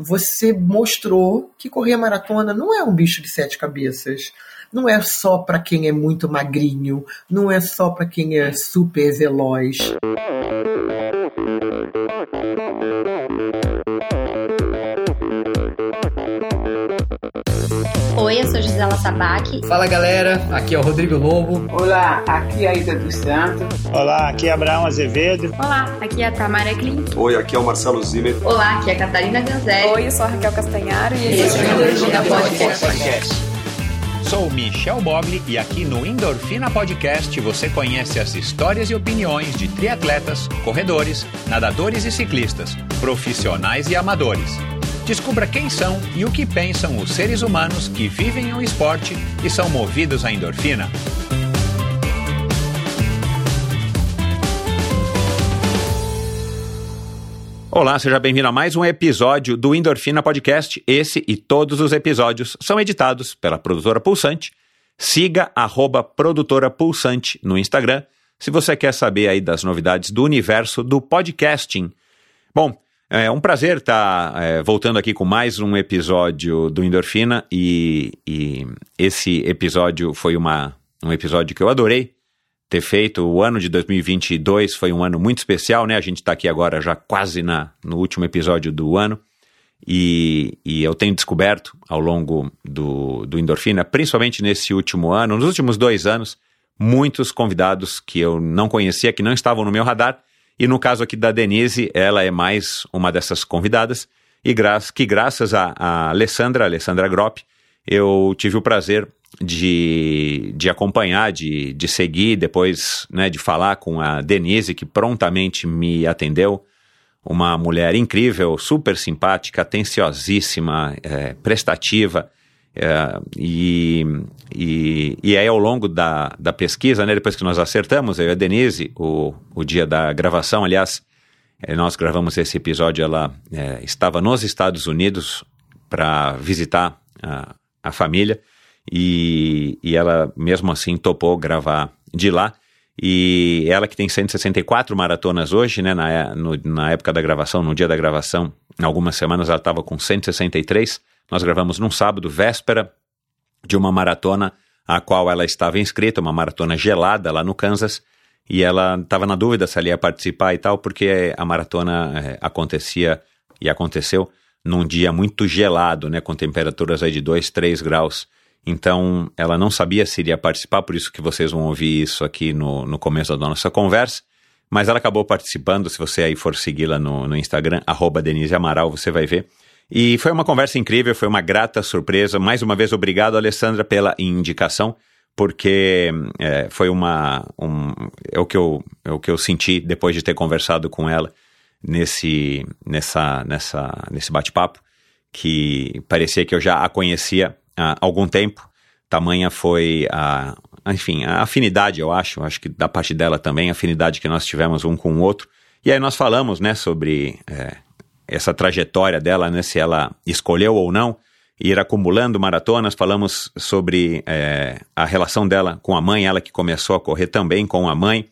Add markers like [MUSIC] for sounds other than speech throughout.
você mostrou que correr maratona não é um bicho de sete cabeças. Não é só para quem é muito magrinho, não é só para quem é super veloz. Eu sou Gisela Tabaque. Fala galera, aqui é o Rodrigo Lobo. Olá, aqui é a Ida dos Santos. Olá, aqui é Abraão Azevedo. Olá, aqui é a Tamara Klint. Oi, aqui é o Marcelo Zimmer. Olá, aqui é a Catarina Ganzelli. Oi, eu sou a Raquel Castanharo e esse é o Endorfina Podcast. Podcast. Sou Michel Bogli e aqui no Endorfina Podcast você conhece as histórias e opiniões de triatletas, corredores, nadadores e ciclistas, profissionais e amadores. Descubra quem são e o que pensam os seres humanos que vivem o esporte e são movidos à endorfina. Olá, seja bem-vindo a mais um episódio do Endorfina Podcast. Esse e todos os episódios são editados pela produtora Pulsante. Siga arroba produtora Pulsante no Instagram se você quer saber aí das novidades do universo do podcasting. Bom, é um prazer estar tá, é, voltando aqui com mais um episódio do Endorfina e, e esse episódio foi uma, um episódio que eu adorei ter feito. O ano de 2022 foi um ano muito especial, né? A gente está aqui agora já quase na, no último episódio do ano e, e eu tenho descoberto ao longo do, do Endorfina, principalmente nesse último ano, nos últimos dois anos, muitos convidados que eu não conhecia, que não estavam no meu radar e no caso aqui da Denise, ela é mais uma dessas convidadas, e gra que graças a, a Alessandra, Alessandra Gropp, eu tive o prazer de, de acompanhar, de, de seguir, depois né, de falar com a Denise, que prontamente me atendeu. Uma mulher incrível, super simpática, atenciosíssima, é, prestativa. É, e, e, e aí, ao longo da, da pesquisa, né, depois que nós acertamos, eu e a Denise, o, o dia da gravação, aliás, é, nós gravamos esse episódio, ela é, estava nos Estados Unidos para visitar a, a família, e, e ela, mesmo assim, topou gravar de lá. E ela que tem 164 maratonas hoje, né, na, no, na época da gravação, no dia da gravação, algumas semanas ela estava com 163, nós gravamos num sábado, véspera de uma maratona a qual ela estava inscrita, uma maratona gelada lá no Kansas, e ela estava na dúvida se ela ia participar e tal, porque a maratona é, acontecia e aconteceu num dia muito gelado, né, com temperaturas aí de 2, 3 graus. Então, ela não sabia se iria participar, por isso que vocês vão ouvir isso aqui no, no começo da nossa conversa. Mas ela acabou participando, se você aí for segui-la no, no Instagram, arroba Denise Amaral, você vai ver. E foi uma conversa incrível, foi uma grata surpresa. Mais uma vez, obrigado, Alessandra, pela indicação, porque é, foi uma. Um, é, o que eu, é o que eu senti depois de ter conversado com ela nesse, nessa, nessa, nesse bate-papo, que parecia que eu já a conhecia há algum tempo. Tamanha foi a, enfim, a afinidade, eu acho, acho que da parte dela também, a afinidade que nós tivemos um com o outro. E aí nós falamos, né, sobre é, essa trajetória dela, né, se ela escolheu ou não ir acumulando maratonas. Falamos sobre é, a relação dela com a mãe, ela que começou a correr também com a mãe.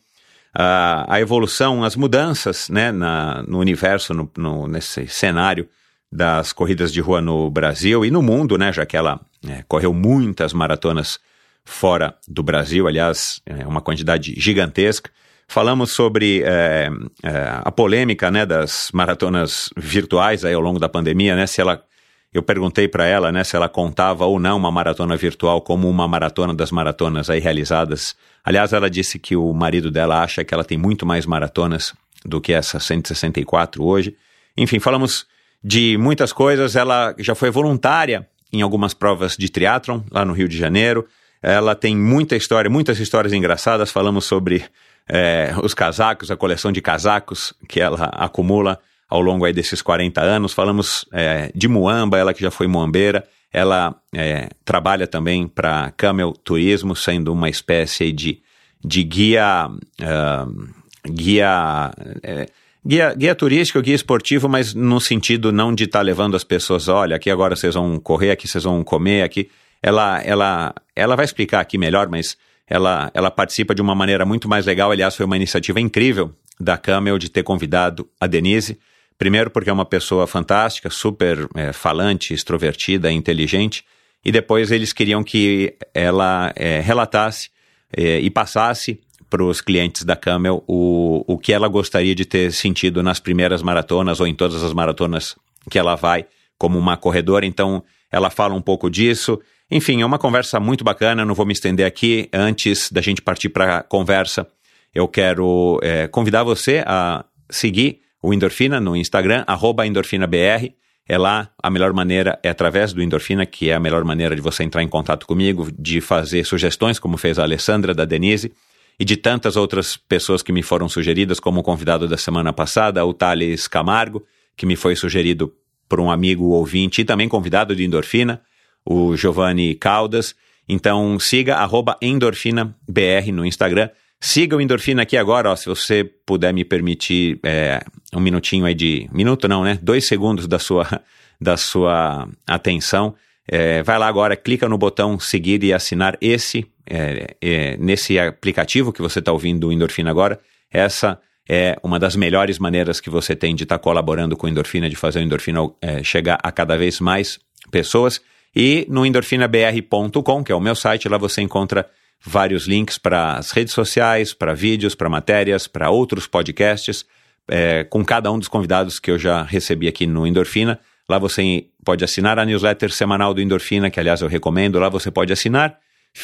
a evolução, as mudanças né, na, no universo, no, no, nesse cenário das corridas de rua no Brasil e no mundo, né, já que ela é, correu muitas maratonas fora do Brasil, aliás, é uma quantidade gigantesca. Falamos sobre é, é, a polêmica né, das maratonas virtuais aí ao longo da pandemia, né? Se ela, eu perguntei para ela, né, se ela contava ou não uma maratona virtual como uma maratona das maratonas aí realizadas. Aliás, ela disse que o marido dela acha que ela tem muito mais maratonas do que essa 164 hoje. Enfim, falamos de muitas coisas. Ela já foi voluntária em algumas provas de triatlon lá no Rio de Janeiro. Ela tem muita história, muitas histórias engraçadas. Falamos sobre é, os casacos, a coleção de casacos que ela acumula ao longo aí desses 40 anos. Falamos é, de Muamba, ela que já foi muambeira. Ela é, trabalha também para Camel Turismo, sendo uma espécie de, de guia. Uh, guia. É, guia, guia turístico, guia esportivo, mas no sentido não de estar tá levando as pessoas, olha, aqui agora vocês vão correr, aqui vocês vão comer, aqui. Ela, ela, ela vai explicar aqui melhor, mas ela, ela participa de uma maneira muito mais legal. Aliás, foi uma iniciativa incrível da Camel de ter convidado a Denise Primeiro, porque é uma pessoa fantástica, super é, falante, extrovertida, inteligente. E depois eles queriam que ela é, relatasse é, e passasse para os clientes da Camel o, o que ela gostaria de ter sentido nas primeiras maratonas ou em todas as maratonas que ela vai como uma corredora. Então, ela fala um pouco disso. Enfim, é uma conversa muito bacana. Não vou me estender aqui. Antes da gente partir para a conversa, eu quero é, convidar você a seguir o Endorfina no Instagram, endorfinabr. É lá a melhor maneira, é através do Endorfina, que é a melhor maneira de você entrar em contato comigo, de fazer sugestões, como fez a Alessandra da Denise, e de tantas outras pessoas que me foram sugeridas, como o convidado da semana passada, o Thales Camargo, que me foi sugerido por um amigo ouvinte e também convidado de Endorfina, o Giovanni Caldas. Então siga endorfinabr no Instagram. Siga o Endorfina aqui agora, ó, se você puder me permitir é, um minutinho aí de. Minuto não, né? Dois segundos da sua, [LAUGHS] da sua atenção. É, vai lá agora, clica no botão seguir e assinar esse, é, é, nesse aplicativo que você está ouvindo o Endorfina agora. Essa é uma das melhores maneiras que você tem de estar tá colaborando com o Endorfina, de fazer o Endorfina é, chegar a cada vez mais pessoas. E no endorfinabr.com, que é o meu site, lá você encontra vários links para as redes sociais, para vídeos, para matérias, para outros podcasts, é, com cada um dos convidados que eu já recebi aqui no Endorfina. Lá você pode assinar a newsletter semanal do Endorfina, que aliás eu recomendo. Lá você pode assinar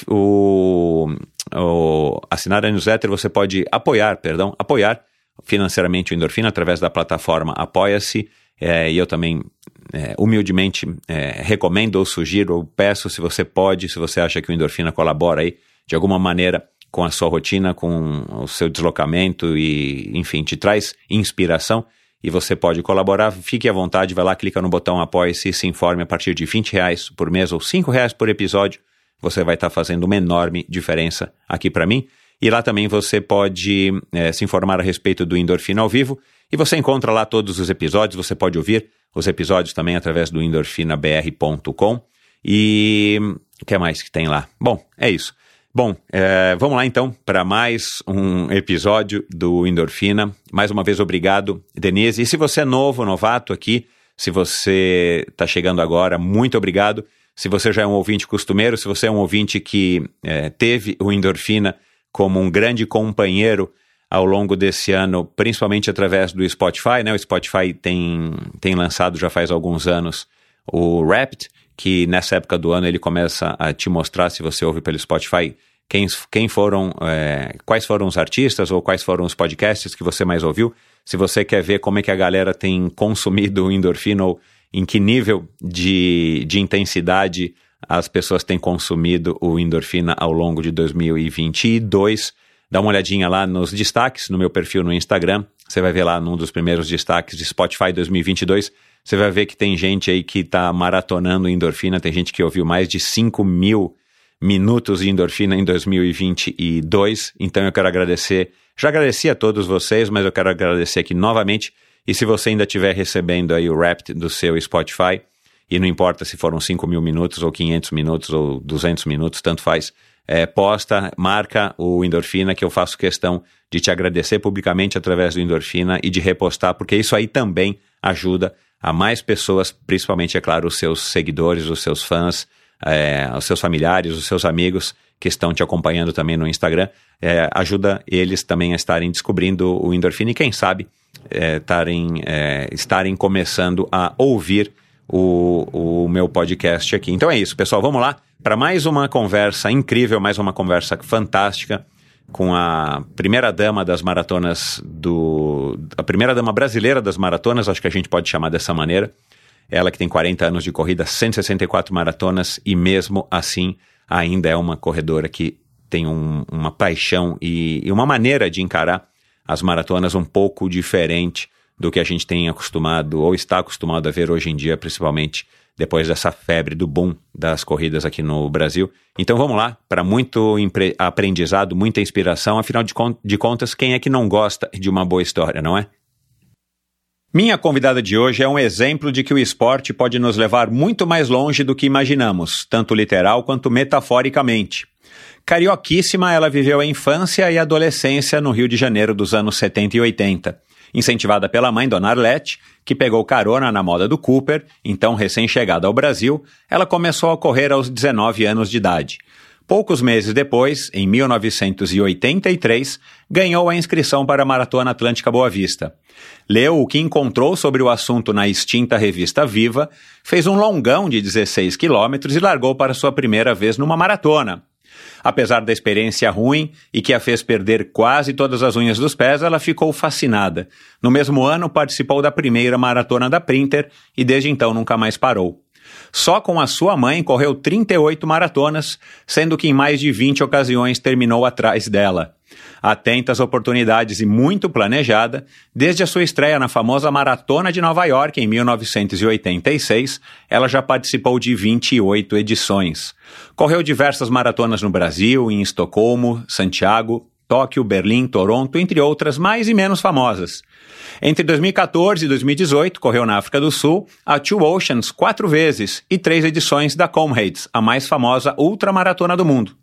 o, o assinar a newsletter, você pode apoiar, perdão, apoiar financeiramente o Endorfina através da plataforma Apoia-se. É, e eu também é, humildemente é, recomendo ou sugiro ou peço se você pode, se você acha que o Endorfina colabora aí de alguma maneira com a sua rotina, com o seu deslocamento e, enfim, te traz inspiração e você pode colaborar, fique à vontade, vai lá, clica no botão apoie-se e se informe a partir de 20 reais por mês ou 5 reais por episódio, você vai estar fazendo uma enorme diferença aqui para mim. E lá também você pode é, se informar a respeito do Endorfina ao vivo e você encontra lá todos os episódios, você pode ouvir os episódios também através do endorfinabr.com. E o que mais que tem lá? Bom, é isso. Bom, é, vamos lá então para mais um episódio do Endorfina. Mais uma vez, obrigado, Denise. E se você é novo, novato aqui, se você está chegando agora, muito obrigado. Se você já é um ouvinte costumeiro, se você é um ouvinte que é, teve o Endorfina como um grande companheiro ao longo desse ano, principalmente através do Spotify, né? O Spotify tem, tem lançado já faz alguns anos o Rapt, que nessa época do ano ele começa a te mostrar, se você ouve pelo Spotify, quem, quem foram, é, quais foram os artistas ou quais foram os podcasts que você mais ouviu. Se você quer ver como é que a galera tem [LAUGHS] consumido o endorfina ou em que nível de, de intensidade as pessoas têm consumido o endorfina ao longo de 2022, dá uma olhadinha lá nos destaques no meu perfil no Instagram. Você vai ver lá num dos primeiros destaques de Spotify 2022 você vai ver que tem gente aí que está maratonando endorfina, tem gente que ouviu mais de 5 mil minutos de endorfina em 2022. Então eu quero agradecer, já agradeci a todos vocês, mas eu quero agradecer aqui novamente. E se você ainda estiver recebendo aí o rap do seu Spotify, e não importa se foram 5 mil minutos, ou 500 minutos, ou 200 minutos, tanto faz, é, posta, marca o Endorfina, que eu faço questão de te agradecer publicamente através do Endorfina e de repostar, porque isso aí também ajuda a mais pessoas, principalmente, é claro, os seus seguidores, os seus fãs, é, os seus familiares, os seus amigos que estão te acompanhando também no Instagram, é, ajuda eles também a estarem descobrindo o endorfina e quem sabe é, tarem, é, estarem começando a ouvir o, o meu podcast aqui. Então é isso, pessoal, vamos lá para mais uma conversa incrível, mais uma conversa fantástica com a primeira dama das maratonas do. a primeira dama brasileira das maratonas, acho que a gente pode chamar dessa maneira. Ela que tem 40 anos de corrida, 164 maratonas e mesmo assim ainda é uma corredora que tem um, uma paixão e, e uma maneira de encarar as maratonas um pouco diferente do que a gente tem acostumado ou está acostumado a ver hoje em dia, principalmente depois dessa febre do boom das corridas aqui no Brasil. Então vamos lá, para muito aprendizado, muita inspiração. Afinal de, con de contas, quem é que não gosta de uma boa história, não é? Minha convidada de hoje é um exemplo de que o esporte pode nos levar muito mais longe do que imaginamos, tanto literal quanto metaforicamente. Carioquíssima, ela viveu a infância e a adolescência no Rio de Janeiro dos anos 70 e 80 Incentivada pela mãe, Dona Arlete, que pegou carona na moda do Cooper, então recém-chegada ao Brasil, ela começou a correr aos 19 anos de idade. Poucos meses depois, em 1983, ganhou a inscrição para a Maratona Atlântica Boa Vista. Leu o que encontrou sobre o assunto na extinta revista Viva, fez um longão de 16 quilômetros e largou para sua primeira vez numa maratona. Apesar da experiência ruim e que a fez perder quase todas as unhas dos pés, ela ficou fascinada. No mesmo ano, participou da primeira maratona da Printer e desde então nunca mais parou. Só com a sua mãe correu 38 maratonas, sendo que em mais de 20 ocasiões terminou atrás dela. Atenta às oportunidades e muito planejada, desde a sua estreia na famosa Maratona de Nova York em 1986, ela já participou de 28 edições. Correu diversas maratonas no Brasil, em Estocolmo, Santiago, Tóquio, Berlim, Toronto, entre outras mais e menos famosas. Entre 2014 e 2018, correu na África do Sul a Two Oceans quatro vezes e três edições da Comrades, a mais famosa ultramaratona do mundo.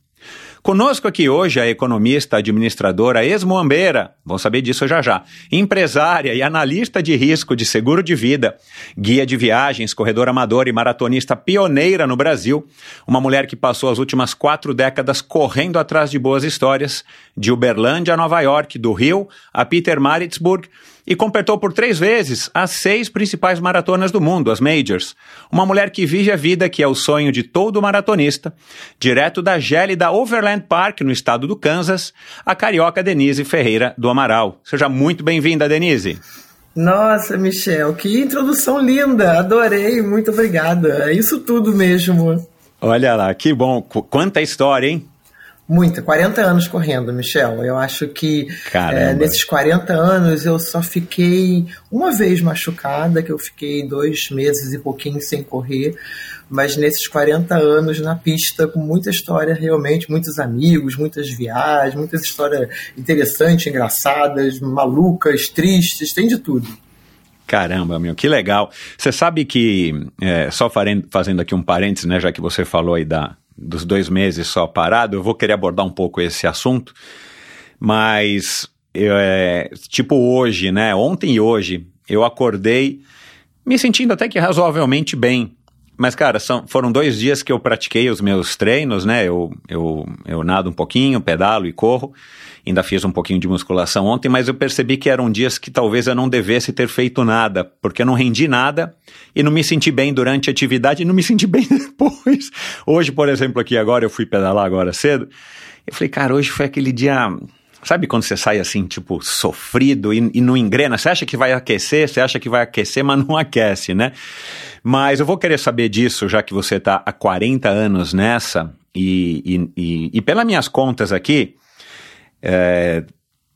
Conosco aqui hoje a economista, administradora ex-moambeira, vão saber disso já já, empresária e analista de risco de seguro de vida, guia de viagens, corredor amador e maratonista pioneira no Brasil, uma mulher que passou as últimas quatro décadas correndo atrás de boas histórias, de Uberlândia a Nova York, do Rio a Peter Maritzburg, e completou por três vezes as seis principais maratonas do mundo, as Majors. Uma mulher que vive a vida que é o sonho de todo maratonista, direto da gélida Overland Park, no estado do Kansas, a carioca Denise Ferreira do Amaral. Seja muito bem-vinda, Denise. Nossa, Michel, que introdução linda! Adorei, muito obrigada. É isso tudo mesmo. Olha lá, que bom. Qu quanta história, hein? Muita, 40 anos correndo, Michel. Eu acho que é, nesses 40 anos eu só fiquei uma vez machucada, que eu fiquei dois meses e pouquinho sem correr, mas nesses 40 anos na pista, com muita história realmente, muitos amigos, muitas viagens, muitas histórias interessantes, engraçadas, malucas, tristes, tem de tudo. Caramba, meu, que legal. Você sabe que, é, só fazendo aqui um parênteses, né, já que você falou aí da, dos dois meses só parado, eu vou querer abordar um pouco esse assunto, mas é, tipo hoje, né? Ontem e hoje, eu acordei me sentindo até que razoavelmente bem. Mas, cara, são, foram dois dias que eu pratiquei os meus treinos, né? Eu, eu, eu nado um pouquinho, pedalo e corro. Ainda fiz um pouquinho de musculação ontem, mas eu percebi que eram dias que talvez eu não devesse ter feito nada, porque eu não rendi nada e não me senti bem durante a atividade e não me senti [LAUGHS] bem depois. Hoje, por exemplo, aqui agora, eu fui pedalar agora cedo. Eu falei, cara, hoje foi aquele dia Sabe quando você sai assim, tipo, sofrido e, e, não engrena? Você acha que vai aquecer, você acha que vai aquecer, [LAUGHS] mas não aquece, né? Mas eu vou querer saber disso, já que você está há 40 anos nessa, e, e, e pelas minhas contas aqui, é,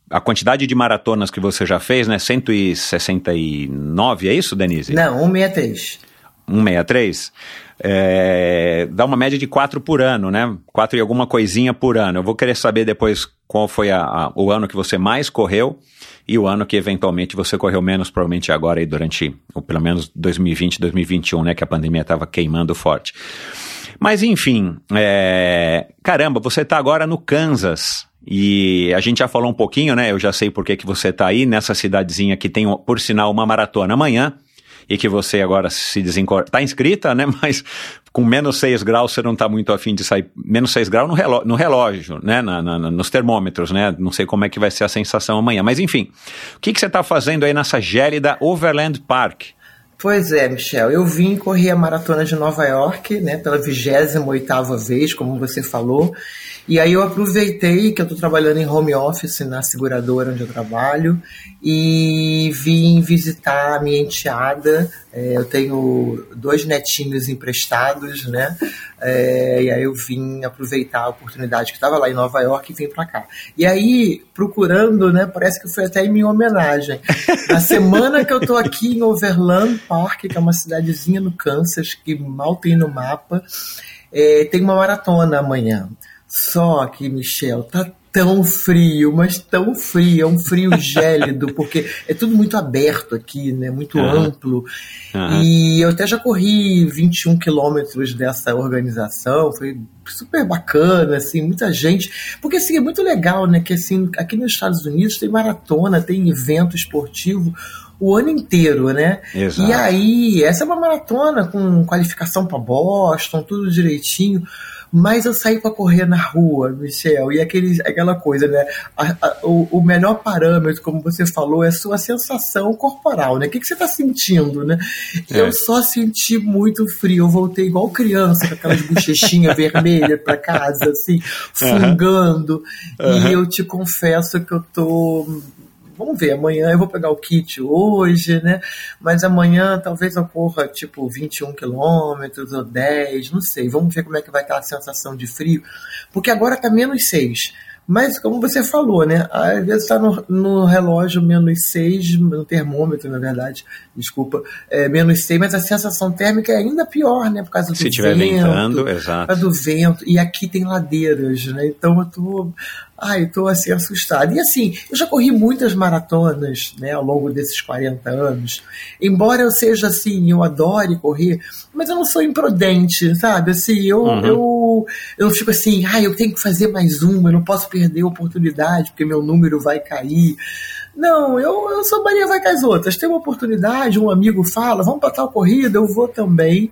a quantidade de maratonas que você já fez, né? 169, é isso, Denise? Não, 163. 163? É, dá uma média de 4 por ano, né? 4 e alguma coisinha por ano. Eu vou querer saber depois qual foi a, a, o ano que você mais correu e o ano que eventualmente você correu menos, provavelmente agora aí durante, ou pelo menos 2020, 2021, né? Que a pandemia estava queimando forte. Mas enfim, é, caramba, você está agora no Kansas. E a gente já falou um pouquinho, né? Eu já sei por que, que você está aí nessa cidadezinha que tem, por sinal, uma maratona amanhã e que você agora se desencorda. Está inscrita, né? [LAUGHS] Mas com menos 6 graus você não está muito afim de sair. Menos 6 graus no relógio, no relógio né? Na, na, nos termômetros, né? Não sei como é que vai ser a sensação amanhã. Mas enfim, o que, que você está fazendo aí nessa gélida Overland Park? Pois é, Michel. Eu vim correr a maratona de Nova York, né, pela 28ª vez, como você falou. E aí eu aproveitei que eu estou trabalhando em home office na seguradora onde eu trabalho e vim visitar a minha enteada. É, eu tenho dois netinhos emprestados, né? É, e aí eu vim aproveitar a oportunidade que estava lá em Nova York e vim para cá. E aí, procurando, né? Parece que foi até em minha homenagem. Na semana que eu estou aqui em Overland Park, que é uma cidadezinha no Kansas, que mal tem no mapa, é, tem uma maratona amanhã. Só que, Michel, tá tão frio, mas tão frio, é um frio [LAUGHS] gélido, porque é tudo muito aberto aqui, né? Muito Aham. amplo. Aham. E eu até já corri 21 quilômetros dessa organização, foi super bacana, assim, muita gente. Porque assim, é muito legal, né? Que assim, aqui nos Estados Unidos tem maratona, tem evento esportivo o ano inteiro, né? Exato. E aí, essa é uma maratona com qualificação para Boston, tudo direitinho. Mas eu saí para correr na rua, Michel, e aquele, aquela coisa, né? A- a- o, o melhor parâmetro, como você falou, é a sua sensação corporal, né? O que, que você está sentindo, né? É. Eu só senti muito frio. Eu voltei igual criança, com aquelas bochechinhas [LAUGHS] vermelhas para casa, assim, fungando. E eu te confesso que eu tô vamos ver, amanhã eu vou pegar o kit hoje, né? Mas amanhã talvez eu corra tipo 21 quilômetros ou 10, não sei. Vamos ver como é que vai estar a sensação de frio. Porque agora tá menos 6. Mas como você falou, né? Às vezes está no, no relógio menos 6, no termômetro, na verdade, desculpa, é, menos 6, mas a sensação térmica é ainda pior, né? Por causa do Se estiver vento. ventando, Por exato. causa do vento. E aqui tem ladeiras, né? Então eu tô. Ai, tô assim assustado. E assim, eu já corri muitas maratonas, né, ao longo desses 40 anos. Embora eu seja assim, eu adore correr, mas eu não sou imprudente, sabe? Assim, eu, Uhum. eu, eu fico assim, ai, eu tenho que fazer mais uma, eu não posso perder a oportunidade, porque meu número vai cair. Não, eu, eu sou Maria vai com as outras. Tem uma oportunidade, um amigo fala, vamos para tal corrida, eu vou também.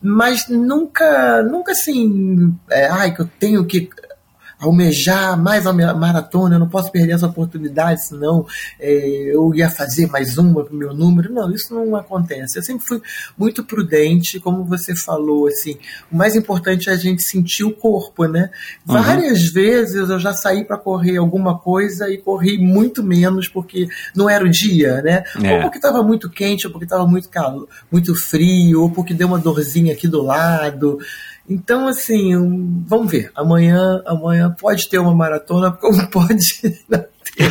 Mas nunca, nunca assim, é, ai, que eu tenho que almejar mais a minha maratona, eu não posso perder essa oportunidade, senão é, eu ia fazer mais uma pro meu número. Não, isso não acontece. Eu sempre fui muito prudente, como você falou, assim, o mais importante é a gente sentir o corpo, né? Uhum. Várias vezes eu já saí para correr alguma coisa e corri muito menos porque não era o dia, né? É. Ou porque estava muito quente, ou porque estava muito calor, muito frio, ou porque deu uma dorzinha aqui do lado. Então, assim, vamos ver. Amanhã, amanhã pode ter uma maratona, [LAUGHS] como pode não ter.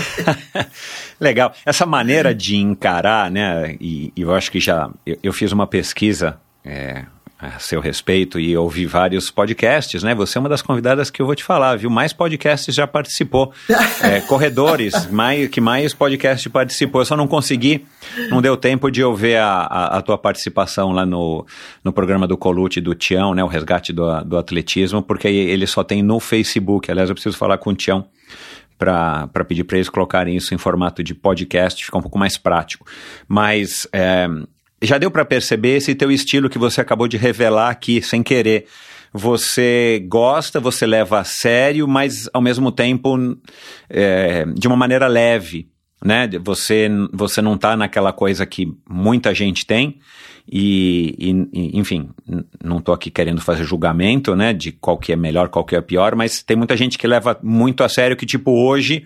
[LAUGHS] Legal. Essa maneira de encarar, né? E, e eu acho que já. Eu, eu fiz uma pesquisa é, a seu respeito e ouvi vários podcasts, né? Você é uma das convidadas que eu vou te falar, viu? Mais podcasts já participou. [LAUGHS] É, corredores, mais, que mais podcast participou. Eu só não consegui, não deu tempo de eu ver a, a, a tua participação lá no, no programa do Colute do Tião, né? O resgate do, do atletismo, porque ele só tem no Facebook. Aliás, eu preciso falar com o Tião para pedir para eles colocarem isso em formato de podcast, ficar um pouco mais prático. Mas é, já deu para perceber esse teu estilo que você acabou de revelar aqui, sem querer. Você gosta, você leva a sério, mas ao mesmo tempo é, de uma maneira leve. Né? Você, você não tá naquela coisa que muita gente tem, e, e, enfim, não tô aqui querendo fazer julgamento, né, de qual que é melhor, qual que é pior, mas tem muita gente que leva muito a sério que, tipo, hoje,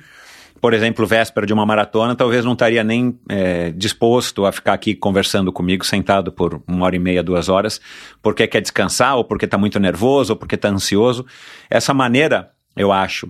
por exemplo, véspera de uma maratona, talvez não estaria nem é, disposto a ficar aqui conversando comigo, sentado por uma hora e meia, duas horas, porque quer descansar, ou porque tá muito nervoso, ou porque tá ansioso. Essa maneira, eu acho,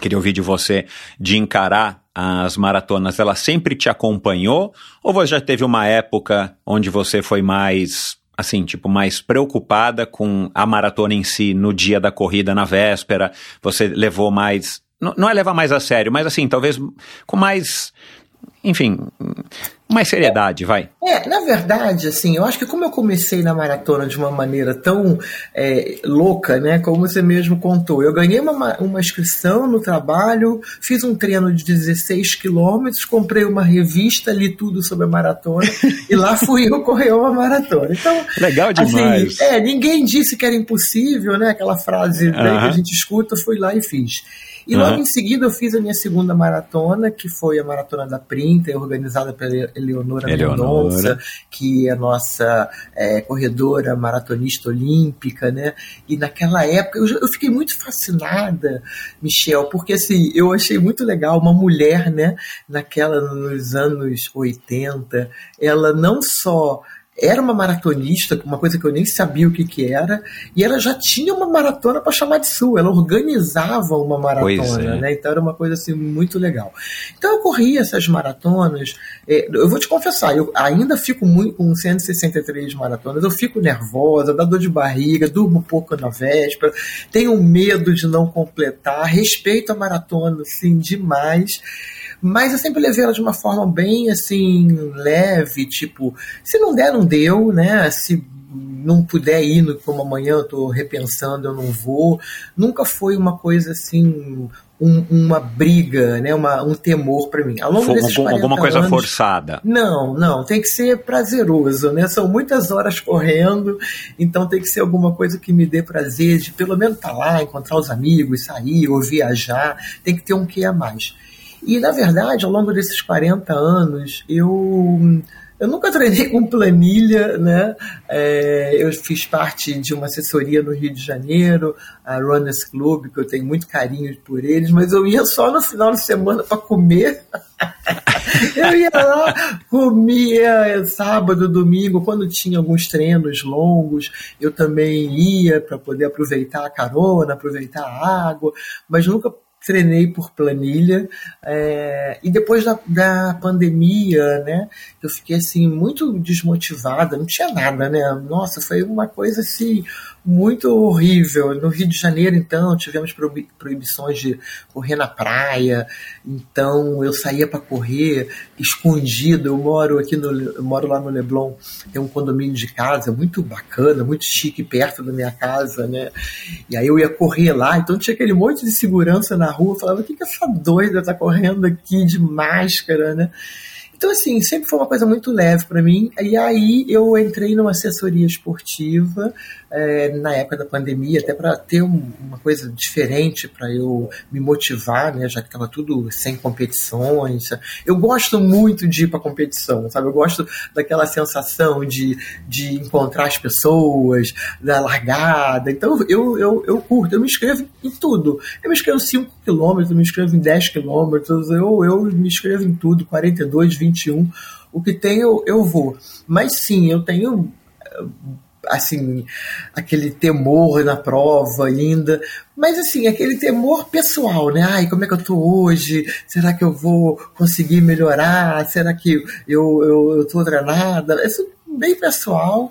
queria ouvir de você, de encarar as maratonas, ela sempre te acompanhou? Ou você já teve uma época onde você foi mais, assim, tipo, mais preocupada com a maratona em si, no dia da corrida, na véspera? Você levou mais. Não, é levar mais a sério, mas assim, talvez com mais. Enfim, mais seriedade, vai. É, na verdade, assim, eu acho que como eu comecei na maratona de uma maneira tão é, louca, né, como você mesmo contou, eu ganhei uma, uma inscrição no trabalho, fiz um treino de 16 quilômetros, comprei uma revista, li tudo sobre a maratona [LAUGHS] e lá fui eu correr uma maratona. Então, legal demais. Assim, é, ninguém disse que era impossível, né, aquela frase né, que a gente escuta, fui lá e fiz. E logo uhum. em seguida eu fiz a minha segunda maratona, que foi a Maratona da Printer, organizada pela Eleonora, Eleonora. Mendonça, que é nossa é, corredora maratonista olímpica, né? E naquela época eu, eu, fiquei muito fascinada, Michel, porque assim, eu achei muito legal uma mulher, né, naquela, nos anos 80, ela não só era uma maratonista, uma coisa que eu nem sabia o que, que era, e ela já tinha uma maratona para chamar de sua, ela organizava uma maratona, é. né? Então era uma coisa assim muito legal. Então eu corria essas maratonas, é, eu vou te confessar, eu ainda fico muito com 163 maratonas, eu fico nervosa, dá dor de barriga, durmo pouco na véspera, tenho medo de não completar, respeito a maratona assim demais. Mas eu sempre levei ela de uma forma bem assim, leve, tipo, se não der, não deu, né? Se não puder ir, no- como amanhã eu tô repensando, eu não vou. Nunca foi uma coisa assim, um- uma briga, né? Uma, um temor para mim. Ao longo Fo- desses algum- alguma 40 coisa anos, forçada. não, não, tem que ser prazeroso, né? São muitas horas correndo, então tem que ser alguma coisa que me dê prazer de pelo menos estar lá, encontrar os amigos, sair ou viajar, tem que ter um que a mais. E na verdade, ao longo desses 40 anos, eu eu nunca treinei com planilha, né? É, eu fiz parte de uma assessoria no Rio de Janeiro, a Runners Club, que eu tenho muito carinho por eles, mas eu ia só no final de semana para comer. [LAUGHS] Eu ia lá, comia sábado, domingo, quando tinha alguns treinos longos, eu também ia para poder aproveitar a carona, aproveitar a água, mas nunca treinei por planilha. é, e depois da, da pandemia, né, eu fiquei assim muito desmotivada, não tinha nada, né? Nossa, foi uma coisa assim muito horrível. No Rio de Janeiro, então, tivemos proibi- proibições de correr na praia, então eu saía para correr escondido. Eu moro aqui no, eu moro lá no Leblon, tem um condomínio de casa muito bacana, muito chique perto da minha casa, né? E aí eu ia correr lá, então tinha aquele monte de segurança na rua, eu falava, o que, que essa doida tá correndo aqui de máscara, né? Então, assim, sempre foi uma coisa muito leve para mim. E aí eu entrei numa assessoria esportiva é, na época da pandemia, até para ter um- uma coisa diferente para eu me motivar, né? Já que estava tudo sem competições. Eu gosto muito de ir para competição, sabe? Eu gosto daquela sensação de, de encontrar as pessoas, da largada. Então eu, eu, eu curto, eu me inscrevo em tudo. Eu me inscrevo 5 quilômetros, eu me inscrevo em 10 quilômetros, eu, eu me inscrevo em tudo, 42, 21. O que tem eu, eu vou. Mas sim, eu tenho assim, aquele temor na prova ainda, mas assim, aquele temor pessoal, né? Ai, como é que eu tô hoje? Será que eu vou conseguir melhorar? Será que eu, eu, eu tô treinada? Isso bem pessoal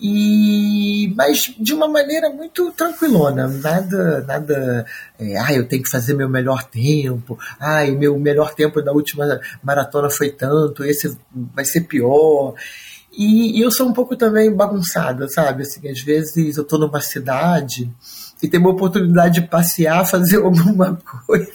e mas de uma maneira muito tranquilona, nada, nada, é, ah, eu tenho que fazer meu melhor tempo, ai, meu melhor tempo da última maratona foi tanto, esse vai ser pior. E, e eu sou um pouco também bagunçada, sabe? Assim, às vezes eu tô numa cidade e tem uma oportunidade de passear, [LAUGHS] fazer alguma coisa,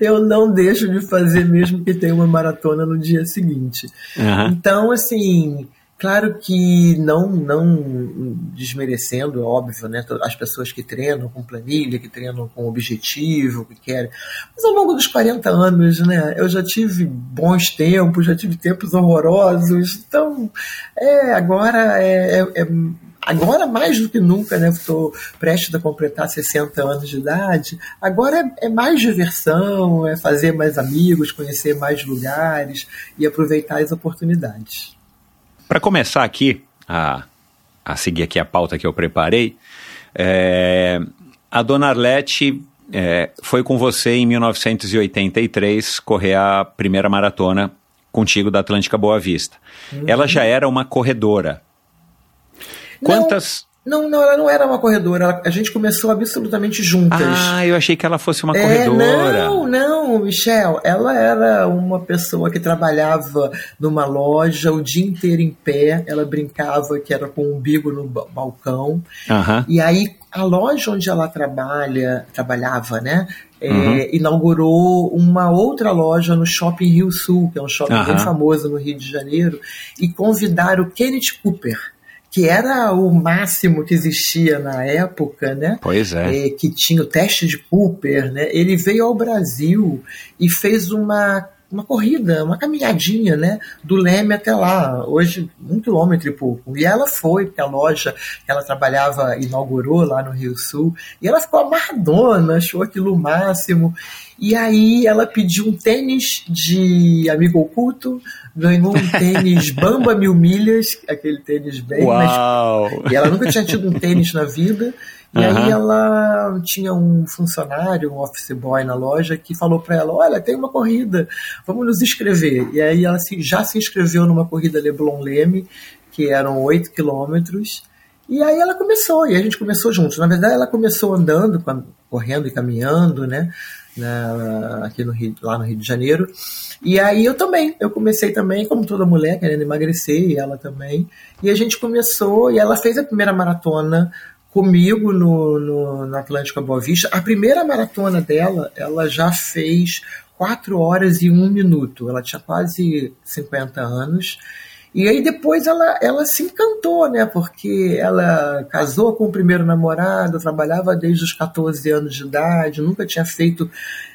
eu não deixo de fazer mesmo que tenha uma maratona no dia seguinte. Aham. Então, assim, claro que não, não desmerecendo, é óbvio, né? As pessoas que treinam com planilha, que treinam com objetivo, que querem. Mas ao longo dos 40 anos, né? Eu já tive bons tempos, já tive tempos horrorosos. Então, é, agora é. é- é- Agora, mais do que nunca, né? Estou prestes a completar 60 anos de idade. Agora é, é mais diversão, é fazer mais amigos, conhecer mais lugares e aproveitar as oportunidades. Para começar aqui, a, a seguir aqui a pauta que eu preparei, é, a dona Arlete é, foi com você em 1983 correr a primeira maratona contigo da Atlântica Boa Vista. Ela já era uma corredora. Quantas. Não, não, ela não era uma corredora. ela- a gente começou absolutamente juntas. Ah, eu achei que ela fosse uma É, corredora. não, não, Michel. Ela era uma pessoa que trabalhava numa loja o dia inteiro em pé. Ela brincava que era com o umbigo no ba- balcão. Aham. E aí a loja onde ela trabalha, trabalhava, né? é, Uhum. inaugurou uma outra loja no Shopping Rio Sul, que é um shopping bem Aham. famoso no Rio de Janeiro, e convidaram o Kenneth Cooper, que era o máximo que existia na época, né? Pois é. é, que tinha o teste de Cooper, né? Ele veio ao Brasil e fez uma, uma corrida, uma caminhadinha, né? Do Leme até lá, hoje um quilômetro e pouco. E ela foi, porque a loja que ela trabalhava inaugurou lá no Rio Sul, e ela ficou amarradona, achou aquilo o máximo. E aí ela pediu um tênis de amigo oculto, ganhou um tênis [LAUGHS] Bamba Mil Milhas, aquele tênis bem Uau. mais. [LAUGHS] E ela nunca tinha tido um tênis na vida. E Aham. aí ela tinha um funcionário, um office boy na loja, que falou para ela, olha, tem uma corrida, vamos nos inscrever. E aí ela se- já se inscreveu numa corrida Leblon Leme, que eram 8 quilômetros. E aí ela começou, e a gente começou juntos. Na verdade, ela começou andando, correndo e caminhando, né? Na- aqui no Rio, lá no Rio de Janeiro. E aí eu também, eu comecei também, como toda mulher, querendo emagrecer, e ela também. E a gente começou, e ela fez a primeira maratona comigo no, no, na Boa Vista. A primeira maratona dela, ela já fez 4 horas e 1 minuto. Ela tinha quase 50 anos. E aí depois ela, ela se encantou, né? Porque ela casou com o primeiro namorado, trabalhava desde os 14 anos de idade, nunca tinha feito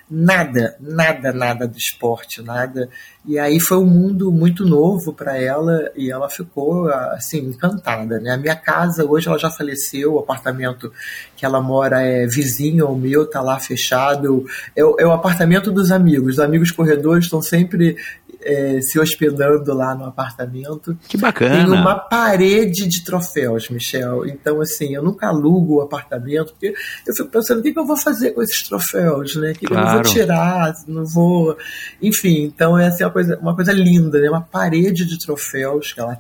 nada, nada, nada do esporte, nada. E aí foi um mundo muito novo para ela e ela ficou assim encantada, né? A minha casa hoje ela já faleceu, o apartamento que ela mora é vizinho ao meu, tá lá fechado. É, é o apartamento dos amigos. Os amigos corredores estão sempre é, se hospedando lá no apartamento. Que bacana. Tem uma parede de troféus, Michel. Então, assim, eu nunca alugo o apartamento, porque eu fico pensando o que, que eu vou fazer com esses troféus, né? O que, que eu não Claro. vou tirar, não vou. Enfim, então é uma coisa, uma coisa linda, né? Uma parede de troféus que ela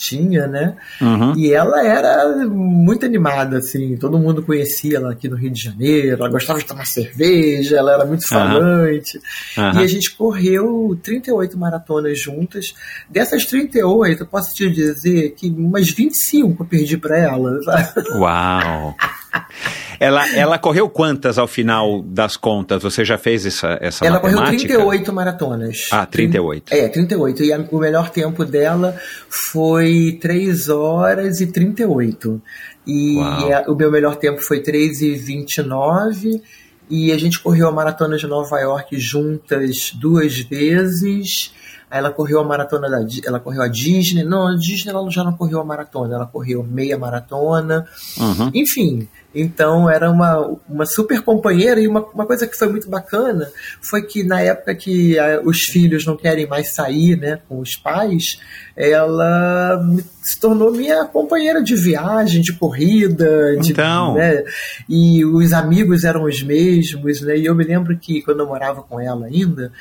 tinha, né? Uhum. E ela era muito animada, assim, todo mundo conhecia ela aqui no Rio de Janeiro, ela gostava de tomar cerveja, ela era muito falante. Aham. E a gente correu 38 maratonas juntas. Dessas 38, eu posso te dizer que umas 25 eu perdi para ela. sabe? Uau! [LAUGHS] Ela, ela correu quantas ao final das contas? Você já fez essa, essa Ela correu matemática? 38 maratonas. Ah, 38. É, 38. E a- o melhor tempo dela foi 3 horas e 38. E a- o meu melhor tempo foi 3 e 29. E a gente correu a maratona de Nova York juntas duas vezes. Aí ela correu a maratona da ela correu a Disney. Não, a Disney ela já não correu a maratona, ela correu meia maratona. Uhum. Enfim, então era uma, uma super companheira e uma, uma coisa que foi muito bacana foi que na época que ah, os filhos não querem mais sair né, com os pais, ela se tornou minha companheira de viagem, de corrida, de, Então. né, e os amigos eram os mesmos, né, e eu me lembro que quando eu morava com ela ainda,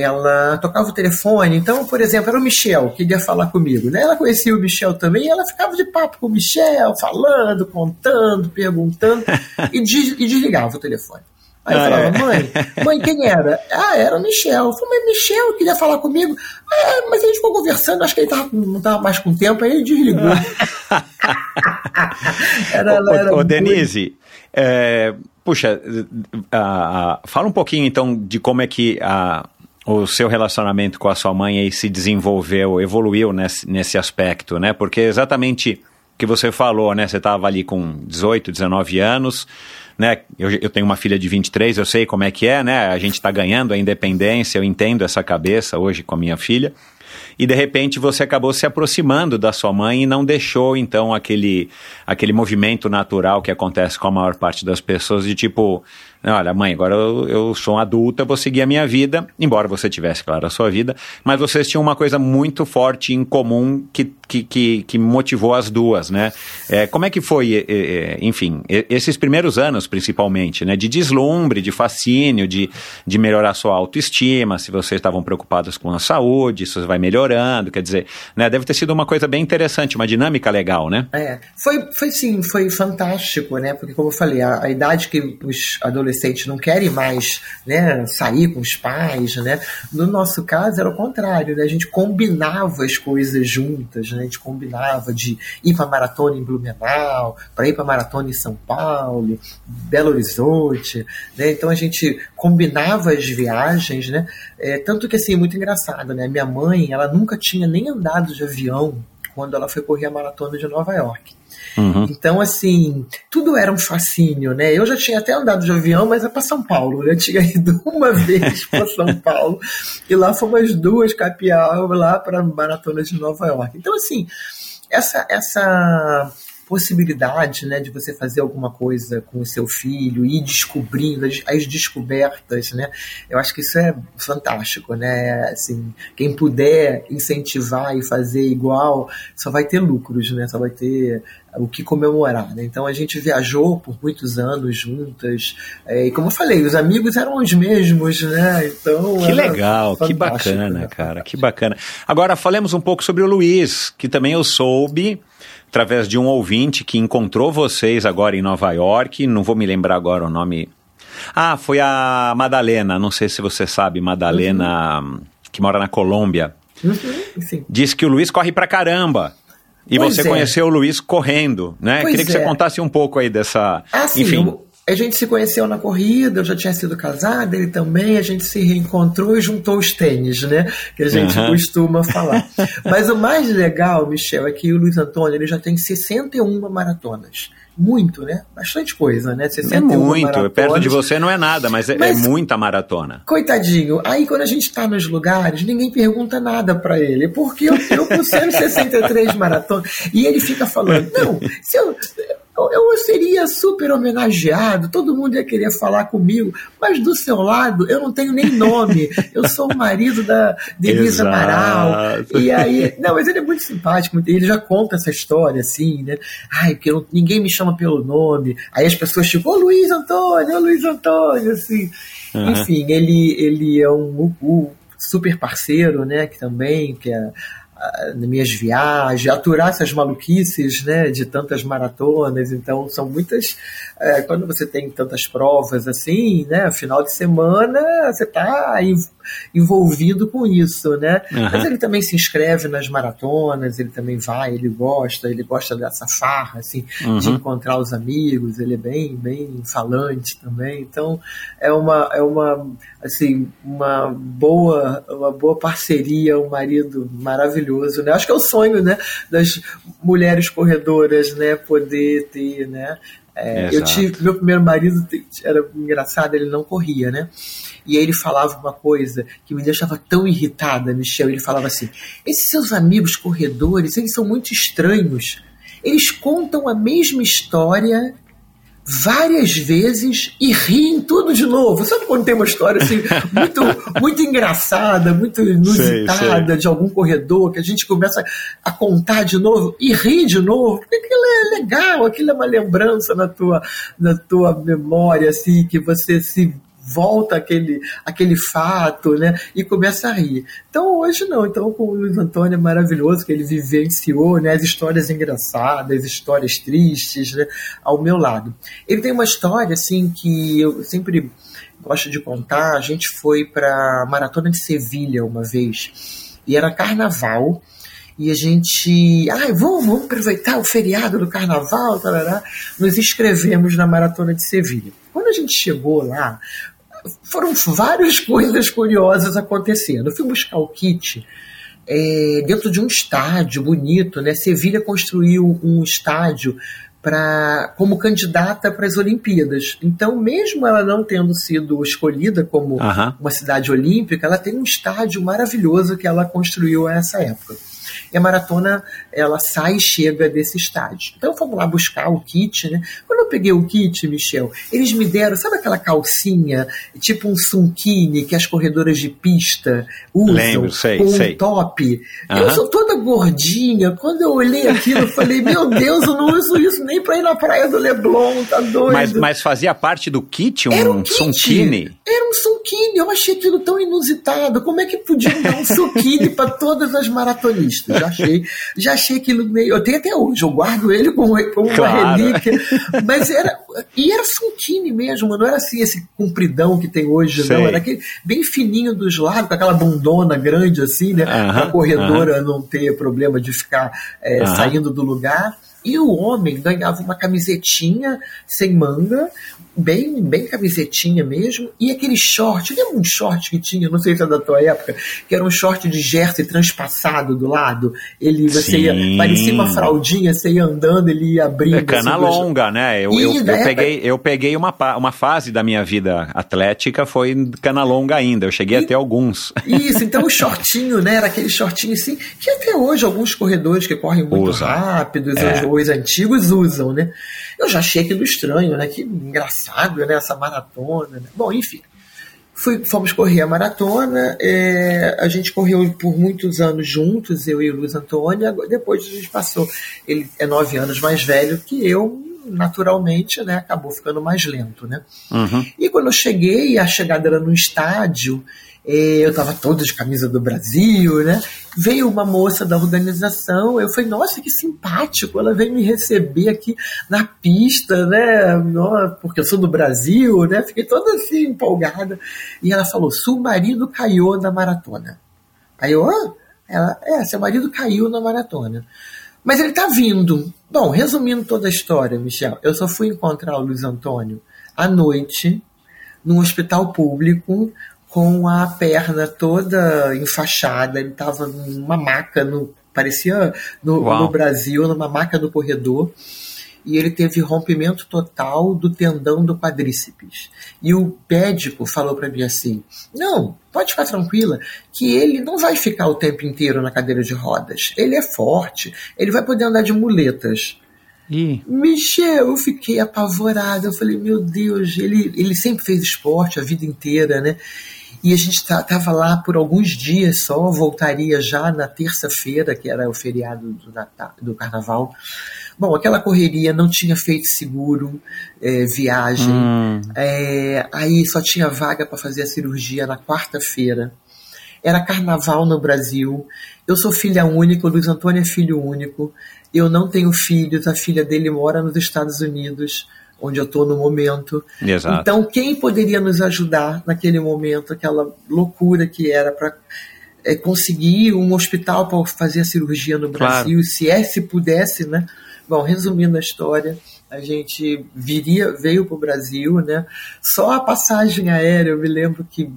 ela tocava o telefone, então, por exemplo, era o Michel que ia falar comigo, né? Ela conhecia o Michel também, e ela ficava de papo com o Michel, falando, contando, perguntando, [LAUGHS] e, des- e desligava o telefone. Aí eu Ah, falava, é? mãe, mãe, quem era? Ah, era o Michel. Eu falei, mas Michel queria falar comigo. Ah, mas a gente ficou conversando, acho que ele tava, não estava mais com tempo, aí ele desligou. [LAUGHS] era, Ô, era ô, muito- Denise, é, puxa, ah, ah, fala um pouquinho então de como é que a- o seu relacionamento com a sua mãe aí se desenvolveu, evoluiu nesse, nesse aspecto, né? Porque exatamente o que você falou, né? Você estava ali com 18, 19 anos, né? Eu, eu tenho uma filha de 23, eu sei como é que é, né? A gente está ganhando a independência, eu entendo essa cabeça hoje com a minha filha. E de repente você acabou se aproximando da sua mãe e não deixou então aquele, aquele movimento natural que acontece com a maior parte das pessoas de tipo, olha mãe, agora eu, eu sou um adulta, vou seguir a minha vida, embora você tivesse, claro, a sua vida, mas vocês tinham uma coisa muito forte em comum que, que, que, que motivou as duas, né? É, como é que foi, é, é, enfim, e- esses primeiros anos principalmente, né? De deslumbre, de fascínio, de, de melhorar sua autoestima, se vocês estavam preocupados com a saúde, isso vai melhorando, quer dizer, né? Deve ter sido uma coisa bem interessante, uma dinâmica legal, né? É, foi, foi sim, foi fantástico, né? Porque, como eu falei, a, a idade que os adolescentes não querem mais né, sair com os pais, né? No nosso caso era o contrário, né? A gente combinava as coisas juntas, né? A gente combinava de ir para maratona em Blumenau, para ir para maratona em São Paulo, Belo Horizonte, né? Então a gente combinava as viagens, né? É, tanto que assim, muito engraçado, né? Minha mãe, ela nunca tinha nem andado de avião quando ela foi correr a maratona de Nova York. Uhum. Então, assim, tudo era um fascínio, né? Eu já tinha até andado de avião, mas é para São Paulo. Eu tinha [LAUGHS] ido uma vez para São Paulo e lá fomos duas capial lá para a maratona de Nova York. Então, assim, essa, essa possibilidade né, de você fazer alguma coisa com o seu filho e descobrindo as, as descobertas, né? Eu acho que isso é fantástico, né? Assim, quem puder incentivar e fazer igual, só vai ter lucros, né? Só vai ter o que comemorar. Né? Então a gente viajou por muitos anos juntas. É, e como eu falei, os amigos eram os mesmos, né? Então. Que legal, que bacana, né? cara. Que bacana. Agora falemos um pouco sobre o Luiz, que também eu soube. Através de um ouvinte que encontrou vocês agora em Nova York, não vou me lembrar agora o nome. Ah, foi a Madalena, não sei se você sabe, Madalena, uhum. que mora na Colômbia. Uhum, Diz que o Luiz corre pra caramba. E pois você é. conheceu o Luiz correndo, né? Pois Queria que é. você contasse um pouco aí dessa. Ah, sim, Enfim. a gente se conheceu na corrida, eu já tinha sido casada, ele também, a gente se reencontrou e juntou os tênis, né? Que a gente uhum. costuma falar. [LAUGHS] Mas o mais legal, Michel, é que o Luiz Antônio ele já tem 61 maratonas muito, né? Bastante coisa, né? Você é muito, perto de você não é nada, mas é, é mas é, muita maratona. Coitadinho, aí quando a gente tá nos lugares, ninguém pergunta nada para ele, porque eu, eu com 163 maratonas, e ele fica falando, não, se eu, eu seria super homenageado, todo mundo ia querer falar comigo, mas do seu lado eu não tenho nem nome. Eu sou o marido da Denise Amaral. E aí, não, mas ele é muito simpático, ele já conta essa história assim, né? Ai, porque eu, ninguém me chama pelo nome. Aí as pessoas tipo, ô Luiz Antônio, ô Luiz Antônio, assim. Uhum. Enfim, ele, ele é um, um super parceiro, né, que também, que é nas minhas viagens, aturar essas maluquices né, de tantas maratonas. Então, são muitas. É, quando você tem tantas provas assim, né, final de semana, você está envolvido com isso, né? Uhum. Mas ele também se inscreve nas maratonas, ele também vai, ele gosta, ele gosta dessa farra, assim, uhum. de encontrar os amigos, ele é bem, bem falante também. Então, é uma, é uma, assim, uma boa, uma boa parceria, um marido maravilhoso, né? Acho que é o sonho, né, das mulheres corredoras, né, poder ter, né? É, eu tive, meu primeiro marido era engraçado, ele não corria, né? E aí ele falava uma coisa que me deixava tão irritada, Michel. Ele falava assim: esses seus amigos corredores, eles são muito estranhos. Eles contam a mesma história várias vezes e riem tudo de novo. Sabe quando tem uma história assim [LAUGHS] muito, muito engraçada, muito inusitada sei, sei. de algum corredor que a gente começa a contar de novo e ri de novo? Porque aquilo é legal, aquilo é uma lembrança na tua, na tua memória, assim, que você se volta aquele, aquele fato, né? E começa a rir. Então hoje não. Então com o Luiz Antônio é maravilhoso que ele vivenciou, né? As histórias engraçadas, histórias tristes, né? Ao meu lado. Ele tem uma história assim que eu sempre gosto de contar. A gente foi para maratona de Sevilha uma vez e era carnaval e a gente, ai, vamos, vamos aproveitar o feriado do carnaval, tarará. nos inscrevemos na Maratona de Sevilha. Quando a gente chegou lá, foram várias [LAUGHS] coisas curiosas acontecendo. Eu fui buscar o kit é, dentro de um estádio bonito, né? Sevilha construiu um estádio para como candidata para as Olimpíadas. Então, mesmo ela não tendo sido escolhida como uma cidade olímpica, ela tem um estádio maravilhoso que ela construiu a essa época e a maratona ela sai e chega desse estádio. Então fomos lá buscar o kit, né? Quando eu peguei o kit, Michel, eles me deram, sabe aquela calcinha, tipo um sunkini que as corredoras de pista usam Lembro, sei, com sei. um top. Eu sou toda gordinha. Quando eu olhei aquilo, eu falei, meu Deus, eu não uso isso nem pra ir na praia do Leblon, tá doido. Mas, mas fazia parte do kit um, Era um kit. sunkini? Era um sunkini. Eu achei aquilo tão inusitado. Como é que podiam dar um sunkini para todas as maratonistas? Já achei, já achei aquilo meio. Eu tenho até hoje, eu guardo ele como, como claro. uma relíquia. Mas era. E era Suntini mesmo, não era assim esse compridão que tem hoje, Sei. não. Era aquele bem fininho dos lados, com aquela bundona grande assim, né? Uh -huh, a corredora uh -huh. não ter problema de ficar é, uh -huh. saindo do lugar. E o homem ganhava uma camisetinha sem manga, bem, bem camisetinha mesmo, e aquele short, lembra um short que tinha, não sei se é da tua época, que era um short de jersey transpassado do lado, ele, você Sim. ia, parecia uma fraldinha, você ia andando, ele ia abrindo. É cana assim, longa, né? Eu, eu, eu, peguei, eu peguei uma, uma fase da minha vida atlética, foi cana longa ainda, eu cheguei e, até alguns. Isso, então o shortinho, né, era aquele shortinho assim, que até hoje alguns corredores que correm muito Usa. rápidos, é. Os antigos usam, né? Eu já achei aquilo estranho, né? Que engraçado, né? Essa maratona. Né? Bom, enfim. Fui, fomos correr a maratona, é, a gente correu por muitos anos juntos, eu e o Luiz Antônio, depois a gente passou, ele é nove anos mais velho que eu, naturalmente, né, acabou ficando mais lento, né. Uhum. E quando eu cheguei, a chegada era no estádio, eu estava todo de camisa do Brasil, né? Veio uma moça da organização, eu falei, nossa, que simpático, ela veio me receber aqui na pista, né? Porque eu sou do Brasil, né? Fiquei toda assim empolgada. E ela falou, seu marido caiu na maratona. Aí eu, ah? Ela, é, seu marido caiu na maratona. Mas ele tá vindo. Bom, resumindo toda a história, Michel, eu só fui encontrar o Luiz Antônio à noite, num hospital público, com a perna toda enfaixada, ele estava numa maca, no, parecia no, no, Brasil, numa maca do corredor, e ele teve rompimento total do tendão do quadríceps. E o médico falou para mim assim: não, pode ficar tranquila, que ele não vai ficar o tempo inteiro na cadeira de rodas. Ele é forte, ele vai poder andar de muletas. Ih. Michel, eu fiquei apavorada. Eu falei, meu Deus, ele, ele sempre fez esporte a vida inteira, né? E a gente estava lá por alguns dias só, voltaria já na terça-feira, que era o feriado do, Natal, do Carnaval. Bom, aquela correria não tinha feito seguro, é, viagem, hum. é, aí só tinha vaga para fazer a cirurgia na quarta-feira. Era carnaval no Brasil. Eu sou filha única, o Luiz Antônio é filho único. Eu não tenho filhos, a filha dele mora nos Estados Unidos onde eu estou no momento. Exato. Então, quem poderia nos ajudar naquele momento, aquela loucura que era para é, conseguir um hospital para fazer a cirurgia no Brasil, claro. se é, se pudesse, né? Bom, resumindo a história, a gente viria, veio para o Brasil, né? Só a passagem aérea, eu me lembro que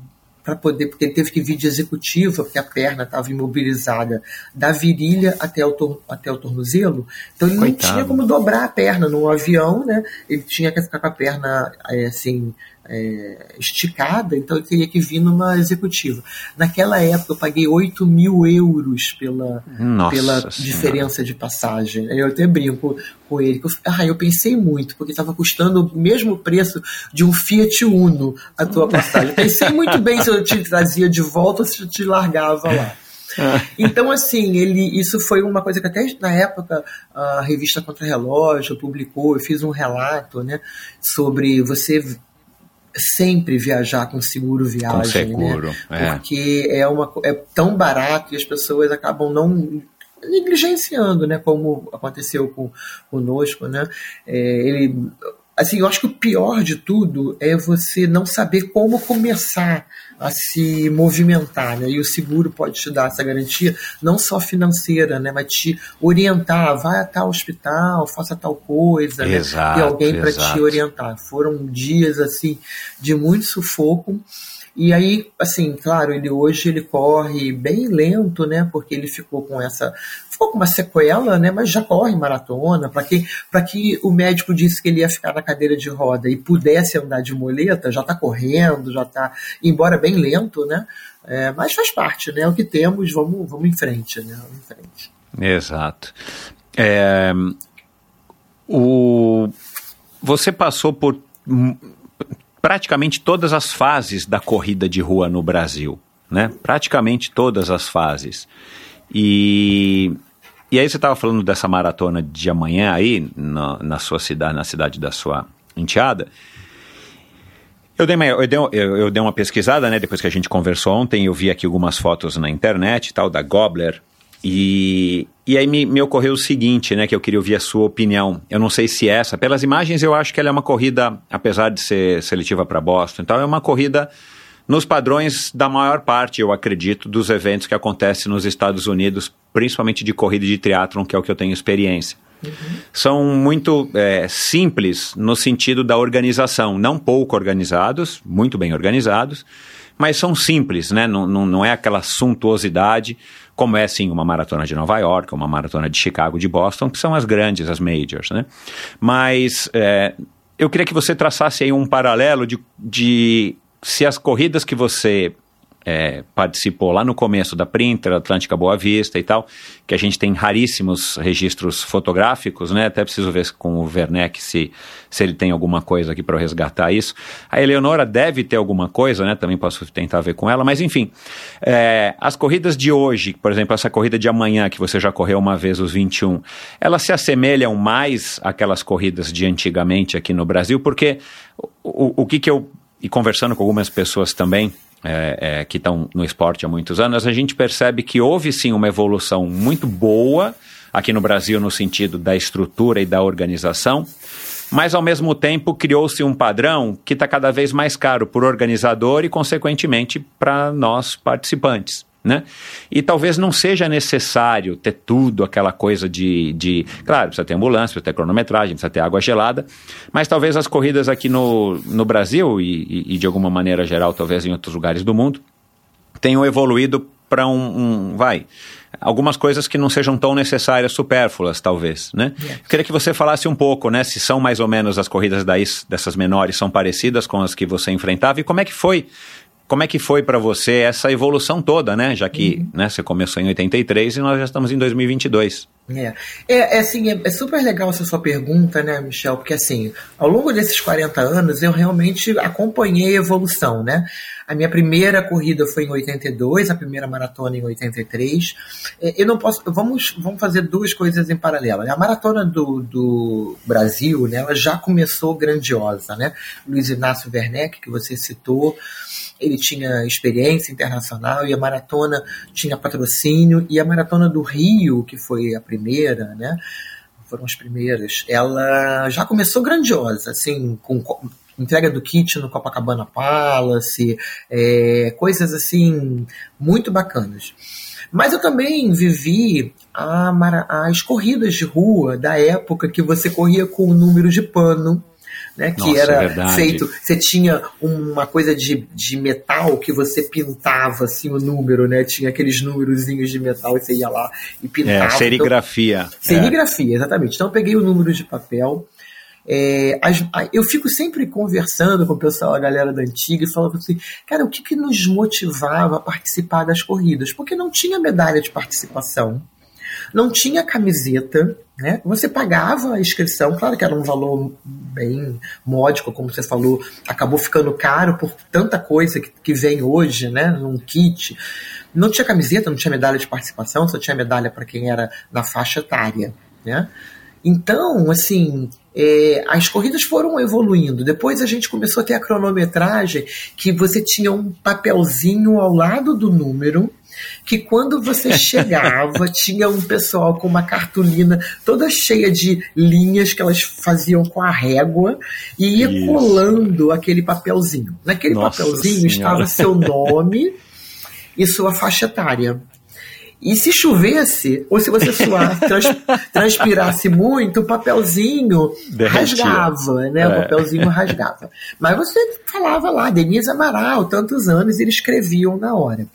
para poder, porque ele teve que vir de executiva, porque a perna estava imobilizada da virilha até o, tor até o tornozelo, então ele Coitado. não tinha como dobrar a perna no avião, né? Ele tinha que ficar com a perna é, assim é, esticada, então eu teria que vir numa executiva. Naquela época eu paguei 8 mil euros pela, pela diferença de passagem. Eu até brinco com ele. Ah, eu pensei muito, porque estava custando o mesmo preço de um Fiat Uno a tua passagem. pensei muito bem se eu te trazia de volta ou se eu te largava lá. [LAUGHS] Então, assim, ele, isso foi uma coisa que até na época a revista Contra Relógio publicou, eu fiz um relato né, sobre você sempre viajar com seguro viagem, com seguro, né? É. Porque é, uma, é tão barato e as pessoas acabam não negligenciando, né? Como aconteceu com, conosco, né? É, ele, assim, eu acho que o pior de tudo é você não saber como começar a se movimentar, né? E o seguro pode te dar essa garantia, não só financeira, né? Mas te orientar, vai a tal hospital, faça tal coisa, exato, né? E alguém para te orientar. Foram dias assim de muito sufoco. E aí, assim, claro, ele hoje ele corre bem lento, né? Porque ele ficou com essa uma sequela, né? Mas já corre maratona. Para que para que o médico disse que ele ia ficar na cadeira de roda e pudesse andar de muleta, já está correndo, já está, embora bem lento, né? É, mas faz parte, né? O que temos, vamos vamos em frente, né? Vamos em frente. Exato. É, o você passou por praticamente todas as fases da corrida de rua no Brasil, né? Praticamente todas as fases. E, e aí você estava falando dessa maratona de amanhã aí, na, na sua cidade, na cidade da sua enteada. Eu dei, uma, eu, dei, eu, eu dei uma pesquisada, né? Depois que a gente conversou ontem, eu vi aqui algumas fotos na internet, tal, da Gobler, e, e aí me, me, ocorreu o seguinte, né, que eu queria ouvir a sua opinião. Eu não sei se essa, pelas imagens eu acho que ela é uma corrida, apesar de ser seletiva para Boston, então é uma corrida nos padrões da maior parte, eu acredito, dos eventos que acontecem nos Estados Unidos, principalmente de corrida de triatlon, que é o que eu tenho experiência. Uhum. São muito é, simples no sentido da organização, não pouco organizados, muito bem organizados, mas são simples, né? não, não, não é aquela suntuosidade como é sim uma maratona de Nova York, uma maratona de Chicago, de Boston, que são as grandes, as majors, né? Mas é, eu queria que você traçasse aí um paralelo de, de se as corridas que você é, participou lá no começo da Printer, Atlântica Boa Vista e tal, que a gente tem raríssimos registros fotográficos, né? Até preciso ver com o Werneck se, se ele tem alguma coisa aqui para resgatar isso. A Eleonora deve ter alguma coisa, né? Também posso tentar ver com ela, mas enfim. É, as corridas de hoje, por exemplo, essa corrida de amanhã, que você já correu uma vez os 21, elas se assemelham mais àquelas corridas de antigamente aqui no Brasil, porque o, o, que, que eu. E conversando com algumas pessoas também, é, é, que estão no esporte há muitos anos, a gente percebe que houve sim uma evolução muito boa aqui no Brasil no sentido da estrutura e da organização, mas ao mesmo tempo criou-se um padrão que está cada vez mais caro por organizador e, consequentemente, para nós participantes. Né? E talvez não seja necessário ter tudo aquela coisa de, de. Claro, precisa ter ambulância, precisa ter cronometragem, precisa ter água gelada, mas talvez as corridas aqui no, no Brasil e, e, e de alguma maneira geral, talvez em outros lugares do mundo, tenham evoluído para um, um, Vai. Algumas coisas que não sejam tão necessárias, supérfluas, talvez, né? Yeah. Queria que você falasse um pouco, né? Se são mais ou menos as corridas daí, dessas menores, são parecidas com as que você enfrentava e como é que foi como é que foi para você essa evolução toda, né? Já que uhum. né, você começou em 83 e nós já estamos em 2022. É, é, é assim, é, é, super legal essa sua pergunta, né, Michel? Porque assim, ao longo desses 40 anos eu realmente acompanhei a evolução, né? A minha primeira corrida foi em 82, a primeira maratona em 83. É, eu não posso. Vamos, vamos fazer duas coisas em paralelo. A maratona do, do Brasil, né, ela já começou grandiosa, né? Luiz Inácio Werneck, que você citou, ele tinha experiência internacional e a maratona tinha patrocínio e a maratona do Rio, que foi a primeira, né? Foram as primeiras. Ela já começou grandiosa, assim, com entrega do kit no Copacabana Palace, é, coisas assim muito bacanas. Mas eu também vivi a, as corridas de rua da época que você corria com o número de pano né? Que Nossa, era verdade. feito. Você tinha uma coisa de, de metal que você pintava assim o número, né? Tinha aqueles númerozinhos de metal e você ia lá e pintava. É, serigrafia. Então, serigrafia, é. exatamente. Então eu peguei o número de papel. É, as, eu fico sempre conversando com o pessoal, a galera da antiga, e falando assim, cara, o que, que nos motivava a participar das corridas? Porque não tinha medalha de participação, não tinha camiseta, né? Você pagava a inscrição, claro que era um valor bem módico, como você falou, acabou ficando caro por tanta coisa que, que vem hoje, né? Num kit. Não tinha camiseta, não tinha medalha de participação, só tinha medalha para quem era na faixa etária, né? Então, assim, é, as corridas foram evoluindo. Depois a gente começou a ter a cronometragem, que você tinha um papelzinho ao lado do número que quando você [LAUGHS] chegava, tinha um pessoal com uma cartolina toda cheia de linhas que elas faziam com a régua e ia Isso. colando aquele papelzinho. Naquele Nossa papelzinho senhora. estava seu [LAUGHS] nome e sua faixa etária. E se chovesse, ou se você suar, trans, [LAUGHS] transpirasse muito, o papelzinho Derretia. rasgava, né? É. O papelzinho rasgava. Mas você falava lá, Denise Amaral, tantos anos, e eles escreviam na hora.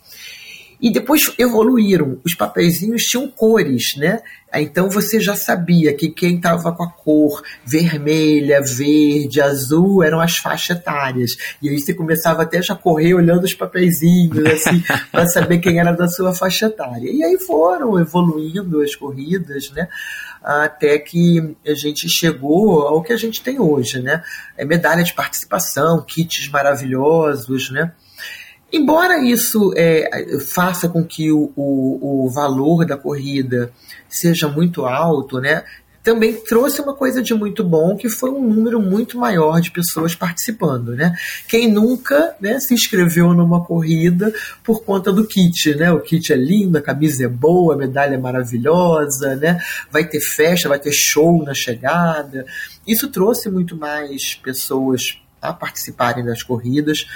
E depois evoluíram. Os papeizinhos tinham cores, né? Então você já sabia que quem estava com a cor vermelha, verde, azul eram as faixas etárias. E aí você começava até já correr olhando os papeizinhos, assim, [LAUGHS] para saber quem era da sua faixa etária. E aí foram evoluindo as corridas, né? Até que a gente chegou ao que a gente tem hoje, né? É medalha de participação, kits maravilhosos, né? Embora isso é, faça com que o, o, o, valor da corrida seja muito alto, né, também trouxe uma coisa de muito bom, que foi um número muito maior de pessoas participando. Né? Quem nunca né, se inscreveu numa corrida por conta do kit? Né? O kit é lindo, a camisa é boa, a medalha é maravilhosa, né? vai ter festa, vai ter show na chegada. Isso trouxe muito mais pessoas a participarem das corridas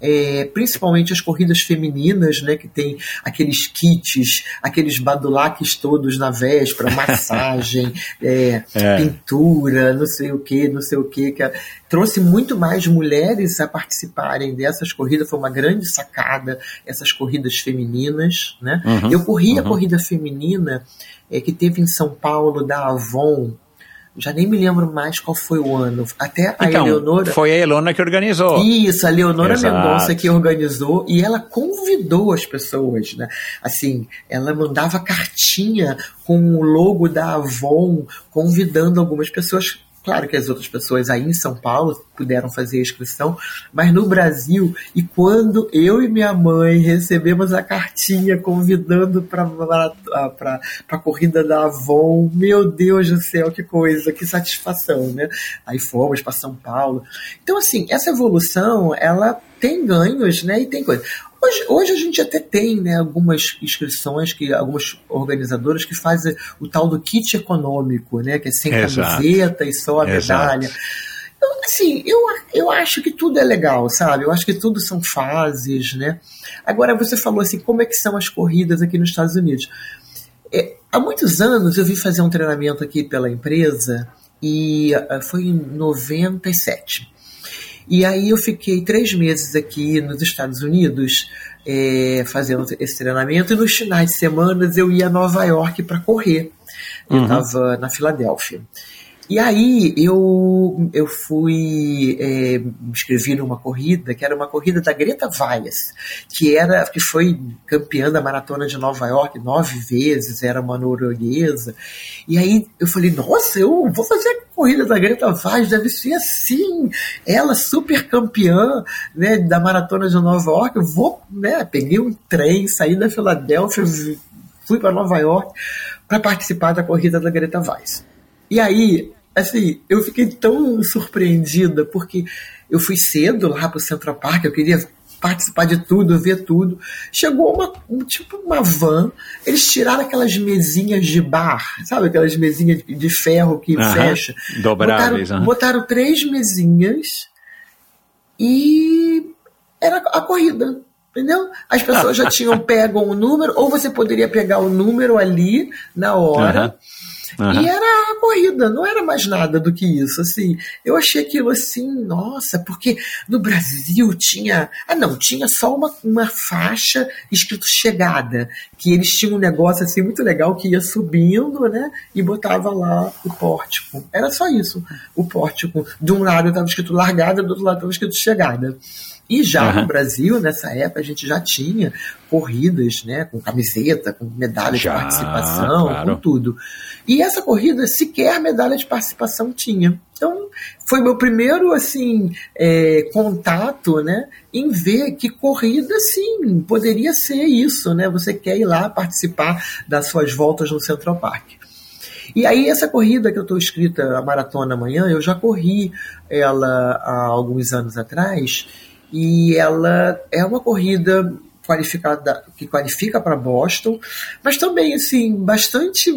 é, principalmente as corridas femininas, né, que tem aqueles kits, aqueles badulaques todos na véspera, [LAUGHS] massagem, é, é. pintura, não sei o que, não sei o que, que trouxe muito mais mulheres a participarem dessas corridas, foi uma grande sacada essas corridas femininas, né? Uhum, Eu corri uhum. a corrida feminina é, que teve em São Paulo da Avon já nem me lembro mais qual foi o ano. Até a então, Eleonora. Foi a Elona que organizou. Isso, a Leonora. Mendonça que organizou e ela convidou as pessoas, né? Assim, ela mandava cartinha com o logo da Avon, convidando algumas pessoas. Claro que as outras pessoas aí em São Paulo puderam fazer a inscrição, mas no Brasil, e quando eu e minha mãe recebemos a cartinha convidando para a corrida da Avon, meu Deus do céu, que coisa, que satisfação, né? Aí fomos para São Paulo. Então, assim, essa evolução, ela tem ganhos, né? E tem coisa. Hoje, hoje a gente até tem né, algumas inscrições, que algumas organizadoras que fazem o tal do kit econômico, né? Que é sem Exato. camiseta e só a Exato. medalha. Então, assim, eu, eu acho que tudo é legal, sabe? Eu acho que tudo são fases, né? Agora, você falou assim, como é que são as corridas aqui nos Estados Unidos? É, há muitos anos eu vim fazer um treinamento aqui pela empresa e ah, foi em 97. E aí eu fiquei três meses aqui nos Estados Unidos é, fazendo esse treinamento e nos finais de semana eu ia a Nova York para correr. Eu estava na Filadélfia. E aí eu, eu fui é, me inscrevi numa corrida que era uma corrida da Greta Weiss, que era que foi campeã da maratona de Nova York nove vezes, era uma norueguesa. E aí eu falei, nossa, eu vou fazer a corrida da Greta Weiss, deve ser assim, ela super campeã né, da maratona de Nova York, eu vou, né, peguei um trem, saí da Filadélfia, fui para Nova York para participar da corrida da Greta Weiss. E aí, assim, eu fiquei tão surpreendida, porque eu fui cedo lá pro Central Park, eu queria participar de tudo, ver tudo. Chegou uma, um, tipo uma van, eles tiraram aquelas mesinhas de bar, sabe? Aquelas mesinhas de ferro que Aham, fecha. dobráveis, Botaram, botaram três mesinhas e era a corrida. Entendeu? As pessoas já [LAUGHS] tinham pego o número, ou você poderia pegar o número ali na hora. Aham. E era a corrida, não era mais nada do que isso, assim. Eu achei aquilo assim, nossa, porque no Brasil tinha, ah não, tinha só uma, uma faixa escrito chegada, que eles tinham um negócio assim muito legal que ia subindo, né, e botava lá o pórtico. Era só isso, o pórtico. De um lado estava escrito largada, do outro lado estava escrito chegada. E já Aham. no Brasil, nessa época, a gente já tinha corridas, né, com camiseta, com medalha Já, de participação, claro. com tudo. E essa corrida sequer medalha de participação tinha. Então, foi meu primeiro, assim, é, contato, né, em ver que corrida, sim, poderia ser isso, né, você quer ir lá participar das suas voltas no Central Park. E aí, essa corrida que eu estou escrita, a maratona amanhã, eu já corri ela há alguns anos atrás, e ela é uma corrida qualificada que qualifica para Boston, mas também assim bastante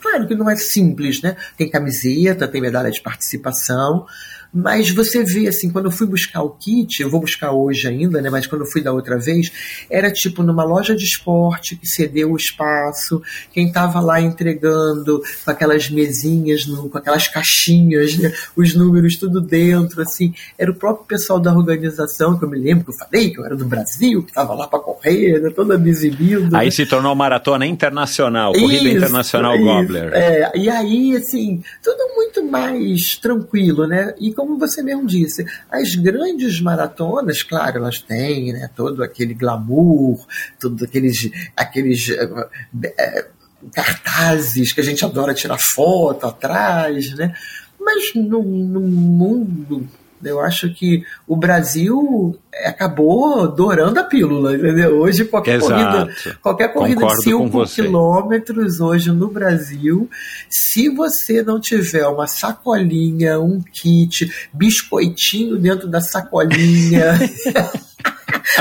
claro que não é simples, né? Tem camiseta, tem medalha de participação, mas você vê assim, quando eu fui buscar o kit, eu vou buscar hoje ainda, né? Mas quando eu fui da outra vez, era tipo numa loja de esporte que cedeu o espaço, quem estava lá entregando com aquelas mesinhas, no, com aquelas caixinhas, né? os números tudo dentro, assim, era o próprio pessoal da organização, que eu me lembro que eu falei que eu era do Brasil, que estava lá para correr, né? toda me exibindo. Aí se tornou maratona internacional, corrida Isso, internacional isso. Gobbler. É, e aí, assim, tudo muito mais tranquilo, né? E como você mesmo disse, as grandes maratonas, claro, elas têm, né, todo aquele glamour, todos aqueles, aqueles eh, cartazes que a gente adora tirar foto atrás, né? Mas no, no mundo eu acho que o Brasil acabou dourando a pílula, entendeu? Hoje qualquer Exato. corrida, qualquer corrida Concordo de com 5 você. quilômetros hoje no Brasil, se você não tiver uma sacolinha, um kit, biscoitinho dentro da sacolinha, [LAUGHS]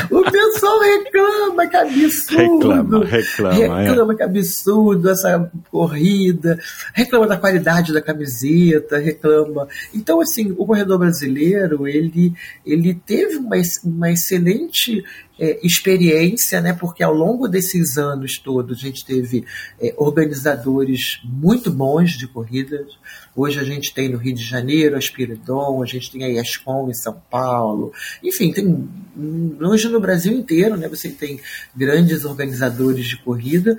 o pessoal reclama que absurdo. Reclama, reclama, é. Reclama que absurdo essa corrida, reclama da qualidade da camiseta, reclama. Então, assim, o corredor brasileiro, ele, ele teve uma, uma excelente é, experiência, né? Porque ao longo desses anos todos a gente teve é, organizadores muito bons de corridas. Hoje a gente tem no Rio de Janeiro a Spiridon, a gente tem a ESCOM em São Paulo. Enfim, tem hoje no Brasil inteiro, né? Você tem grandes organizadores de corrida.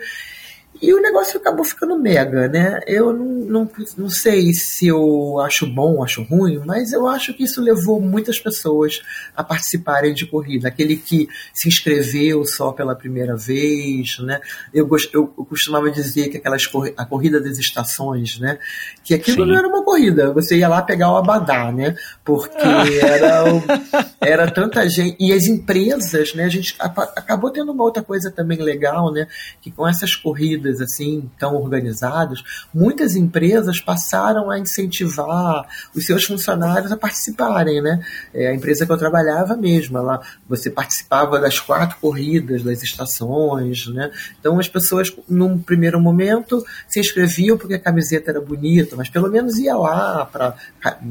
E o negócio acabou ficando mega, né? Eu não, não, não sei se eu acho bom, acho ruim, mas eu acho que isso levou muitas pessoas a participarem de corrida. Aquele que se inscreveu só pela primeira vez, né? Eu, eu, eu costumava dizer que aquelas a corrida das estações, né? Que aquilo Sim. não era uma corrida, você ia lá pegar o abadá, né? Porque era, [LAUGHS] era tanta gente. E as empresas, né? A gente acabou tendo uma outra coisa também legal, né? Que com essas corridas assim tão organizados, muitas empresas passaram a incentivar os seus funcionários a participarem, né? É, a empresa que eu trabalhava mesmo, ela, você participava das quatro corridas das estações, né? Então as pessoas, num primeiro momento, se inscreviam porque a camiseta era bonita, mas pelo menos ia lá para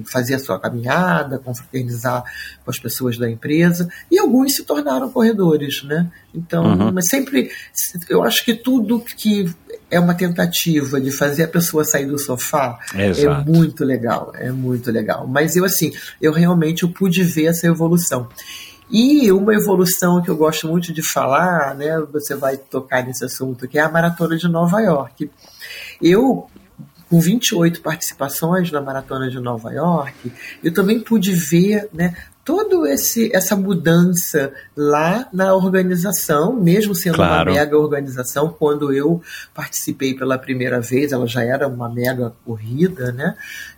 fazer a sua caminhada, confraternizar com as pessoas da empresa, e alguns se tornaram corredores, né? Então, uhum. mas sempre, eu acho que tudo que é uma tentativa de fazer a pessoa sair do sofá é Exato. é muito legal, é muito legal. Mas eu assim, eu realmente eu pude ver essa evolução. E uma evolução que eu gosto muito de falar, né, você vai tocar nesse assunto, que é a Maratona de Nova York. Eu com 28 participações na Maratona de Nova York, eu também pude ver né, todo esse essa mudança lá na organização, mesmo sendo claro. uma mega organização, quando eu participei pela primeira vez, ela já era uma mega corrida, né,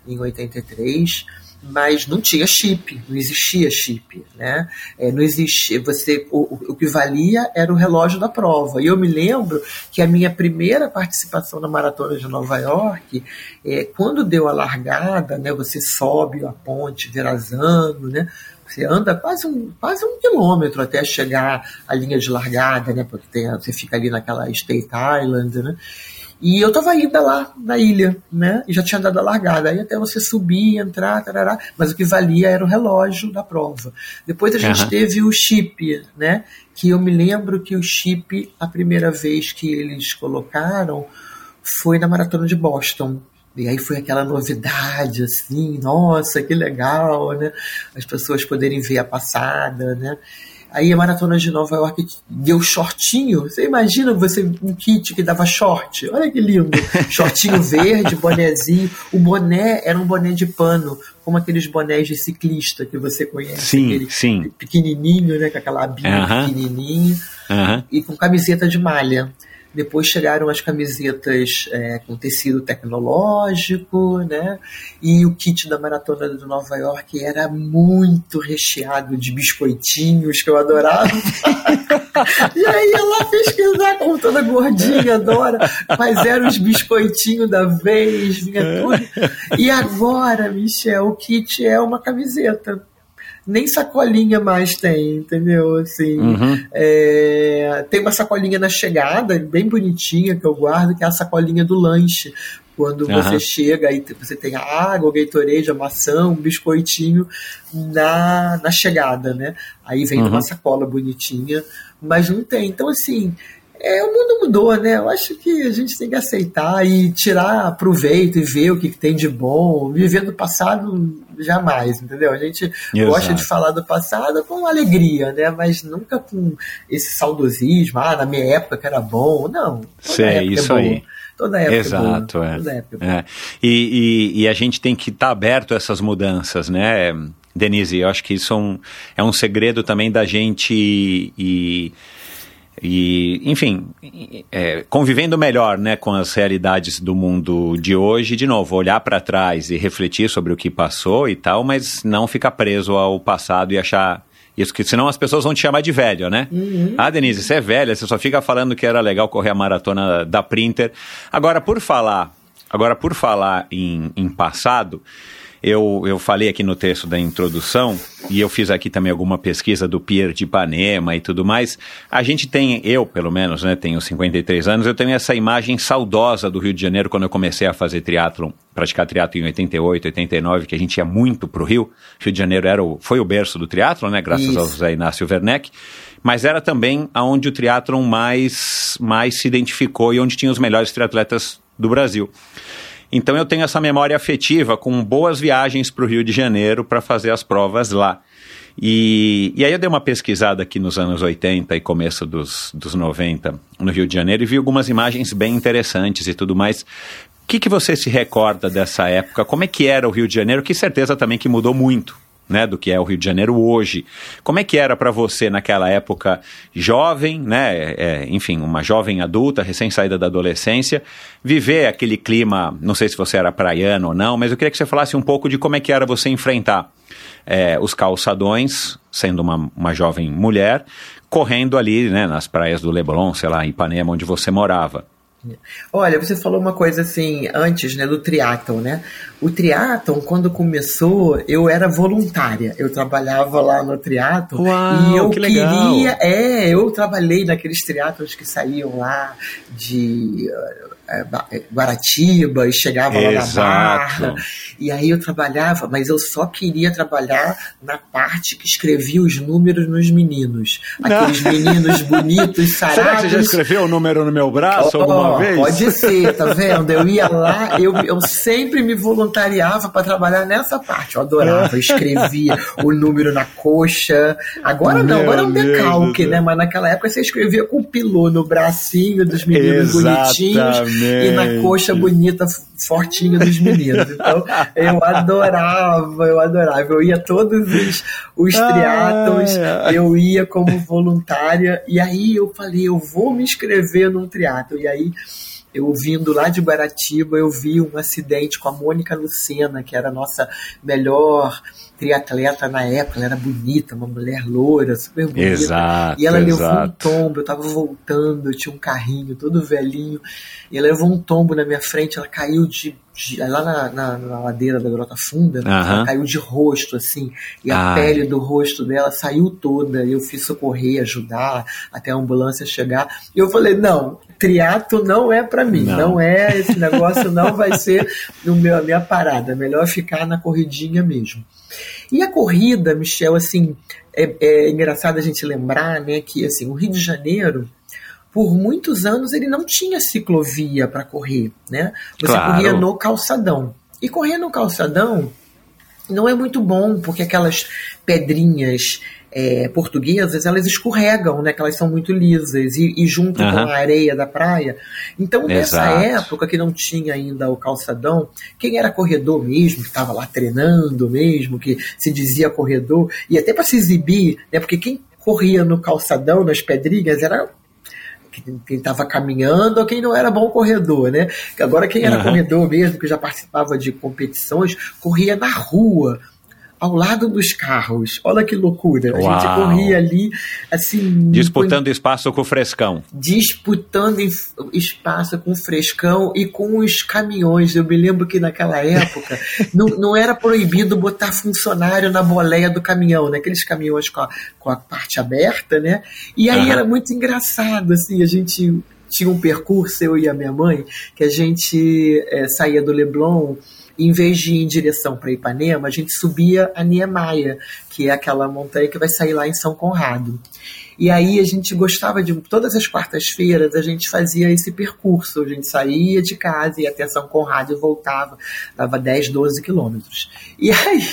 em 83 mas não tinha chip, não existia chip, né? É, não existia, você, o, o, que valia era o relógio da prova. E eu me lembro que a minha primeira participação na maratona de Nova York, é, quando deu a largada, né? Você sobe a ponte Verazano, né? Você anda quase um, quase um quilômetro até chegar à linha de largada, né? Porque tem, você fica ali naquela State Island, né? E eu tava ainda lá na ilha, né? E já tinha dado a largada. Aí até você subir, entrar, tarará. Mas o que valia era o relógio da prova. Depois a gente uhum. teve o chip, né? Que eu me lembro que o chip, a primeira vez que eles colocaram, foi na maratona de Boston. E aí foi aquela novidade, assim, nossa, que legal, né? As pessoas poderem ver a passada, né? Aí a maratona de Nova York deu shortinho. Você imagina você um kit que dava short? Olha que lindo. [LAUGHS] Shortinho verde, bonézinho. O boné era um boné de pano, como aqueles bonés de ciclista que você conhece. Sim, sim. Pequenininho, né? Com aquela abinha uh -huh. pequenininha. Uh -huh. E com camiseta de malha. Depois chegaram as camisetas é, com tecido tecnológico, né? E o kit da maratona de Nova York era muito recheado de biscoitinhos que eu adorava. [LAUGHS] e aí ela pesquisar como toda gordinha adora quais eram os biscoitinhos da vez, vinha tudo. E agora, Michel, o kit é uma camiseta nem sacolinha mais tem, entendeu? Assim, uhum. é, tem uma sacolinha na chegada, bem bonitinha, que eu guardo, que é a sacolinha do lanche. Quando uhum. você chega, aí você tem a água, o Gatorade, a maçã, um biscoitinho na, na chegada, né? Aí vem uhum. uma sacola bonitinha, mas não tem. Então, assim, é, o mundo mudou, né? Eu acho que a gente tem que aceitar e tirar proveito e ver o que, que tem de bom. Viver do passado, jamais, entendeu? A gente Exato. gosta de falar do passado com alegria, né? Mas nunca com esse saudosismo, ah, na minha época que era bom. Não. Sei, é isso é aí. Toda época Exato, é. Toda época é. E, e, e, a gente tem que estar tá aberto a essas mudanças, né? Denise, eu acho que isso é um, é um segredo também da gente e e, enfim, é, convivendo melhor né, com as realidades do mundo de hoje, de novo, olhar para trás e refletir sobre o que passou e tal, mas não ficar preso ao passado e achar isso, que senão as pessoas vão te chamar de velho, né? Uhum. Ah, Denise, você é velha, você só fica falando que era legal correr a maratona da Printer. Agora, por falar, agora por falar em, em passado, eu, eu falei aqui no texto da introdução, e eu fiz aqui também alguma pesquisa do Pierre de Ipanema e tudo mais. A gente tem, eu pelo menos, né, tenho 53 anos, eu tenho essa imagem saudosa do Rio de Janeiro quando eu comecei a fazer triatlon, praticar triatlo em 88, 89, que a gente ia muito pro Rio. Rio de Janeiro era o, foi o berço do triatlo, né, graças Isso. ao José Inácio Werneck mas era também aonde o triatlon mais, mais se identificou e onde tinha os melhores triatletas do Brasil. Então eu tenho essa memória afetiva com boas viagens para o Rio de Janeiro para fazer as provas lá. E, e aí eu dei uma pesquisada aqui nos anos 80 e começo dos, dos 90 no Rio de Janeiro e vi algumas imagens bem interessantes e tudo mais. O que, que você se recorda dessa época? Como é que era o Rio de Janeiro? Que certeza também que mudou muito. Né, do que é o Rio de Janeiro hoje. Como é que era para você naquela época jovem, né, é, enfim, uma jovem adulta, recém-saída da adolescência, viver aquele clima, não sei se você era praiano ou não, mas eu queria que você falasse um pouco de como é que era você enfrentar é, os calçadões, sendo uma, uma jovem mulher, correndo ali, né, nas praias do Leblon, sei lá, em Ipanema, onde você morava. Olha, você falou uma coisa assim antes, né, do triatlon, né? O triatlon, quando começou, eu era voluntária. Eu trabalhava lá no triatlon Uau, e eu que queria, legal. é, eu trabalhei naqueles triatlons que saíam lá de Guaratiba e chegava lá na Exato. Barra. E aí eu trabalhava, mas eu só queria trabalhar na parte que escrevia os números nos meninos. Aqueles meninos [LAUGHS] bonitos, sarados. Será que você já escreveu o número no meu braço alguma Ó, vez? Pode ser, tá vendo? Eu ia lá, eu, eu sempre me voluntariava para trabalhar nessa parte. Eu adorava, eu escrevia o número na coxa. Agora não, Meu agora é um decalque, né? Mas naquela época você escrevia com pilô no bracinho dos meninos bonitinhos e na coxa bonita, fortinha dos meninos. Então eu adorava, eu adorava. Eu ia todos os, os triatlons, eu ia como voluntária, e aí eu falei, eu vou me inscrever num triatlo. E aí, eu vindo lá de Guaratiba, eu vi um acidente com a Mônica Lucena, que era a nossa melhor triatleta na época. Ela era bonita, uma mulher loura, super bonita. Exato, E ela levou um exato. tombo, eu tava voltando, eu tinha um carrinho todo velhinho, e ela levou um tombo na minha frente, ela caiu de. de- lá na, na- na ladeira da Grota Funda, Aham. ela caiu de rosto, assim, e a pele do rosto dela saiu toda. e Eu fiz socorrer, ajudar, até a ambulância chegar. E eu falei: não, triato não é pra mim, Não. não. é, esse negócio não vai ser no meu, a minha parada, é melhor ficar na corridinha mesmo. E a corrida, Michel, assim, é, é engraçado a gente lembrar, né, que assim, o Rio de Janeiro, por muitos anos, ele não tinha ciclovia para correr, né? Você Claro. corria no calçadão. E correr no calçadão não é muito bom, porque aquelas pedrinhas é, portuguesas, elas escorregam, né? Que elas são muito lisas e, e junto com Aham. a areia da praia. Então, nessa Exato. época que não tinha ainda o calçadão, quem era corredor mesmo, que estava lá treinando mesmo, que se dizia corredor, e até para se exibir, né? Porque quem corria no calçadão, nas pedrinhas, era quem estava caminhando ou quem não era bom corredor, né? Agora quem era Aham. corredor mesmo, que já participava de competições, corria na rua, ao lado dos carros. Olha que loucura. A gente Uau. corria ali, assim... Disputando espaço com o Frescão. disputando espaço com o frescão e com os caminhões. Eu me lembro que naquela época [LAUGHS] não, não era proibido botar funcionário na boleia do caminhão, né? Aqueles caminhões com a, com a parte aberta, né? E aí Aham. era muito engraçado, assim, a gente tinha um percurso, eu e a minha mãe, que a gente eh, saía do Leblon em vez de ir em direção para Ipanema, a gente subia a Niemeyer, que é aquela montanha que vai sair lá em São Conrado. E aí a gente gostava de. Todas as quartas-feiras a gente fazia esse percurso. A gente saía de casa, ia até São Conrado e voltava. Dava 10, 12 quilômetros. E aí,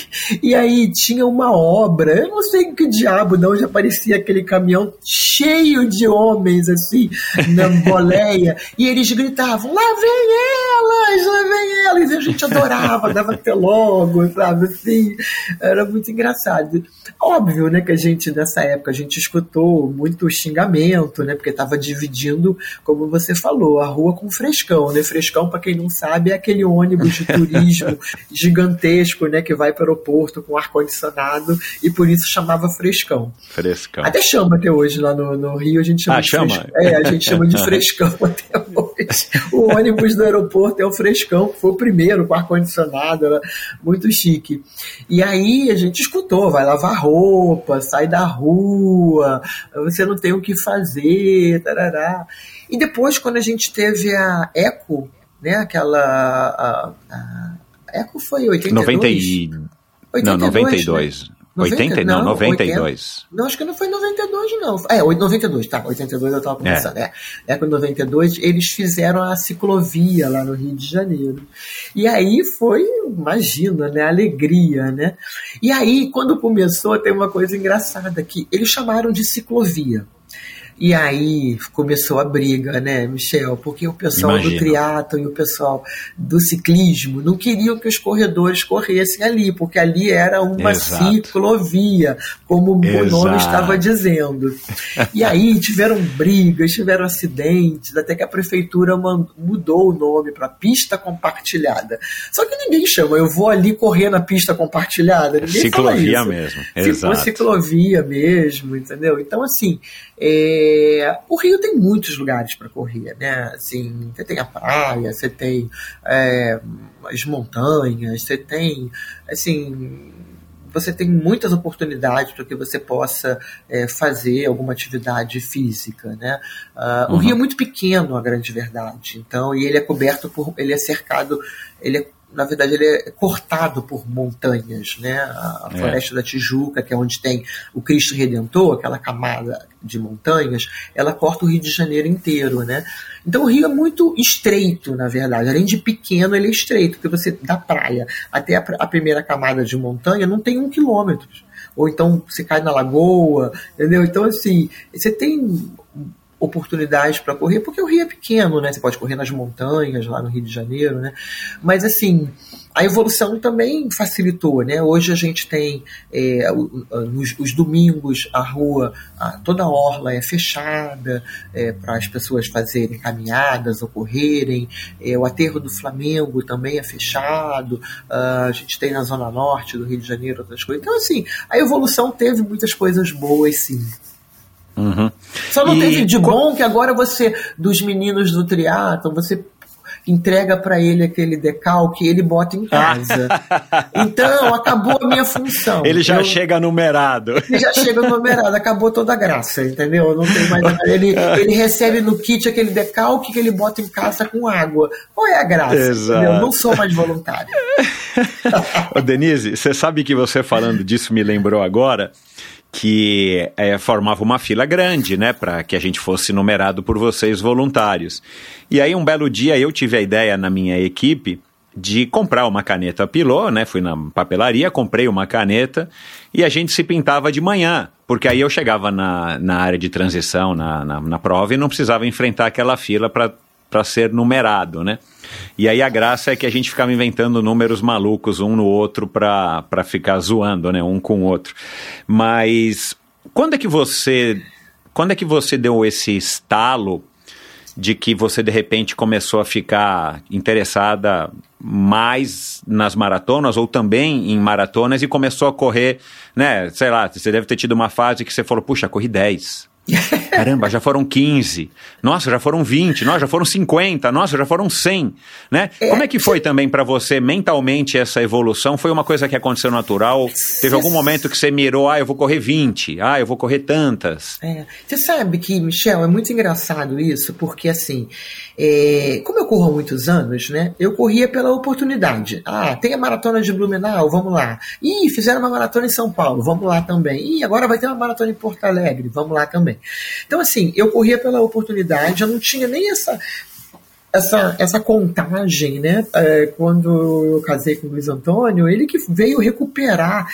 e aí tinha uma obra, eu não sei que diabo, não, já parecia aquele caminhão cheio de homens, assim, na boleia. [LAUGHS] e eles gritavam: lá vem elas, lá vem elas. E a gente adorava, dava até logo, sabe? Assim, era muito engraçado. Óbvio, né, que a gente, nessa época, a gente escutou muito xingamento, né, porque estava dividindo, como você falou, a rua com frescão, né? Frescão, para quem não sabe, é aquele ônibus de turismo [LAUGHS] gigantesco, né, que vai para o aeroporto com ar-condicionado e por isso chamava frescão. Frescão. Até chama até hoje lá no, no Rio, a gente chama Ah, de chama? frescão. É, a gente chama de [LAUGHS] frescão até hoje. [LAUGHS] O ônibus do aeroporto é o frescão, que foi o primeiro com ar-condicionado, era muito chique. E aí a gente escutou, vai lavar roupa, sai da rua, você não tem o que fazer, tarará. E depois, quando a gente teve a Eco, né, aquela... A, a- Eco foi 82? 90 e... Não, 82, 92. 80, não, 92. 80, não, acho que não foi 92, não. É, 92, tá. 82 eu tava. É. é. É com 92 eles fizeram a ciclovia lá no Rio de Janeiro. E aí foi, imagina, né? Alegria, né? E aí, quando começou, tem uma coisa engraçada que eles chamaram de ciclovia. E aí começou a briga, né, Michel? Porque o pessoal Imagina. do triatlo e o pessoal do ciclismo não queriam que os corredores corressem ali, porque ali era uma Exato. ciclovia, como Exato. o nome estava dizendo. E aí tiveram brigas, tiveram acidentes, até que a prefeitura mudou o nome para pista compartilhada. Só que ninguém chama, eu vou ali correr na pista compartilhada. Ninguém ciclovia mesmo. Exato. ciclovia mesmo, entendeu? Então, assim, é, o Rio tem muitos lugares para correr, né? Assim, você tem a praia, você tem é, as montanhas, você tem, assim, você tem muitas oportunidades para que você possa é, fazer alguma atividade física, né? Uh, uhum. O Rio é muito pequeno, a grande verdade. Então, e ele é coberto por, ele é cercado, ele é na verdade, ele é cortado por montanhas, né? A, é. Floresta da Tijuca, que é onde tem o Cristo Redentor, aquela camada de montanhas, ela corta o Rio de Janeiro inteiro, né? Então o rio é muito estreito, na verdade. Além de pequeno, ele é estreito, porque você, da praia até a, a primeira camada de montanha, não tem um quilômetro. Ou então você cai na lagoa, entendeu? Então, assim, você tem oportunidades para correr, porque o Rio é pequeno, né? Você pode correr nas montanhas lá no Rio de Janeiro, né? Mas assim, a evolução também facilitou, né? Hoje a gente tem é, os, os, domingos a rua, a, toda a orla é fechada é, para as pessoas fazerem caminhadas ou correrem. É, o aterro do Flamengo também é fechado. A gente tem na zona norte do Rio de Janeiro outras coisas. Então assim, a evolução teve muitas coisas boas, sim. Uhum. Só não e... teve de bom que agora você, dos meninos do triatlo, você entrega para ele aquele decalque e ele bota em casa. então, acabou a minha função. Ele já eu, chega numerado. Ele já chega numerado, acabou toda a graça, entendeu? Não tem mais ele, ele recebe no kit aquele decalque que ele bota em casa com água. Qual é a graça? Exato. Eu não sou mais voluntário. [LAUGHS] Ô, Denise, você sabe que você falando disso me lembrou agora que é, formava uma fila grande, né, para que a gente fosse numerado por vocês voluntários. E aí um belo dia eu tive a ideia na minha equipe de comprar uma caneta Pilô, né? Fui na papelaria, comprei uma caneta e a gente se pintava de manhã, porque aí eu chegava na, na área de transição, na, na, na prova, e não precisava enfrentar aquela fila para para ser numerado, né? E aí a graça é que a gente ficava inventando números malucos um no outro para ficar zoando, né? Um com o outro. Mas quando é que você quando é que você deu esse estalo de que você de repente começou a ficar interessada mais nas maratonas ou também em maratonas e começou a correr, né? Sei lá, você deve ter tido uma fase que você falou, puxa, corri 10. [LAUGHS] Caramba, já foram 15. Nossa, já foram 20. Nossa, já foram 50. Nossa, já foram 100. Né? É, Como é que foi também para você mentalmente essa evolução? Foi uma coisa que aconteceu natural? Teve algum momento que você mirou, ah, eu vou correr 20. Ah, eu vou correr tantas. É. Você sabe que, Michel, é muito engraçado isso, porque assim, é, como eu corro há muitos anos, né? Eu corria pela oportunidade. Ah, tem a maratona de Blumenau, vamos lá. Ih, fizeram uma maratona em São Paulo, vamos lá também. Ih, agora vai ter uma maratona em Porto Alegre, vamos lá também. Então, assim, eu corria pela oportunidade, eu não tinha nem essa essa, essa contagem, né? É, quando eu casei com o Luiz Antônio, ele que veio recuperar.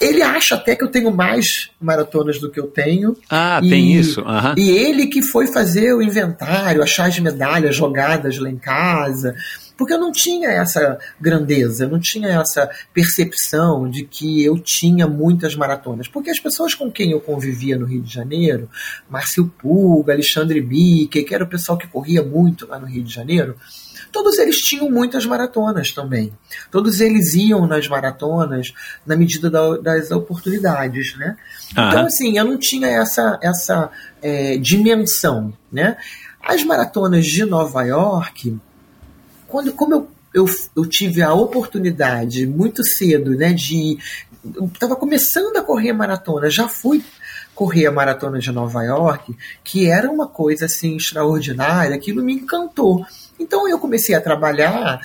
Ele acha até que eu tenho mais maratonas do que eu tenho. Ah, e, tem isso. Uhum. E ele que foi fazer o inventário, achar as medalhas jogadas lá em casa. Porque eu não tinha essa grandeza, eu não tinha essa percepção de que eu tinha muitas maratonas. Porque as pessoas com quem eu convivia no Rio de Janeiro, Márcio Pulga, Alexandre Bique, que era o pessoal que corria muito lá no Rio de Janeiro, todos eles tinham muitas maratonas também. Todos eles iam nas maratonas na medida da, das oportunidades, né? Uhum. Então, assim, eu não tinha essa, essa é, dimensão, né? As maratonas de Nova York, quando, como eu, eu, eu tive a oportunidade muito cedo, né, de. Estava começando a correr maratona, já fui correr a maratona de Nova York, que era uma coisa assim extraordinária, aquilo me encantou. Então eu comecei a trabalhar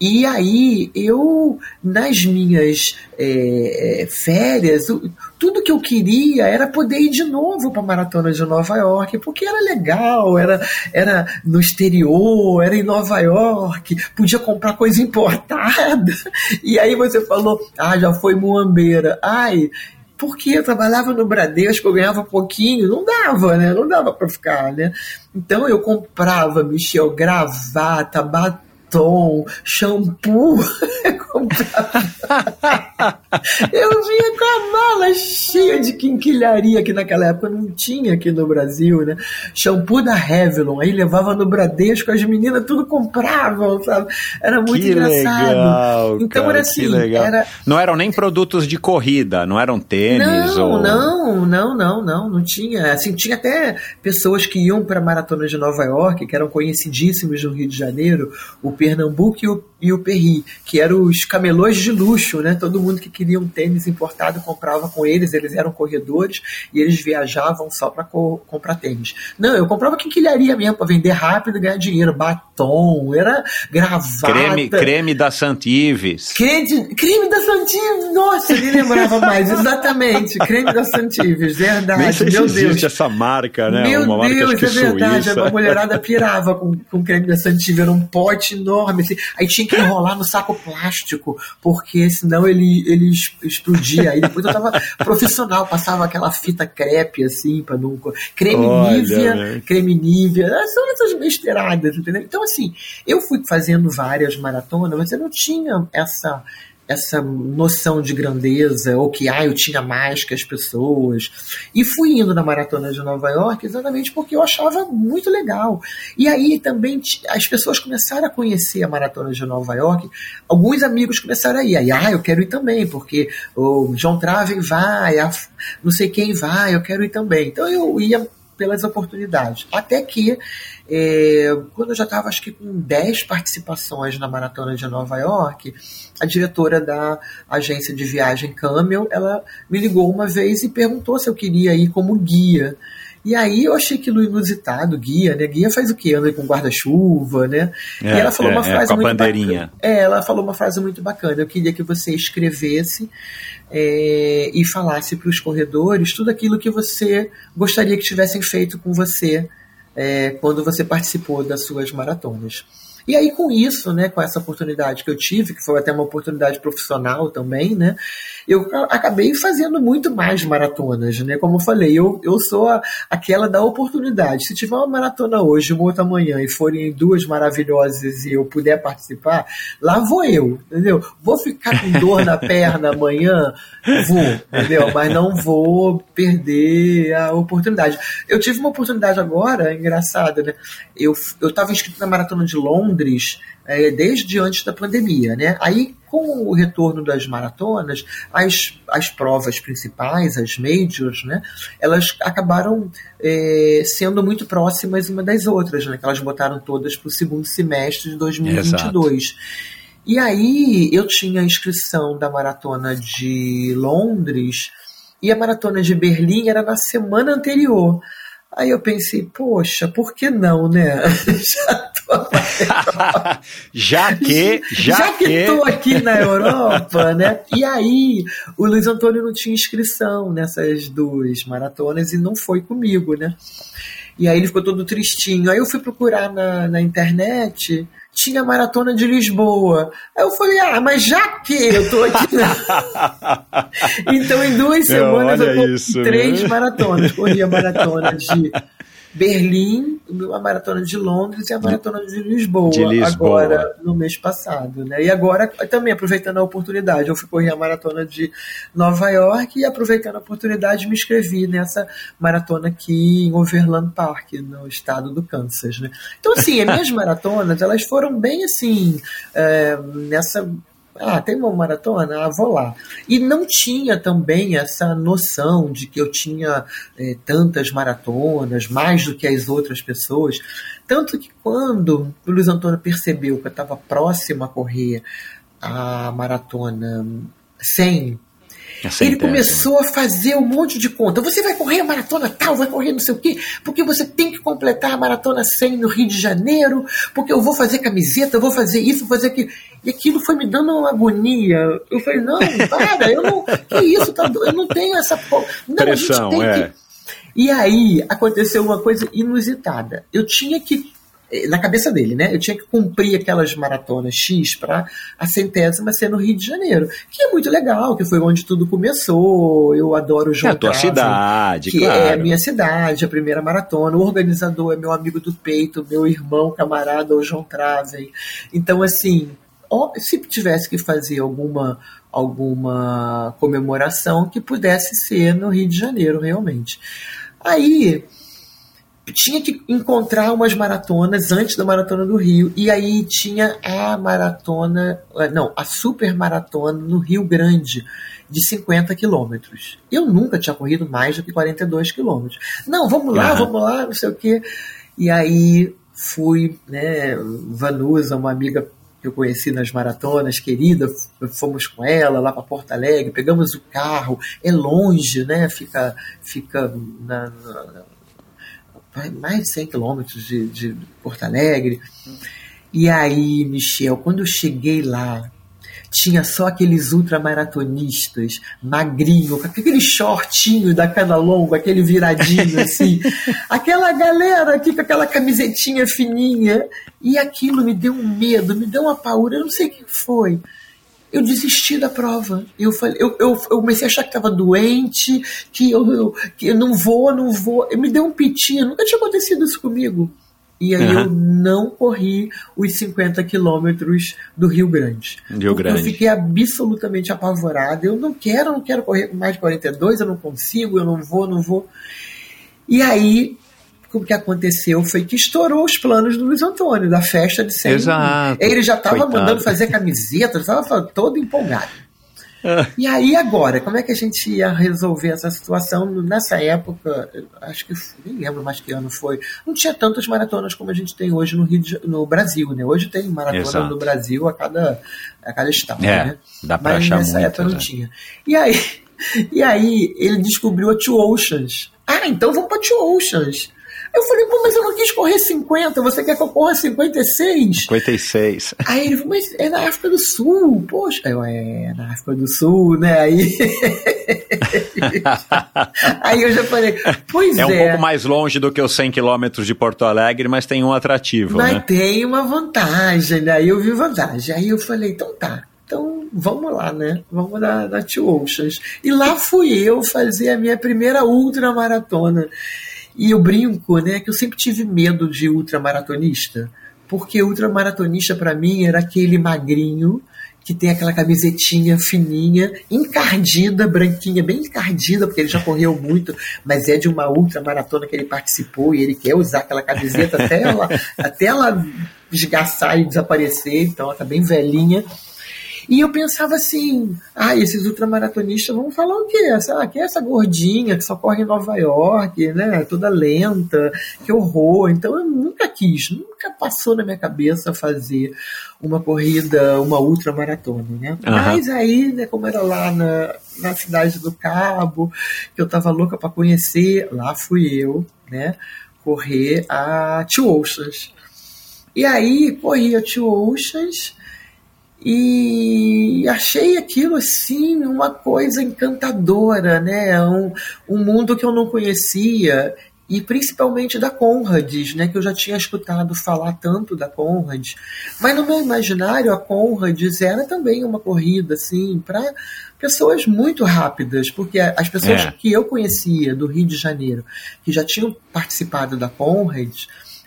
E aí, eu, nas minhas é, férias, tudo que eu queria era poder ir de novo para a Maratona de Nova York, porque era legal, era, era no exterior, era em Nova York, podia comprar coisa importada. E aí você falou, ah, já foi muambeira. Ai, porque eu trabalhava no Bradesco, eu ganhava pouquinho, não dava, né? Não dava para ficar, né? Então eu comprava, Michel, gravata, batom, batom, shampoo. [LAUGHS] eu vinha com a mala cheia de quinquilharia, que naquela época não tinha aqui no Brasil, né? Shampoo da Revlon, aí levava no Bradesco, as meninas tudo compravam, sabe? Era muito que engraçado. Legal, então cara, era assim, era... Não eram nem produtos de corrida, não eram tênis não, ou... Não, não, não, não, não tinha. Assim, tinha até pessoas que iam para a Maratona de Nova York, que eram conhecidíssimos no Rio de Janeiro, o Pernambuco e o, e o Perri, que eram os camelôs de luxo, né? Todo mundo que queria um tênis importado comprava com eles, eles eram corredores e eles viajavam só para co comprar tênis. Não, eu comprava quinquilharia mesmo para vender rápido e ganhar dinheiro, batom, era gravata. Creme, creme da Santives. Creme, creme da Santives, nossa, nem lembrava mais, exatamente, creme da Santives, verdade, Nem sei meu se Deus. essa marca, né? Meu Uma Deus, é verdade. suíça. A mulherada pirava com, com creme da Santiva, era um pote enorme. Assim. Aí tinha que enrolar no saco plástico, porque senão ele, ele explodia. Aí depois eu tava [LAUGHS] profissional, passava aquela fita crepe, assim, pra não. Creme Olha, Nivea, né? creme são essas besteiradas, entendeu? Então, assim, eu fui fazendo várias maratonas, mas eu não tinha essa essa noção de grandeza, ou que ah, eu tinha mais que as pessoas. E fui indo na Maratona de Nova York exatamente porque eu achava muito legal. E aí também as pessoas começaram a conhecer a Maratona de Nova York, alguns amigos começaram a ir. Aí, ah, eu quero ir também, porque o John Traven vai, não sei quem vai, eu quero ir também. Então eu ia pelas oportunidades. Até que, é, quando eu já estava, acho que com 10 participações na Maratona de Nova York, a diretora da agência de viagem Camel, ela me ligou uma vez e perguntou se eu queria ir como guia. E aí eu achei aquilo inusitado, guia, né? Guia faz o quê? Anda com guarda-chuva, né? É, e ela falou é, uma é, frase com a muito bandeirinha. bacana. É, ela falou uma frase muito bacana. Eu queria que você escrevesse é, e falasse para os corredores tudo aquilo que você gostaria que tivessem feito com você é, quando você participou das suas maratonas. E aí, com isso, né, com essa oportunidade que eu tive, que foi até uma oportunidade profissional também, né, eu acabei fazendo muito mais maratonas, né? Como eu falei, eu, eu sou a- aquela da oportunidade. Se tiver uma maratona hoje, uma outra amanhã, e forem duas maravilhosas e eu puder participar, lá vou eu, entendeu? Vou ficar com dor na perna amanhã? Vou, entendeu? Mas não vou perder a oportunidade. Eu tive uma oportunidade agora, engraçada, né? Eu, eu inscrito na Maratona de Londres é, desde antes da pandemia, né? Aí, com o retorno das maratonas, as, as provas principais, as majors, né? Elas acabaram é, sendo muito próximas uma das outras, né? Que elas botaram todas para o segundo semestre de 2022. E aí eu tinha a inscrição da maratona de Londres e a maratona de Berlim era na semana anterior. Aí eu pensei, poxa, por que não, né? [LAUGHS] Já tô [LAUGHS] já que, já, já que estou aqui na Europa, né? E aí, o Luiz Antônio não tinha inscrição nessas duas maratonas e não foi comigo, né? E aí ele ficou todo tristinho. Aí eu fui procurar na, na internet, tinha a maratona de Lisboa. Aí eu falei, ah, mas já que eu tô aqui. na- [LAUGHS] então, em duas semanas eu corri três maratonas. Corri a maratona de Berlim, a maratona de Londres e a maratona de Lisboa, De Lisboa. agora no mês passado, né? E agora também aproveitando a oportunidade, eu fui correr a maratona de Nova York e aproveitando a oportunidade me inscrevi nessa maratona aqui em Overland Park, no estado do Kansas, né? Então assim, as minhas [LAUGHS] maratonas elas foram bem assim é, nessa ah, tem uma maratona? Ah, vou lá. E não tinha também essa noção de que eu tinha eh, tantas maratonas, mais do que as outras pessoas. Tanto que quando o Luiz Antônio percebeu que eu estava próximo a correr a maratona 100, A centésima. Ele começou a fazer um monte de conta. Você vai correr a maratona tal, vai correr não sei o quê, porque você tem que completar a maratona 100 no Rio de Janeiro, porque eu vou fazer camiseta, eu vou fazer isso, vou fazer aquilo. E aquilo foi me dando uma agonia. Eu falei, não, para, eu não. Que isso, tá, eu não tenho essa. Não, Pressão, a gente tem é. que. E aí aconteceu uma coisa inusitada. Eu tinha que, na cabeça dele, né? Eu tinha que cumprir aquelas maratonas X para a centésima ser no Rio de Janeiro, que é muito legal, que foi onde tudo começou. Eu adoro o É João a tua cidade, que claro. é a minha cidade, a primeira maratona. O organizador é meu amigo do peito, meu irmão, camarada, o João Traven. Então, assim, se tivesse que fazer alguma alguma comemoração que pudesse ser no Rio de Janeiro, realmente. Aí tinha que encontrar umas maratonas antes da maratona do Rio e aí tinha a maratona, eh, não, a super maratona no Rio Grande de 50 quilômetros. Eu nunca tinha corrido mais do que 42 quilômetros. Não, vamos lá, Aham. vamos lá, não sei o quê. E aí fui, né, Vanusa, uma amiga que eu conheci nas maratonas, querida, fomos com ela lá para Porto Alegre, pegamos o carro, é longe, né? Fica, fica na, na- vai mais de 100 quilômetros de, de Porto Alegre. E aí, Michel, quando eu cheguei lá, tinha só aqueles ultramaratonistas, magrinho, com aquele shortinho da cana longa, aquele viradinho assim. [LAUGHS] aquela galera aqui com aquela camisetinha fininha. E aquilo me deu um medo, me deu uma paura, eu não sei o que foi. Eu desisti da prova. Eu, falei, eu, eu, eu comecei a achar que estava doente, que eu, eu, que eu não vou, não vou. Me deu um pitinho, nunca tinha acontecido isso comigo. E aí Aham. eu não corri os 50 quilômetros do Rio Grande. Rio Grande. Eu fiquei absolutamente apavorada. Eu não quero, eu não quero correr mais de 42, eu não consigo, eu não vou, não vou. E aí, o que aconteceu foi que estourou os planos do Luiz Antônio, da festa de 100. Exato. Ele já estava mandando fazer camiseta, estava todo empolgado. Ah. E aí agora, como é que a gente ia resolver essa situação? Nessa época, acho que nem lembro mais que ano foi. Não tinha tantas maratonas como a gente tem hoje no Rio de- no Brasil, né? Hoje tem maratona Exato. no Brasil a cada a cada estado, É, né? dá pra Mas achar nessa muitas, época não né? tinha. E aí, [LAUGHS] e aí ele descobriu a Two Oceans. Ah, então vamos pra Two Oceans. Eu falei, pô, mas eu não quis correr 50, você quer que eu corra 56? 56. Aí ele falou, mas é na África do Sul, poxa. Eu, é, na África do Sul, né? Aí, [LAUGHS] aí eu já falei, pois É é. um pouco mais longe do que os 100 quilômetros de Porto Alegre, mas tem um atrativo, Mas né? tem uma vantagem, né? Aí eu vi vantagem. Aí eu falei, então tá. Então vamos lá, né? Vamos na, na Two Oceans. E lá fui eu fazer a minha primeira ultramaratona. E eu brinco, né, que eu sempre tive medo de ultramaratonista. Porque ultramaratonista para mim era aquele magrinho que tem aquela camisetinha fininha, encardida, branquinha, bem encardida, porque ele já correu muito, mas é de uma ultra maratona que ele participou e ele quer usar aquela camiseta até ela, [LAUGHS] até ela esgaçar e desaparecer, então ela tá bem velhinha. E eu pensava assim, ah, esses ultramaratonistas vão falar o quê? Essa, que é essa gordinha que só corre em Nova York, né? Toda lenta, que horror. Então eu nunca quis, nunca passou na minha cabeça fazer uma corrida, uma ultramaratona, né? Aham. Mas aí, né, como era lá na, na cidade do Cabo, que eu tava louca para conhecer, lá fui eu, né? Correr a Oceans. E aí corri a Oceans e achei aquilo assim uma coisa encantadora, né? Um, um mundo que eu não conhecia e principalmente da Conrads, né? Que eu já tinha escutado falar tanto da Conrads, mas no meu imaginário a Conrads era também uma corrida assim para pessoas muito rápidas, porque as pessoas É. que eu conhecia do Rio de Janeiro que já tinham participado da Conrads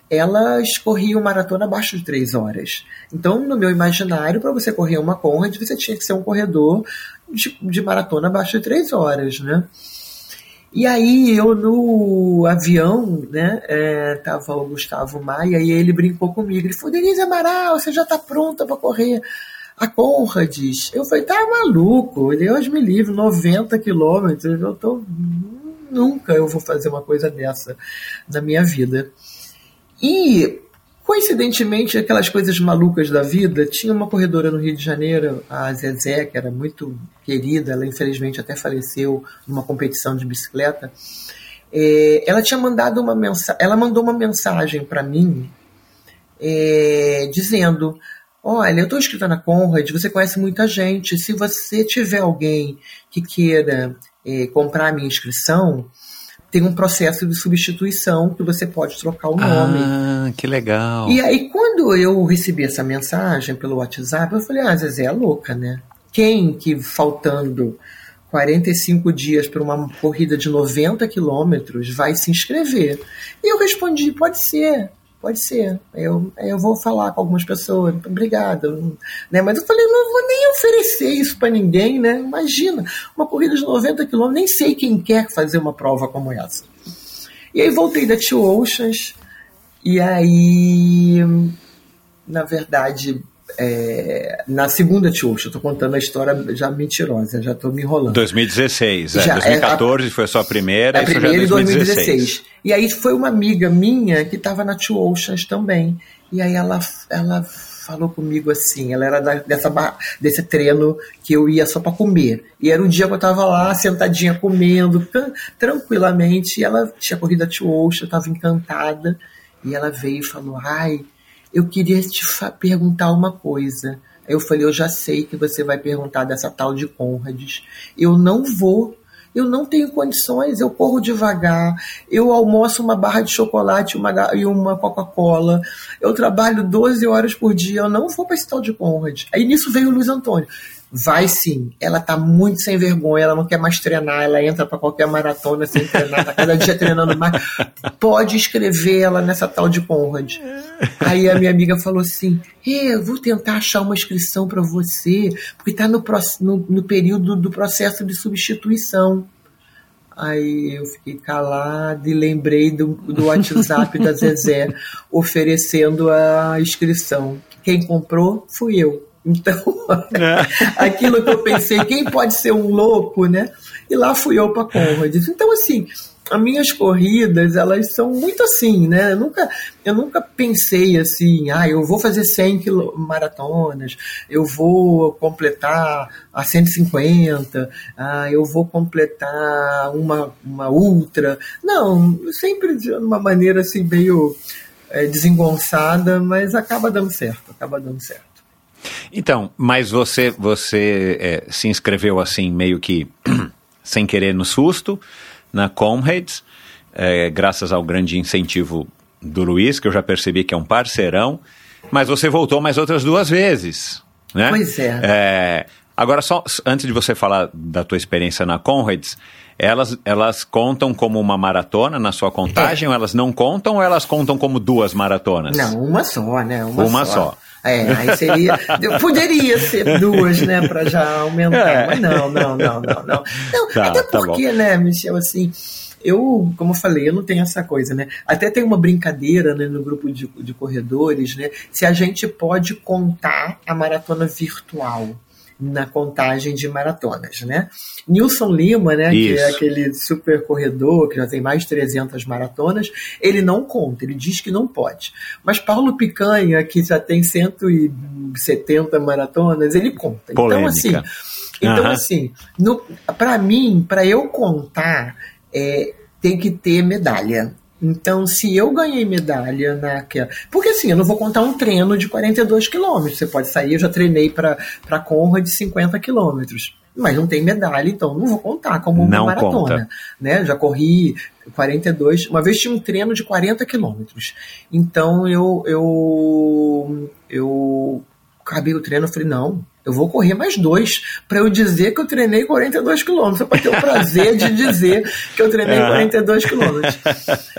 elas corriam maratona abaixo de três horas. Então, no meu imaginário, para você correr uma Conrad, você tinha que ser um corredor de, de maratona abaixo de três horas, né? E aí, eu no avião, né, é, tava o Gustavo Maia e ele brincou comigo. Ele falou, Denise Amaral, você já tá pronta para correr a Conrads? Eu falei, tá maluco, Deus me livre, 90 quilômetros, eu tô... Nunca eu vou fazer uma coisa dessa na minha vida. E Coincidentemente, aquelas coisas malucas da vida, tinha uma corredora no Rio de Janeiro, a Zezé, que era muito querida, ela infelizmente até faleceu numa competição de bicicleta. É, ela tinha mandado uma mensagem, ela mandou uma mensagem para mim é, dizendo: Olha, eu estou inscrita na Conrad, você conhece muita gente. Se você tiver alguém que queira é, comprar a minha inscrição, tem um processo de substituição que você pode trocar o nome. Ah, que legal. E aí, quando eu recebi essa mensagem pelo WhatsApp, eu falei, ah, Zezé é louca, né? Quem que faltando 45 dias para uma corrida de 90 quilômetros vai se inscrever? E eu respondi, pode ser. Pode ser. Eu, eu vou falar com algumas pessoas. Obrigado. Né? Mas eu falei, não vou nem oferecer isso para ninguém, né? Imagina, uma corrida de 90 quilômetros, nem sei quem quer fazer uma prova como essa. E aí voltei da Two Oceans, e aí, na verdade, é, na segunda Tchux, eu tô contando a história já mentirosa, já tô me enrolando. 2016, é, já, 2014 é, a, foi a sua primeira, a primeira já 2016. 2016. E aí foi uma amiga minha que estava na Oceans também. E aí ela, ela falou comigo assim, ela era da, dessa desse treino que eu ia só para comer. E era o dia que eu estava lá, sentadinha comendo, tranquilamente, e ela tinha corrido a Two Oceans, estava encantada. E ela veio e falou: "Ai, eu queria te perguntar uma coisa. Eu falei, eu já sei que você vai perguntar dessa tal de Conrads. Eu não vou, eu não tenho condições, eu corro devagar, eu almoço uma barra de chocolate uma, e uma Coca-Cola, eu trabalho 12 horas por dia, eu não vou para esse tal de Conrad. Aí nisso veio o Luiz Antônio. Vai sim, ela tá muito sem vergonha, ela não quer mais treinar, ela entra para qualquer maratona sem treinar, tá cada dia treinando mais. Pode escrever ela nessa tal de Conrad. Aí a minha amiga falou assim: eu vou tentar achar uma inscrição para você, porque tá no, no, no período do processo de substituição. Aí eu fiquei calado e lembrei do, do WhatsApp da Zezé [LAUGHS] oferecendo a inscrição. Quem comprou fui eu. Então, é. [LAUGHS] aquilo que eu pensei, quem pode ser um louco, né? E lá fui eu para Conrad. Então, assim, as minhas corridas, elas são muito assim, né? Eu nunca, eu nunca pensei assim, ah, eu vou fazer 100 maratonas, eu vou completar a 150, ah, eu vou completar uma, uma ultra. Não, sempre de uma maneira assim meio é, desengonçada, mas acaba dando certo, acaba dando certo. Então, mas você, você é, se inscreveu assim, meio que [CLEARS THROAT] sem querer no susto, na Comrades, é, graças ao grande incentivo do Luiz, que eu já percebi que é um parceirão, mas você voltou mais outras duas vezes, né? Pois é. é agora, só antes de você falar da tua experiência na Comrades, elas, elas contam como uma maratona na sua contagem, é. ou elas não contam, ou elas contam como duas maratonas? Não, uma só, né? Uma, uma só. só. É, aí seria. poderia ser duas, né, para já aumentar, é. mas não, não, não, não, não. não tá, até tá porque, tá né, Michel, assim. Eu, como eu falei, eu não tenho essa coisa, né? Até tem uma brincadeira né, no grupo de, de corredores, né? Se a gente pode contar a maratona virtual na contagem de maratonas, né? Nilson Lima, né, Isso. que é aquele super corredor que já tem mais de 300 maratonas, ele não conta, ele diz que não pode. Mas Paulo Picanha, que já tem 170 maratonas, ele conta. Então, Polêmica. Então assim, então uhum. assim, para mim, para eu contar, é, tem que ter medalha. Então, se eu ganhei medalha naquela. Porque assim, eu não vou contar um treino de 42 quilômetros. Você pode sair, eu já treinei para Conra de 50 quilômetros. Mas não tem medalha, então não vou contar como uma não maratona. Conta. Né? Já corri 42. Uma vez tinha um treino de 40 quilômetros. Então eu, eu, eu acabei o treino, eu falei, não, eu vou correr mais dois para eu dizer que eu treinei 42 quilômetros, para ter o prazer de dizer que eu treinei 42 quilômetros.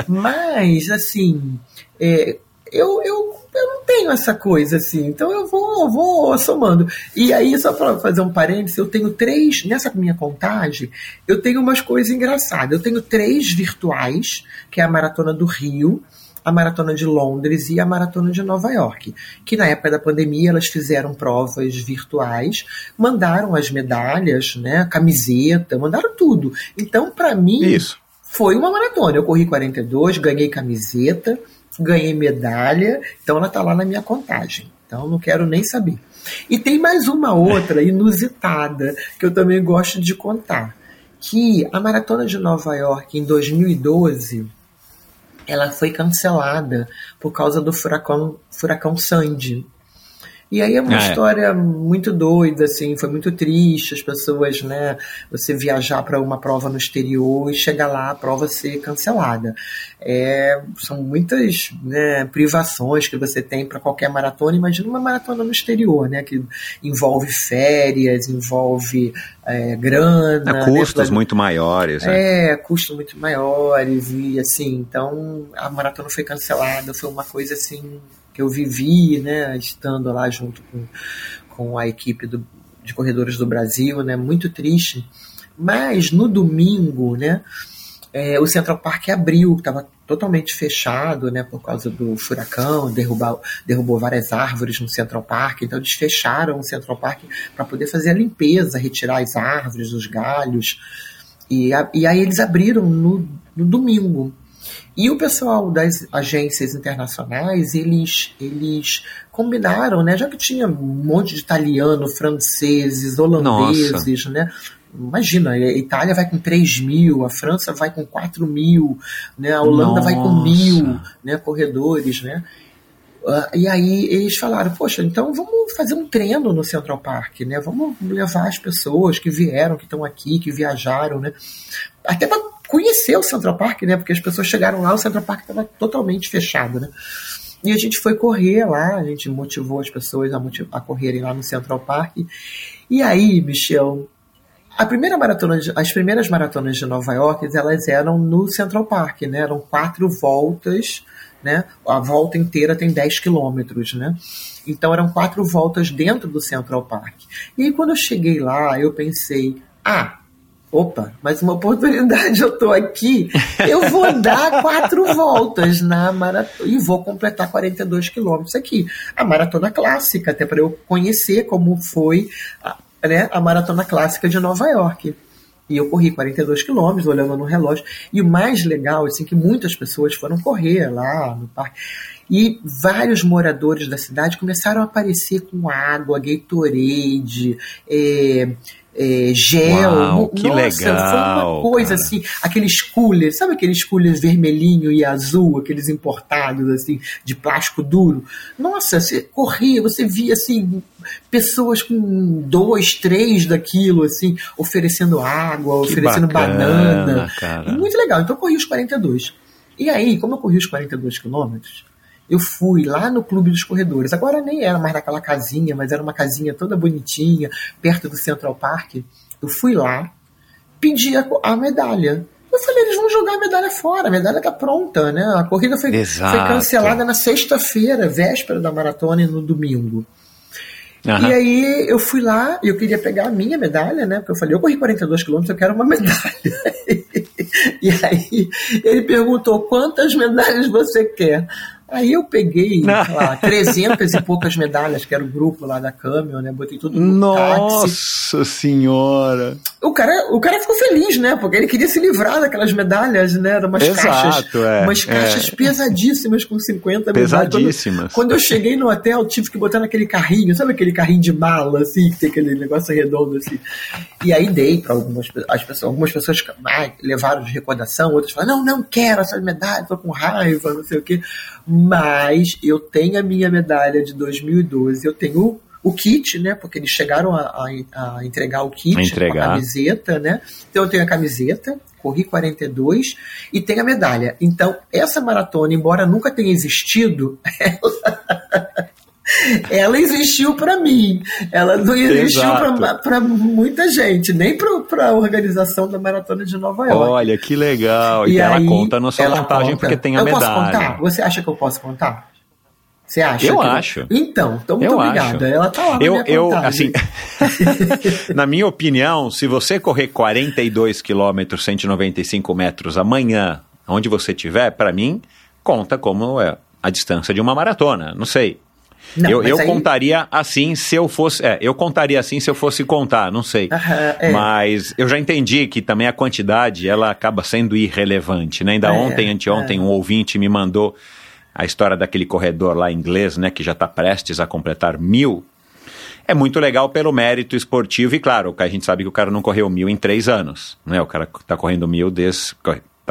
Mas, assim, é, eu, eu, eu não tenho essa coisa assim, então eu vou, eu vou somando. E aí, só para fazer um parênteses, eu tenho três, nessa minha contagem, eu tenho umas coisas engraçadas. Eu tenho três virtuais, que é a Maratona do Rio, a Maratona de Londres e a Maratona de Nova York, que na época da pandemia elas fizeram provas virtuais, mandaram as medalhas, né, a camiseta, mandaram tudo. Então, para mim, Isso. foi uma maratona. Eu corri 42, ganhei camiseta, ganhei medalha, então ela está lá na minha contagem. Então não quero nem saber. E tem mais uma outra inusitada que eu também gosto de contar, que a maratona de Nova York em 2012 ela foi cancelada por causa do furacão, furacão Sandy. E aí é uma Ah, é. história muito doida, assim, foi muito triste as pessoas, né? Você viajar para uma prova no exterior e chegar lá a prova ser cancelada. É, são muitas né, privações que você tem para qualquer maratona. Imagina uma maratona no exterior, né? Que envolve férias, envolve é, grana. É, custos né, muito maiores. né? é, custos muito maiores e assim, então a maratona foi cancelada, foi uma coisa assim que eu vivi, né, estando lá junto com, com a equipe do, de corredores do Brasil, né, muito triste. Mas no domingo, né, é, o Central Park abriu, estava totalmente fechado, né, por causa do furacão, derrubar, derrubou várias árvores no Central Park, então eles fecharam o Central Park para poder fazer a limpeza, retirar as árvores, os galhos, e, a- e aí eles abriram no, no domingo. E o pessoal das agências internacionais, eles, eles combinaram, né? Já que tinha um monte de italiano, franceses, holandeses, né? Imagina, a Itália vai com 3 mil, a França vai com 4 mil, né? a Holanda vai com Nossa. mil né? corredores, né? Ah, e aí eles falaram, poxa, então vamos fazer um treino no Central Park, né? Vamos levar as pessoas que vieram, que estão aqui, que viajaram, né? Até para conhecer o Central Park, né? Porque as pessoas chegaram lá, o Central Park estava totalmente fechado, né? E a gente foi correr lá, a gente motivou as pessoas a, a correrem lá no Central Park. E aí, Michel, a primeira maratona as primeiras maratonas de Nova York, elas eram no Central Park, né? Eram quatro voltas, né? A volta inteira tem 10 quilômetros, né? Então eram quatro voltas dentro do Central Park. E aí quando eu cheguei lá, eu pensei, ah, opa, mais uma oportunidade, [LAUGHS] eu tô aqui, eu vou dar quatro voltas na maratona e vou completar 42 quilômetros aqui. A maratona clássica, até para eu conhecer como foi a, né, a maratona clássica de Nova York. E eu corri 42 quilômetros, olhando no relógio. E o mais legal, assim, que muitas pessoas foram correr lá no parque. E vários moradores da cidade começaram a aparecer com água, Gatorade, é, é, gel. Uau, Nossa, legal, foi uma coisa cara. assim, aqueles coolers, sabe aqueles coolers vermelhinho e azul, aqueles importados assim, de plástico duro? Nossa, você corria, você via assim, pessoas com dois, três daquilo, assim, oferecendo água, Que oferecendo bacana, banana. cara. Muito legal. Então eu corri os 42. E aí, como eu corri os 42 quilômetros, eu fui lá no Clube dos Corredores. Agora nem era mais naquela casinha, mas era uma casinha toda bonitinha, perto do Central Park. Eu fui lá, pedi a, a medalha. Eu falei, eles vão jogar a medalha fora, a medalha tá pronta, né? A corrida foi, Exato. foi cancelada na sexta-feira, véspera da maratona e no domingo. Aham. E aí eu fui lá e eu queria pegar a minha medalha, né? Porque eu falei, eu corri 42 quilômetros, eu quero uma [LAUGHS] medalha. e aí ele perguntou, quantas medalhas você quer? Aí eu peguei, [LAUGHS] lá, 300 e poucas medalhas, que era o grupo lá da Camel, né? Botei tudo no táxi. Nossa senhora! O cara, o cara ficou feliz, né? Porque ele queria se livrar daquelas medalhas, né? Eram umas Exato, caixas, é, umas caixas é. pesadíssimas com 50 medalhas. Pesadíssimas. Quando, quando eu cheguei no hotel, tive que botar naquele carrinho, sabe aquele carrinho de mala, assim, que tem aquele negócio redondo, assim. E aí dei para algumas as pessoas, algumas pessoas ai, levaram de recordação, outras falaram, não, não quero essa medalha, tô com raiva, não sei o quê. Mas eu tenho a minha medalha de 2012, eu tenho o kit, né? Porque eles chegaram a, a- a entregar o kit A entregar. a camiseta, né? Então eu tenho a camiseta, corri 42 e tenho a medalha. Então, essa maratona, embora nunca tenha existido, [LAUGHS] ela, ela existiu para mim. Ela não existiu para muita gente, nem para a organização da maratona de Nova York. Olha, que legal. E E ela aí, conta na sua ela vantagem porque tem a eu medalha. Posso contar? Você acha que eu posso contar? Você acha? Eu que acho. Então, então muito Eu obrigada. acho. Ela tá lá na Eu, minha eu assim, [LAUGHS] na minha opinião, se você correr 42 quilômetros, 195 metros amanhã, onde você estiver, para mim, conta como é a distância de uma maratona. Não sei. Não, eu eu aí- contaria assim se eu fosse. É, eu contaria assim se eu fosse contar, não sei. Aham, é. Mas eu já entendi que também a quantidade ela acaba sendo irrelevante. Né? Ainda É, ontem, anteontem, um ouvinte me mandou a história daquele corredor lá inglês, né, que já está prestes a completar mil, é muito legal pelo mérito esportivo e, claro, a gente sabe que o cara não correu mil em três anos, né? O cara está correndo mil desde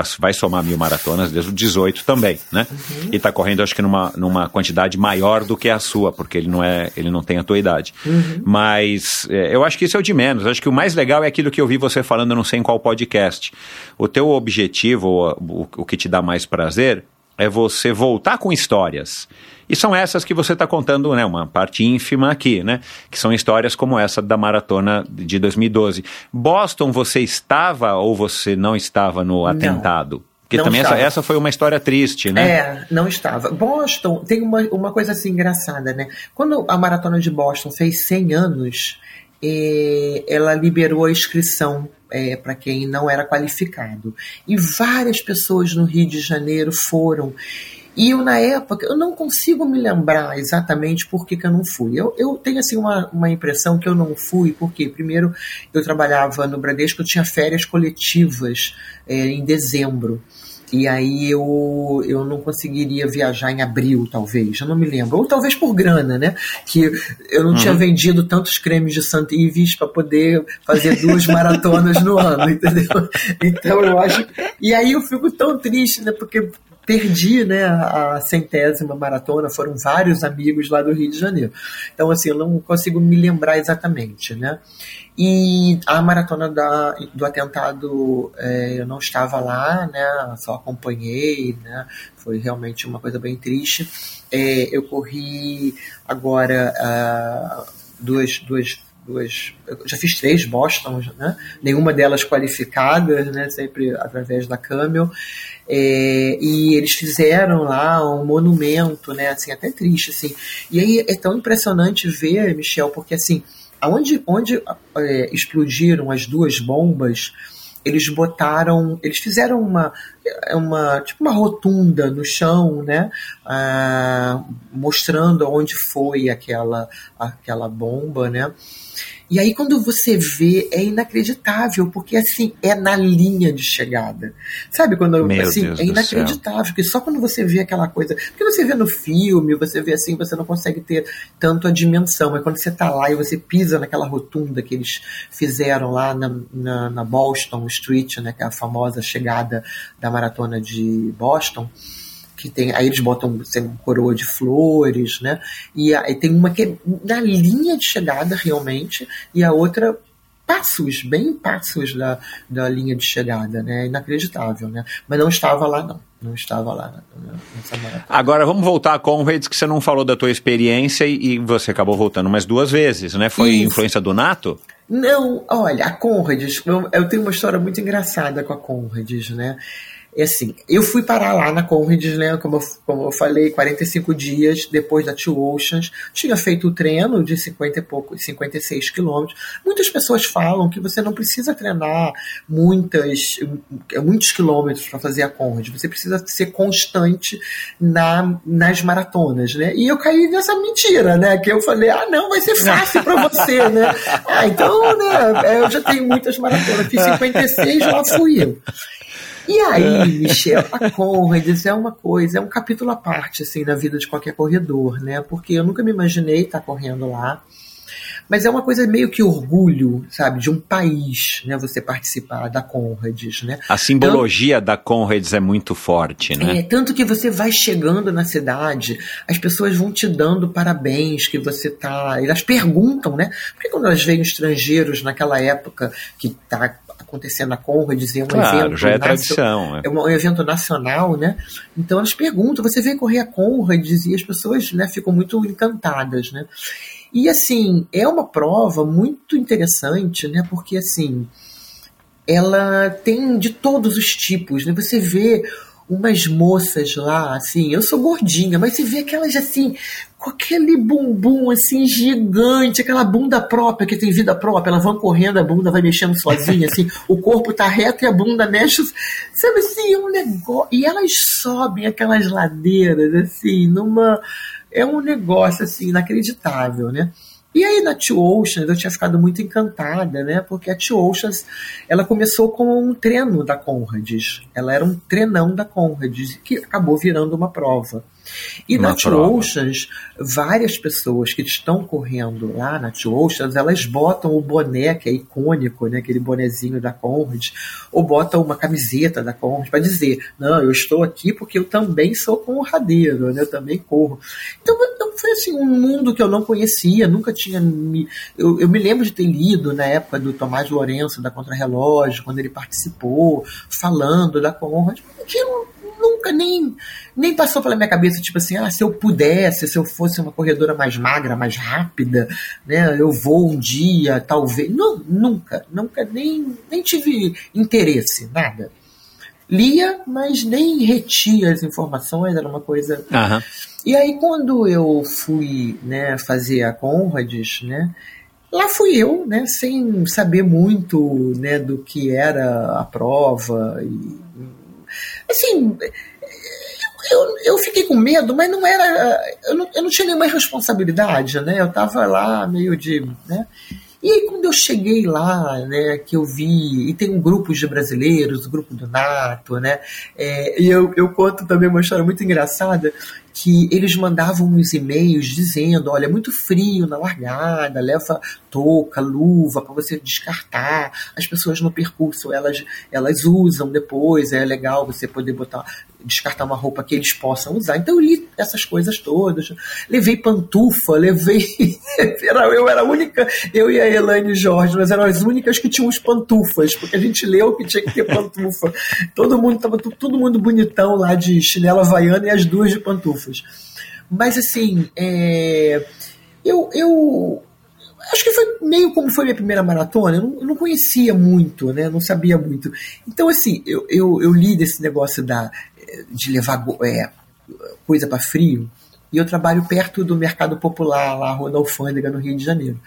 tá, vai somar mil maratonas desde o 18 também, né? Uhum. E está correndo, acho que numa, numa quantidade maior do que a sua, porque ele não é, ele não tem a tua idade. Uhum. Mas é, eu acho que isso é o de menos. acho que o mais legal é aquilo que eu vi você falando, não sei em qual podcast. O teu objetivo, o, o, o que te dá mais prazer, é você voltar com histórias. E são essas que você está contando, né, uma parte ínfima aqui, né, que são histórias como essa da maratona de 2012. Boston, você estava ou você não estava no atentado? Porque não também essa, essa, foi uma história triste, né? É, não estava. Boston tem uma, uma coisa assim engraçada, né? Quando a maratona de Boston fez 100 anos, eh, ela liberou a inscrição é, para quem não era qualificado. E várias pessoas no Rio de Janeiro foram. E eu, na época, eu não consigo me lembrar exatamente por que, que eu não fui. Eu, eu tenho, assim, uma, uma impressão que eu não fui, porque, primeiro, eu trabalhava no Bradesco, eu tinha férias coletivas é, em dezembro. E aí eu, eu não conseguiria viajar em abril, talvez, eu não me lembro. Ou talvez por grana, né? Que eu não uhum. tinha vendido tantos cremes de Santa Ives para poder fazer duas [LAUGHS] maratonas no ano, entendeu? Então eu acho. E aí eu fico tão triste, né? Porque perdi né, a centésima maratona, foram vários amigos lá do Rio de Janeiro. Então, assim, eu não consigo me lembrar exatamente, né? E a maratona da, do atentado, é, eu não estava lá, né? Só acompanhei, né? Foi realmente uma coisa bem triste. É, eu corri agora uh, duas, duas duas, já fiz três Boston, né? nenhuma delas qualificadas, né? sempre através da Camel. É, e eles fizeram lá um monumento, né? Assim, até triste, assim. E aí é tão impressionante ver, Michel, porque assim, aonde, onde é, explodiram as duas bombas, eles botaram, eles fizeram uma, uma tipo uma rotunda no chão, né, ah, mostrando onde foi aquela, aquela bomba, né, e aí quando você vê, é inacreditável, porque assim, é na linha de chegada. Sabe? Quando Meu assim, Deus é inacreditável, porque só quando você vê aquela coisa. Porque você vê no filme, você vê assim, você não consegue ter tanto a dimensão. Mas quando você tá lá e você pisa naquela rotunda que eles fizeram lá na, na, na Boston Street, né? Que é a famosa chegada da maratona de Boston que tem, aí eles botam assim, coroa de flores, né? E aí tem uma que é na linha de chegada realmente, e a outra passos, bem passos da, da linha de chegada, né? Inacreditável, né? Mas não estava lá, não. Não estava lá né? nessa maratona. Agora vamos voltar a Conrads, que você não falou da tua experiência e, e você acabou voltando mais duas vezes, né? Foi Isso. influência do Nato? Não, olha, a Conrads, eu, eu tenho uma história muito engraçada com a Conrads, né? É assim, eu fui parar lá na Conrads, né, como eu, como eu falei, 45 dias depois da Two Oceans, tinha feito o treino de 50 e pouco, 56 quilômetros. Muitas pessoas falam que você não precisa treinar muitas, muitos quilômetros para fazer a Conrads, você precisa ser constante na, nas maratonas, né? E eu caí nessa mentira, né, que eu falei, ah, não, vai ser fácil para você, né? Ah, então, né, eu já tenho muitas maratonas, fiz 56, lá fui eu. E aí, é. Michel, a [LAUGHS] Conrads é uma coisa, é um capítulo à parte, assim, na vida de qualquer corredor, né? Porque eu nunca me imaginei estar correndo lá. Mas é uma coisa meio que orgulho, sabe, de um país, né? Você participar da Conrads, né? A simbologia tanto, da Conrads é muito forte, né? É, tanto que você vai chegando na cidade, as pessoas vão te dando parabéns que você tá. Elas perguntam, né? Porque quando elas veem estrangeiros naquela época que tá acontecendo na Conrads, é um claro, evento. já é tradição. É. é um evento nacional, né? Então elas perguntam, você vem correr a Conrads e as pessoas né, ficam muito encantadas, né? E assim, é uma prova muito interessante, né? Porque assim, ela tem de todos os tipos, né? Você vê umas moças lá, assim, eu sou gordinha, mas você vê aquelas assim, com aquele bumbum assim gigante, aquela bunda própria que tem vida própria, elas vão correndo, a bunda vai mexendo sozinha, assim, [LAUGHS] o corpo tá reto e a bunda mexe, sabe assim, é um negócio. E elas sobem aquelas ladeiras, assim, numa. É um negócio assim, inacreditável, né? E aí na Two Oceans eu tinha ficado muito encantada, né? Porque a Two Oceans ela começou com um treino da Conrads. Ela era um treinão da Conrads que acabou virando uma prova. E Uma na Two. Oceans, várias pessoas que estão correndo lá na Two Oceans, elas botam o boné, que é icônico, né, aquele bonezinho da Conrad, ou botam uma camiseta da Conrad para dizer, não, eu estou aqui porque eu também sou conradeiro, né, eu também corro. Então eu- foi assim, um mundo que eu não conhecia, nunca tinha me... Eu, eu me lembro de ter lido na época do Tomás Lourenço, da Contrarrelógio, quando ele participou, falando da Conrad, aquilo nunca nem, nem passou pela minha cabeça, tipo assim, ah, se eu pudesse, se eu fosse uma corredora mais magra, mais rápida, né, eu vou um dia, talvez. Não, nunca, nunca nem, nem tive interesse, nada. Lia, mas nem retia as informações, era uma coisa. Aham. E aí, quando eu fui né, fazer a Conrads, né, lá fui eu, né, sem saber muito né, do que era a prova. E, assim, eu, eu fiquei com medo, mas não era. Eu não, eu não tinha nenhuma responsabilidade, né? Eu tava lá meio de. Né? E aí, quando eu cheguei lá, né, que eu vi, e tem um grupo de brasileiros, o grupo do NATO, né, é, e eu, eu conto também uma história muito engraçada, que eles mandavam uns e-mails dizendo, olha, é muito frio na largada, leva touca, luva para você descartar. As pessoas no percurso elas, elas usam depois, é legal você poder botar descartar uma roupa que eles possam usar. Então eu li essas coisas todas. Levei pantufa, levei. [LAUGHS] era, eu era a única, eu e a Elaine Jorge, nós éramos as únicas que tínhamos pantufas, porque a gente leu que tinha que ter pantufa. Todo mundo tava todo mundo bonitão lá de chinela havaiana e as duas de pantufas. Mas assim, é, eu, eu acho que foi meio como foi minha primeira maratona, eu não, eu não conhecia muito, né? Não sabia muito. Então, assim, eu, eu, eu li desse negócio da, de levar é, coisa para frio, e eu trabalho perto do Mercado Popular, lá, Rua da Alfândega, no Rio de Janeiro.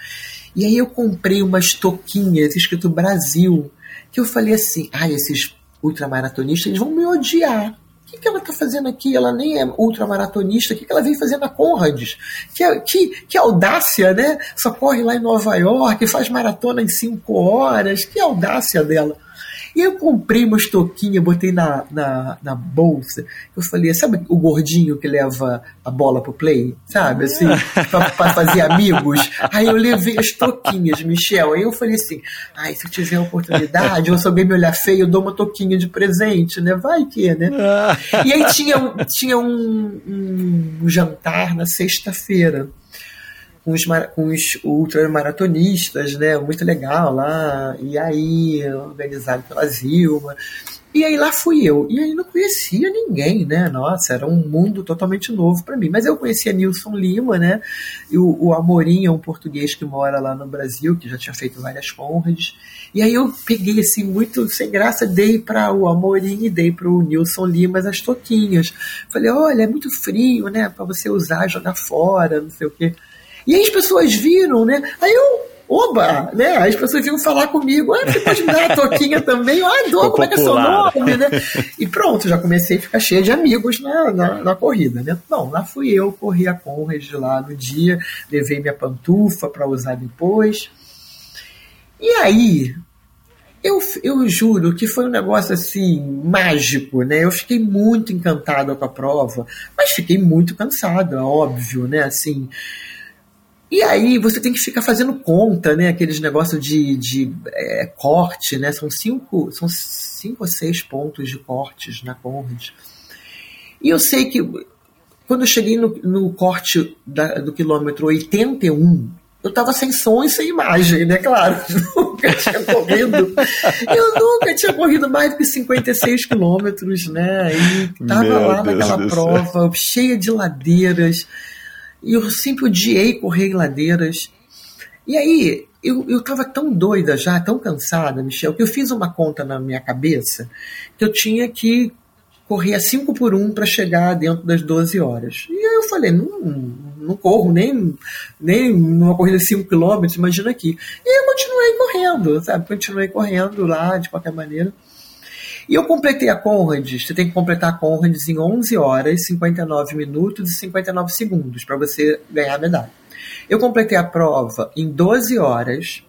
E aí eu comprei umas toquinhas escrito Brasil, que eu falei assim, ah, esses ultramaratonistas, eles vão me odiar. O que, que ela está fazendo aqui? Ela nem é ultramaratonista. O que, que ela vem fazer na Conrads? Que, que, que audácia, né? Só corre lá em Nova York, faz maratona em cinco horas. Que audácia dela. E eu comprei uma estoquinha, botei na, na, na bolsa. Eu falei, sabe o gordinho que leva a bola pro play? Sabe, assim, [LAUGHS] pra, pra fazer amigos? Aí eu levei as toquinhas, Michel. Aí eu falei assim, ai, se eu tiver a oportunidade, ou se alguém me olhar feio, eu dou uma toquinha de presente, né? Vai que, né? E aí tinha, tinha um, um jantar na sexta-feira com os, com os ultramaratonistas, né? Muito legal lá. E aí, organizado pela Zilma. E aí lá fui eu. E aí não conhecia ninguém, né? Nossa, era um mundo totalmente novo para mim. Mas eu conhecia Nilson Lima, né? E o, o Amorim é um português que mora lá no Brasil, que já tinha feito várias Conrads. E aí eu peguei assim, muito sem graça, dei para o Amorim e dei para o Nilson Lima as toquinhas. Falei, olha, é muito frio, né? Para você usar, jogar fora, não sei o quê. E aí as pessoas viram, né? Aí eu, oba, né? Aí as pessoas vinham falar comigo, ah, você pode me dar a toquinha também? Ah, dou, Ficou como é que é seu nome, né? E pronto, já comecei a ficar cheia de amigos na, na, na corrida, né? Bom, lá fui eu, corri a Conrad lá no dia, levei minha pantufa para usar depois. E aí, eu, eu juro que foi um negócio assim, mágico, né? Eu fiquei muito encantado com a prova, mas fiquei muito cansado, é óbvio, né? Assim, e aí você tem que ficar fazendo conta, né? Aqueles negócios de, de é, corte, né? São cinco, são cinco ou seis pontos de cortes na Conrad. E eu sei que quando eu cheguei no, no corte da- do quilômetro 81, eu tava sem som e sem imagem, né? Claro, [LAUGHS] nunca tinha corrido. Eu nunca tinha corrido mais do que 56 quilômetros, né? E tava Meu lá Deus naquela do prova, cheia de ladeiras. E eu sempre odiei correr em ladeiras. E aí, eu, eu tava tão doida já, tão cansada, Michel, que eu fiz uma conta na minha cabeça que eu tinha que correr a 5 por 1 para chegar dentro das 12 horas. E aí eu falei, não, não corro nem, nem numa corrida de 5 km, imagina aqui. E eu continuei correndo, sabe? Continuei correndo lá, de qualquer maneira. E eu completei a Conrads, você tem que completar a Conrads em 11 horas, 59 minutos e 59 segundos para você ganhar a medalha. Eu completei a prova em 12 horas,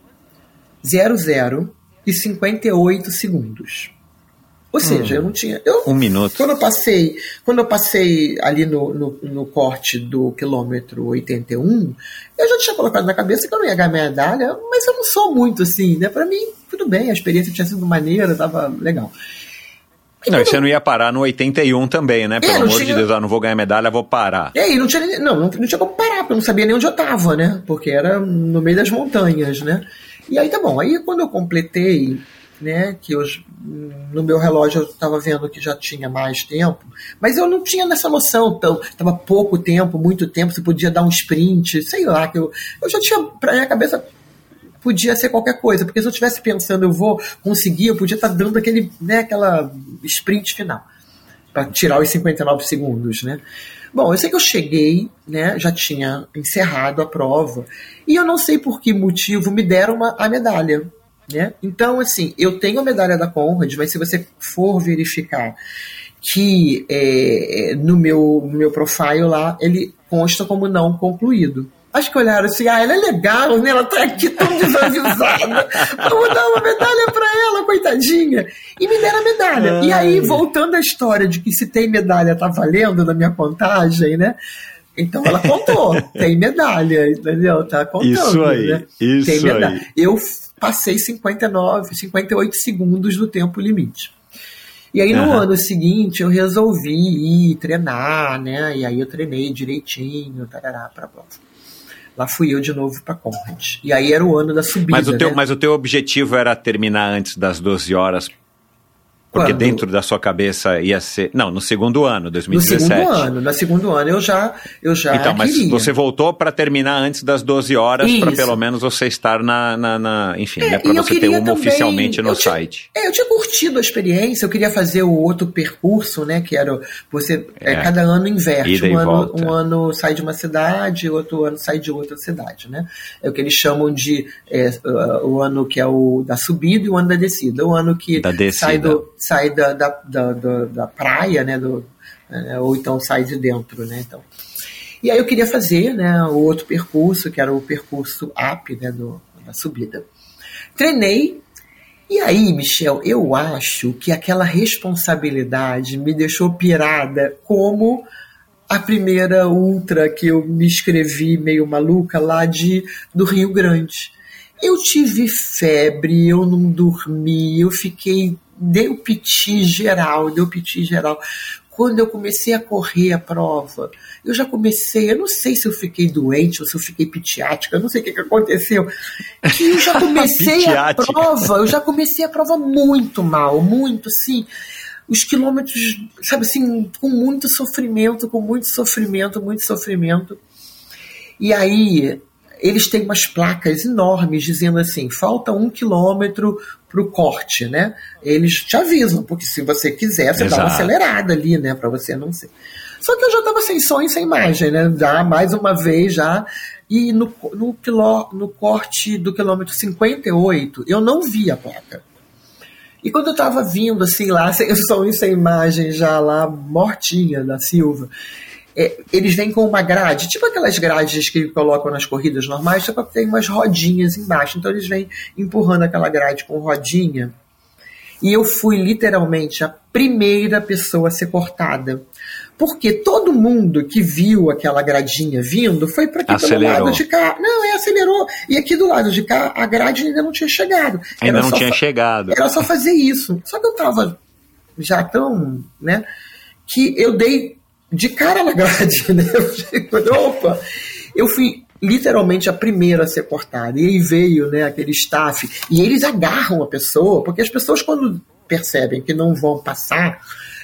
00 e 58 segundos. Ou seja, eu não tinha. Eu, Um minuto. Quando eu passei, quando eu passei ali no, no, no corte do quilômetro 81, eu já tinha colocado na cabeça que eu não ia ganhar medalha, mas eu não sou muito assim, né? Pra mim, tudo bem, a experiência tinha sido maneira, tava legal. Não, e você não ia parar no 81 também, né? Pelo É, amor de tinha- Deus, ah, não vou ganhar medalha, vou parar. E aí, não tinha, não, não, não tinha como parar, porque eu não sabia nem onde eu tava, né? Porque era no meio das montanhas, né? E aí tá bom. Aí quando eu completei, né, que eu, no meu relógio eu tava vendo que já tinha mais tempo, mas eu não tinha nessa noção, tão, tava pouco tempo, muito tempo, se podia dar um sprint, sei lá, que eu, eu já tinha, pra minha cabeça, podia ser qualquer coisa, porque se eu estivesse pensando, eu vou conseguir, eu podia estar dando aquele, né, aquela sprint final para tirar os 59 segundos, né? Bom, eu sei que eu cheguei, né? Já tinha encerrado a prova e eu não sei por que motivo me deram uma, a medalha, né? Então, assim, eu tenho a medalha da Conrad, mas se você for verificar que é, no meu no meu profile lá ele consta como não concluído. Acho que olharam assim, ah, ela é legal, né? Ela tá aqui tão desavisada. [LAUGHS] Vamos dar uma medalha pra ela, coitadinha. E me deram a medalha. E aí, voltando à história de que se tem medalha, tá valendo na minha contagem, né? Então ela contou, [LAUGHS] tem medalha, entendeu? Tá contando. Isso aí, né? isso tem medalha. aí. Eu passei 59, 58 segundos do tempo limite. E aí no Aham. ano seguinte eu resolvi ir treinar, né? E aí eu treinei direitinho, tarará, pra prova. Lá fui eu de novo pra Conrad. E aí era o ano da subida, Mas o, teu, né? mas o teu objetivo era terminar antes das 12 horas, porque Quando? dentro da sua cabeça ia ser... Não, no segundo ano, No 2017. segundo ano, no segundo ano eu já eu já Então, mas queria. você voltou para terminar antes das 12 horas, para pelo menos você estar na. na, na- enfim, É, né, para você ter uma também- oficialmente no tinha- site. É, eu tinha curtido a experiência, eu queria fazer o outro percurso, né? Que era você é, É. cada ano inverte. Um ano, um ano sai de uma cidade, outro ano sai de outra cidade, né? É o que eles chamam de é, o ano que é o da subida e o ano da descida. O ano que Da descida. sai, do, sai da, da, da, da- da praia, né? Do, é, ou então sai de dentro, né? Então. E aí eu queria fazer né, o outro percurso, que era o percurso up né, do, da subida. Treinei, e aí, Michel, eu acho que aquela responsabilidade me deixou pirada como a primeira ultra que eu me inscrevi meio maluca lá de, do Rio Grande. Eu tive febre, eu não dormi, eu fiquei. Deu piti geral, deu piti geral. Quando eu comecei a correr a prova, eu já comecei, eu não sei se eu fiquei doente ou se eu fiquei pitiática, eu não sei o que, que aconteceu. Que eu já [LAUGHS] comecei a prova, eu já comecei a prova muito mal, muito assim os quilômetros, sabe assim, com muito sofrimento, com muito sofrimento, muito sofrimento. E aí eles têm umas placas enormes dizendo assim, falta um quilômetro para o corte, né? Eles te avisam, porque se você quiser, você dá uma Exato. acelerada ali, né? Para você não ser. Só que eu já estava sem som e sem imagem, né? Já mais uma vez já. E no, no, quiló, no corte do quilômetro 58, eu não vi a placa. E quando eu tava vindo assim lá, [LAUGHS] sem som e sem imagem, já lá, mortinha da Silva, é, eles vêm com uma grade, tipo aquelas grades que colocam nas corridas normais, só que tem umas rodinhas embaixo. Então eles vêm empurrando aquela grade com rodinha. E eu fui literalmente a primeira pessoa a ser cortada. Porque todo mundo que viu aquela gradinha vindo foi para aqui Acelerou. pelo lado de cá. Não, é, acelerou. E aqui do lado de cá, a grade ainda não tinha chegado. Ainda Era não tinha chegado. era só fazer isso. Só que eu tava já tão, né, que eu dei de cara na grade, [LAUGHS] né? Opa! Eu fui literalmente a primeira a ser cortada. E aí veio, né, aquele staff, e eles agarram a pessoa, porque as pessoas quando percebem que não vão passar,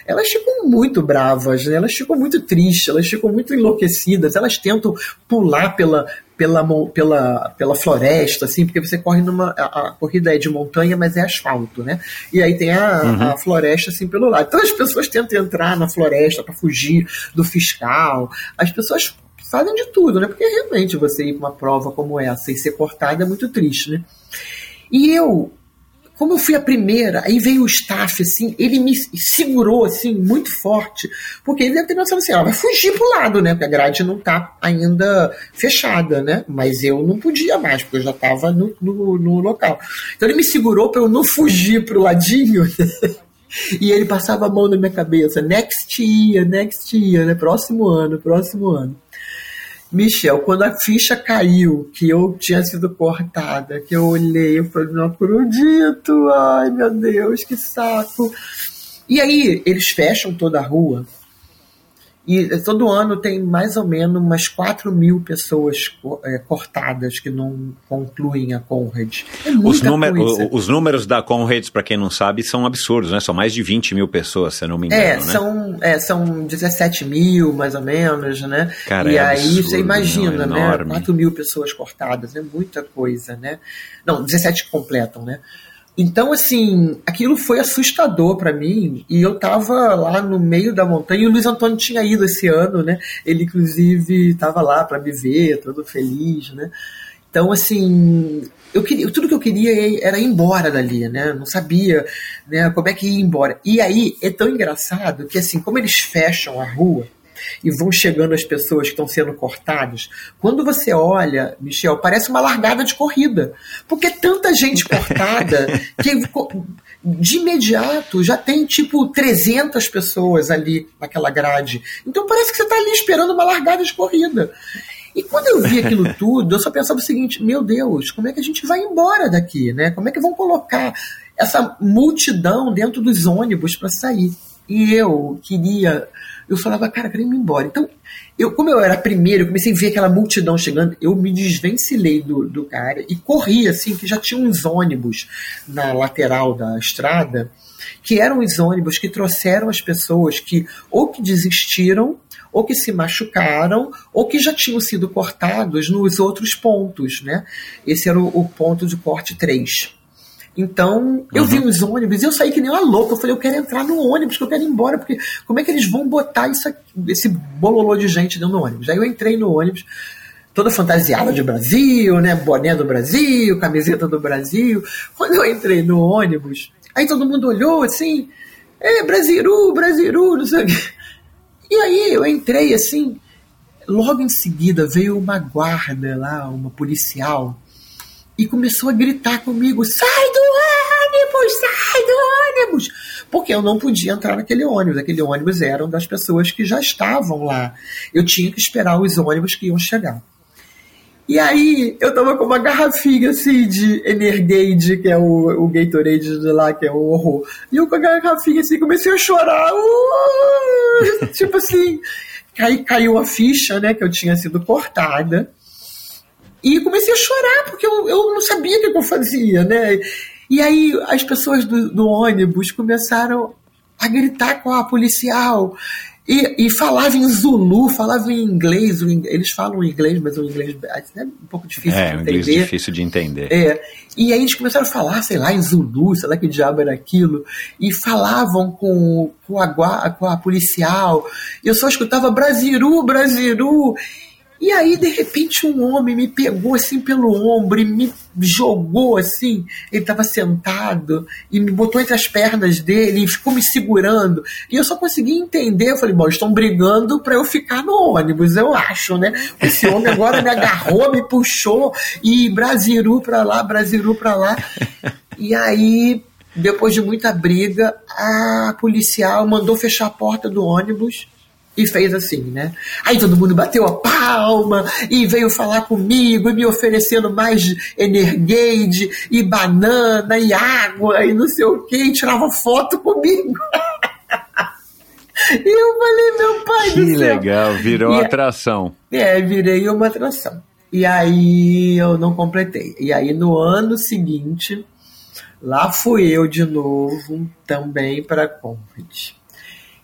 elas ficam muito bravas, né? elas ficam muito tristes, elas ficam muito enlouquecidas, elas tentam pular pela, pela, pela, pela floresta, assim, porque você corre numa. A, a corrida é de montanha, mas é asfalto, né? E aí tem a, a floresta assim pelo lado. Então as pessoas tentam entrar na floresta para fugir do fiscal. As pessoas fazem de tudo, né? Porque realmente você ir para uma prova como essa e ser cortada é muito triste, né? E eu, como eu fui a primeira, aí veio o staff, assim, ele me segurou, assim, muito forte, porque ele deve ter pensado assim, ó, vai fugir pro lado, né, porque a grade não tá ainda fechada, né, mas eu não podia mais, porque eu já tava no, no, no local. Então ele me segurou para eu não fugir pro ladinho, [LAUGHS] E ele passava a mão na minha cabeça, next year, next year, né? Próximo ano, próximo ano. Michel, quando a ficha caiu, que eu tinha sido cortada, que eu olhei, eu falei, não acredito, ai meu Deus, que saco. E aí, eles fecham toda a rua, e todo ano tem mais ou menos umas 4 mil pessoas é, cortadas que não concluem a Conrad. É os, número, os, números da Conrad, para quem não sabe, são absurdos, né? São mais de 20 mil pessoas, se eu não me engano. É, né? são, é, são 17 mil, mais ou menos, né? Cara, e é aí absurdo, você imagina, não, né? enorme. 4 mil pessoas cortadas, é muita coisa, né? Não, 17 que completam, né? Então, assim, aquilo foi assustador para mim. E eu tava lá no meio da montanha e o Luiz Antônio tinha ido esse ano, né? Ele, inclusive, tava lá para me ver, todo feliz, né? Então, assim, eu queria, tudo que eu queria era ir embora dali, né? Não sabia né, como é que ia embora. E aí é tão engraçado que, assim, como eles fecham a rua, e vão chegando as pessoas que estão sendo cortadas. Quando você olha, Michel, parece uma largada de corrida. Porque é tanta gente cortada [LAUGHS] que de imediato já tem tipo 300 pessoas ali naquela grade. Então parece que você está ali esperando uma largada de corrida. E quando eu vi aquilo [LAUGHS] tudo, eu só pensava o seguinte: meu Deus, como é que a gente vai embora daqui, né? Como é que vão colocar essa multidão dentro dos ônibus para sair? E eu queria eu falava, cara, queria ir embora. Então, eu, como eu era primeiro, eu comecei a ver aquela multidão chegando, eu me desvencilhei do, do cara e corri, assim, que já tinha uns ônibus na lateral da estrada, que eram os ônibus que trouxeram as pessoas que ou que desistiram, ou que se machucaram, ou que já tinham sido cortados nos outros pontos, né? Esse era o, o ponto de corte 3. Então, eu uhum. vi os ônibus e eu saí que nem uma louca. Eu falei, eu quero entrar no ônibus, que eu quero ir embora, porque como é que eles vão botar isso aqui, esse bololô de gente dentro do ônibus? Aí eu entrei no ônibus, toda fantasiada de Brasil, né? Boné do Brasil, camiseta do Brasil. Quando eu entrei no ônibus, aí todo mundo olhou assim, é, Brasiru, Brasiru, não sei o quê. E aí eu entrei assim, logo em seguida veio uma guarda lá, uma policial, e começou a gritar comigo: sai do ônibus, sai do ônibus! Porque eu não podia entrar naquele ônibus. Aquele ônibus eram das pessoas que já estavam lá. Eu tinha que esperar os ônibus que iam chegar. E aí, eu tava com uma garrafinha assim de Energade, que é o, o Gatorade de lá, que é o horror. E eu com a garrafinha assim, comecei a chorar. Uh! [LAUGHS] tipo assim, aí caiu a ficha, né, que eu tinha sido cortada. E comecei a chorar, porque eu, eu não sabia o que eu fazia, né? E aí as pessoas do, do ônibus começaram a gritar com a policial. E, e falava em Zulu, falava em inglês, eles falam inglês, mas o inglês é um pouco difícil é, de entender. É, inglês difícil de entender. É, e aí eles começaram a falar, sei lá, em Zulu, sei lá que diabo era aquilo, e falavam com, com, a, com a policial, eu só escutava Brasiru, Brasiru, e aí, de repente, um homem me pegou assim pelo ombro e me jogou assim. Ele estava sentado e me botou entre as pernas dele e ficou me segurando. E eu só consegui entender. Eu falei, bom, estão brigando para eu ficar no ônibus, eu acho, né? Esse homem agora me agarrou, me puxou e Brasiru para lá, Brasiru para lá. E aí, depois de muita briga, a policial mandou fechar a porta do ônibus e fez assim, né? Aí todo mundo bateu a palma e veio falar comigo e me oferecendo mais Energade e banana e água e não sei o que, e tirava foto comigo. [LAUGHS] e eu falei, meu pai que do céu. legal, virou e, atração. É, virei uma atração. E aí eu não completei. E aí no ano seguinte, lá fui eu de novo também para Convent.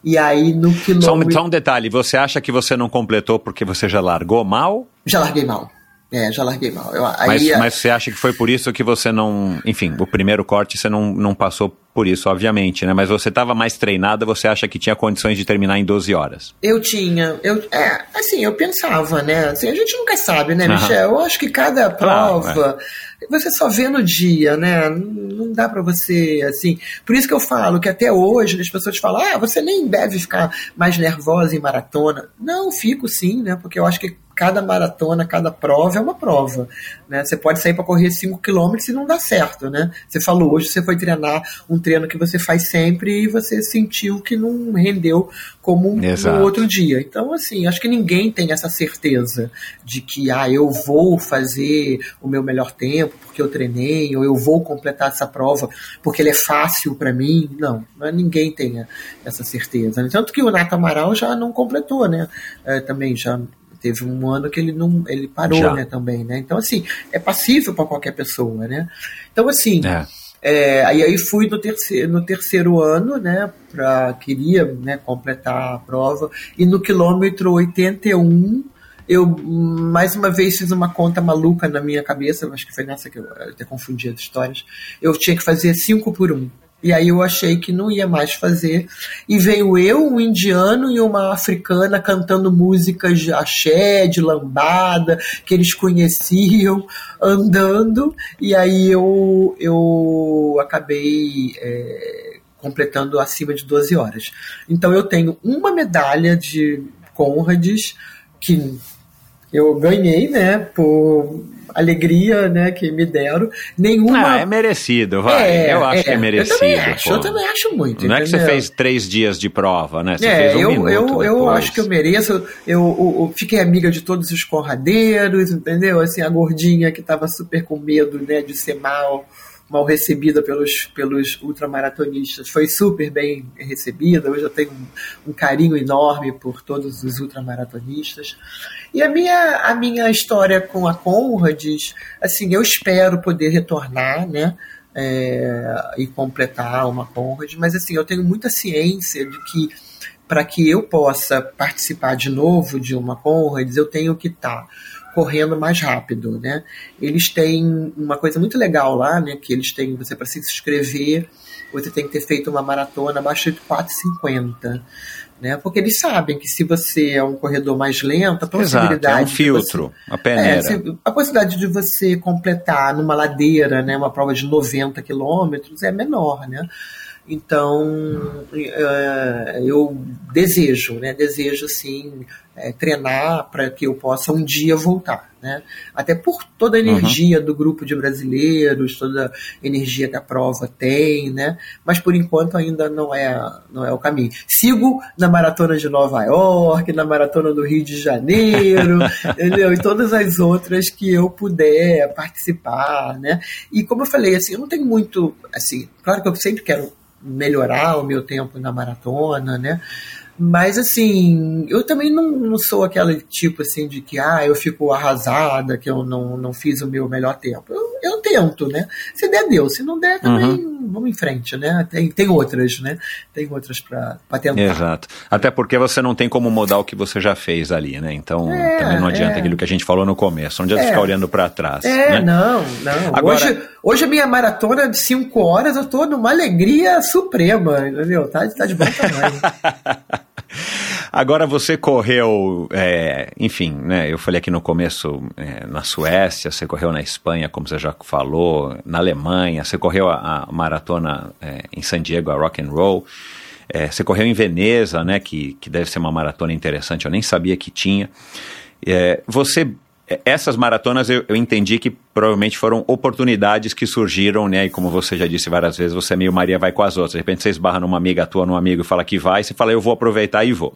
E aí no quilômetro. Só um, só um detalhe: você acha que você não completou porque você já largou mal? Já larguei mal. É, já larguei mal. Eu, aí, mas, mas você acha que foi por isso que você não. Enfim, o primeiro corte você não, não passou por isso, obviamente, né? Mas você estava mais treinada, você acha que tinha condições de terminar em 12 horas? Eu tinha. Eu, é, assim, eu pensava, né? Assim, a gente nunca sabe, né, Michel? Eu acho que cada prova. Claro, é você só vê no dia, né? Não dá para você, assim. Por isso que eu falo que até hoje as pessoas falam, ah, você nem deve ficar mais nervosa em maratona. Não, fico sim, né? Porque eu acho que cada maratona, cada prova é uma prova. Né? Você pode sair para correr 5 km e não dá certo. Né? Você falou, hoje você foi treinar um treino que você faz sempre e você sentiu que não rendeu como no outro dia. Então, assim, acho que ninguém tem essa certeza de que ah, eu vou fazer o meu melhor tempo porque eu treinei, ou eu vou completar essa prova porque ele é fácil para mim. Não, não, é ninguém tem essa certeza. Tanto que o Nato Amaral já não completou, né? É, também já teve um ano que ele não ele parou Já. né também né então assim é passível para qualquer pessoa né então assim é. É, aí, aí fui no terceiro, no terceiro ano, né, pra, queria né, completar a prova, e no quilômetro 81 eu mais uma vez fiz uma conta maluca na minha cabeça, acho que foi nessa que eu até confundi as histórias, eu tinha que fazer 5 por 1. Um. E aí eu achei que não ia mais fazer. E veio eu, um indiano e uma africana cantando músicas de axé, de lambada, que eles conheciam, [LAUGHS] andando. E aí eu, eu acabei é, completando acima de 12 horas. Então eu tenho uma medalha de Conrads que eu ganhei, né, por alegria né, que me deram. Nenhuma. Ah, é merecido, vai. É, eu acho é, que é merecido. Eu também acho, eu também acho muito. Não entendeu? é que você fez três dias de prova, né? Você é, fez um eu, minuto eu, eu acho que eu mereço. Eu, eu, eu, fiquei amiga de todos os corradeiros, entendeu? Assim, a gordinha que estava super com medo né, de ser mal mal recebida pelos, pelos ultramaratonistas. Foi super bem recebida. Hoje eu tenho um, um, carinho enorme por todos os ultramaratonistas. E a minha, a minha história com a Conrads, assim, eu espero poder retornar, né? É, e completar uma Conrad, mas assim, eu tenho muita ciência de que para que eu possa participar de novo de uma Conrads, eu tenho que estar tá correndo mais rápido, né? Eles têm uma coisa muito legal lá, né? Que eles têm, você para se inscrever, você tem que ter feito uma maratona abaixo de 4,50. Né? Porque eles sabem que se você é um corredor mais lento, a possibilidade. Exato, é um filtro, você, a peneira. É, a possibilidade de você completar numa ladeira, né, uma prova de 90 quilômetros é menor, né? Então, uh, eu desejo, né? Desejo, assim, é, treinar para que eu possa um dia voltar, né? Até por toda a energia uhum. do grupo de brasileiros, toda a energia que a prova tem, né? Mas por enquanto ainda não é, não é o caminho. Sigo na maratona de Nova York, na maratona do Rio de Janeiro, [LAUGHS] entendeu? E todas as outras que eu puder participar, né? E como eu falei, assim, eu não tenho muito, assim, claro que eu sempre quero melhorar o meu tempo na maratona, né? Mas assim, eu também não, não sou aquele tipo assim de que ah, eu fico arrasada, que eu não, não fiz o meu melhor tempo. Eu, eu tento, né? Se der, deu. Se não der, também uhum. vamos em frente, né? Tem, tem outras, né? Tem outras para tentar. Exato. Até porque você não tem como mudar o que você já fez ali, né? Então é, também não adianta é. aquilo que a gente falou no começo. Não adianta é. ficar olhando para trás. É, né? não, não. Agora... Hoje, hoje a minha maratona de 5 horas, eu tô numa alegria suprema, entendeu? Tá, tá de bom tamanho. [LAUGHS] Agora você correu, é, enfim, né? Eu falei aqui no começo é, na Suécia, você correu na Espanha, como você já falou, na Alemanha, você correu a, a maratona é, em San Diego, a Rock and Roll. É, você correu em Veneza, né? Que, que deve ser uma maratona interessante. Eu nem sabia que tinha. É, você essas maratonas eu, eu, entendi que provavelmente foram oportunidades que surgiram, né? E como você já disse várias vezes, você é meio Maria vai com as outras. De repente você esbarra numa amiga tua, num amigo e fala que vai, você fala, eu vou aproveitar e vou.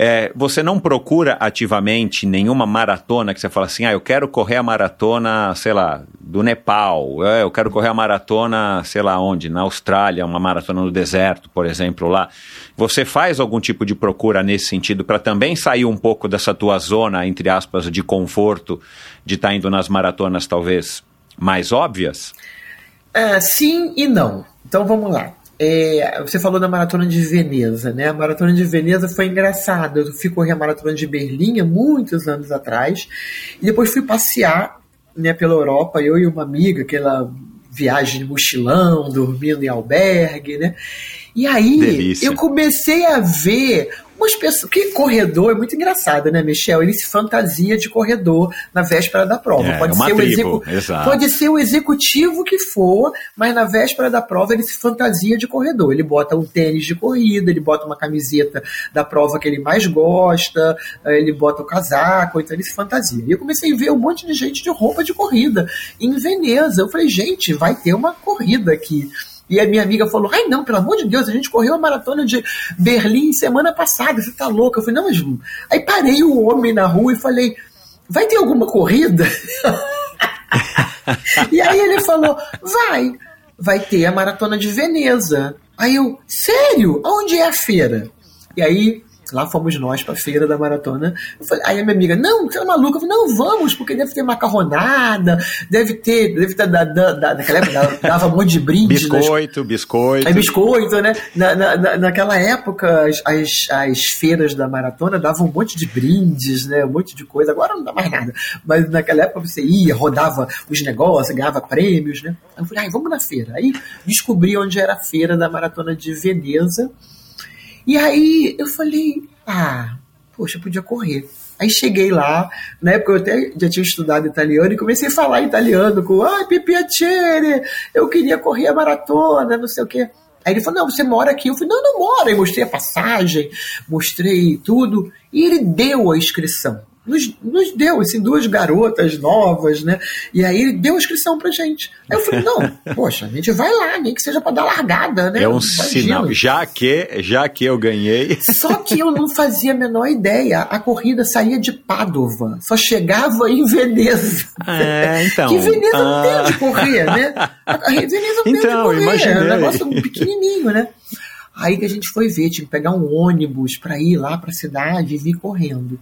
É, você não procura ativamente nenhuma maratona que você fala assim, ah, eu quero correr a maratona, sei lá, do Nepal, é, eu quero correr a maratona, sei lá onde, na Austrália, uma maratona no deserto, por exemplo, lá. Você faz algum tipo de procura nesse sentido para também sair um pouco dessa tua zona, entre aspas, de conforto, de estar tá indo nas maratonas talvez mais óbvias? É, sim e não. Então vamos lá. É, você falou da maratona de Veneza, né? A maratona de Veneza foi engraçada. Eu fui correr a maratona de Berlim há muitos anos atrás e depois fui passear né, pela Europa, eu e uma amiga, aquela viagem de mochilão, dormindo em albergue, né? E aí Delícia. eu comecei a ver umas pessoas. Que corredor é muito engraçado, né, Michel? Ele se fantasia de corredor na véspera da prova. É, pode, uma ser o tribo, execu- pode ser o executivo que for, mas na véspera da prova ele se fantasia de corredor. Ele bota um tênis de corrida, ele bota uma camiseta da prova que ele mais gosta, eh, ele bota o casaco, então ele se fantasia. E eu comecei a ver um monte de gente de roupa de corrida em Veneza. Eu falei, gente, vai ter uma corrida aqui. E a minha amiga falou: Ai, não, pelo amor de Deus, a gente correu a maratona de Berlim semana passada, você tá louca? Eu falei: Não, mas. Aí parei o homem na rua e falei: Vai ter alguma corrida? [LAUGHS] e aí ele falou: Vai, vai ter a maratona de Veneza. Aí eu: Sério? Aonde é a feira? E aí. Lá fomos nós pra feira da maratona. Eu falei- aí a minha amiga, não, você é maluca. Eu falei, não, vamos, porque deve ter macarronada, deve ter, deve ter, da, da, da, naquela época dava- dava um monte de brinde nas Biscoito, biscoito. é biscoito, né? Na, na- naquela época, as, as, as feiras da maratona davam um monte de brindes, né? Um monte de coisa. Agora não dá mais nada. Mas naquela época você ia, rodava os negócios, ganhava prêmios, né? Aí eu falei, ai, vamos na feira. Aí descobri onde era a feira da maratona de Veneza. E aí eu falei, ah, poxa, podia correr. Aí cheguei lá, na época eu até já tinha estudado italiano e comecei a falar italiano com, ai, piacere, eu queria correr a maratona, não sei o quê. Aí ele falou, não, você mora aqui. Eu falei, não, não moro. Aí mostrei a passagem, mostrei tudo. E ele deu a inscrição. Nos, nos deu, assim, duas garotas novas, né? E aí ele deu a inscrição pra gente. Aí eu falei, não, [LAUGHS] poxa, a gente vai lá, nem que seja pra dar largada, né? É um Imagina. sinal. Já que, já que eu ganhei. Só que eu não fazia a menor ideia. A corrida saía de Pádua, só chegava em Veneza. É, então. [LAUGHS] que Veneza não Ah. tem onde correr, né? A Veneza não tem onde Então, correr. É imaginei. um negócio pequenininho, né? Aí que a gente foi ver, tinha que pegar um ônibus para ir lá para a cidade e vir correndo.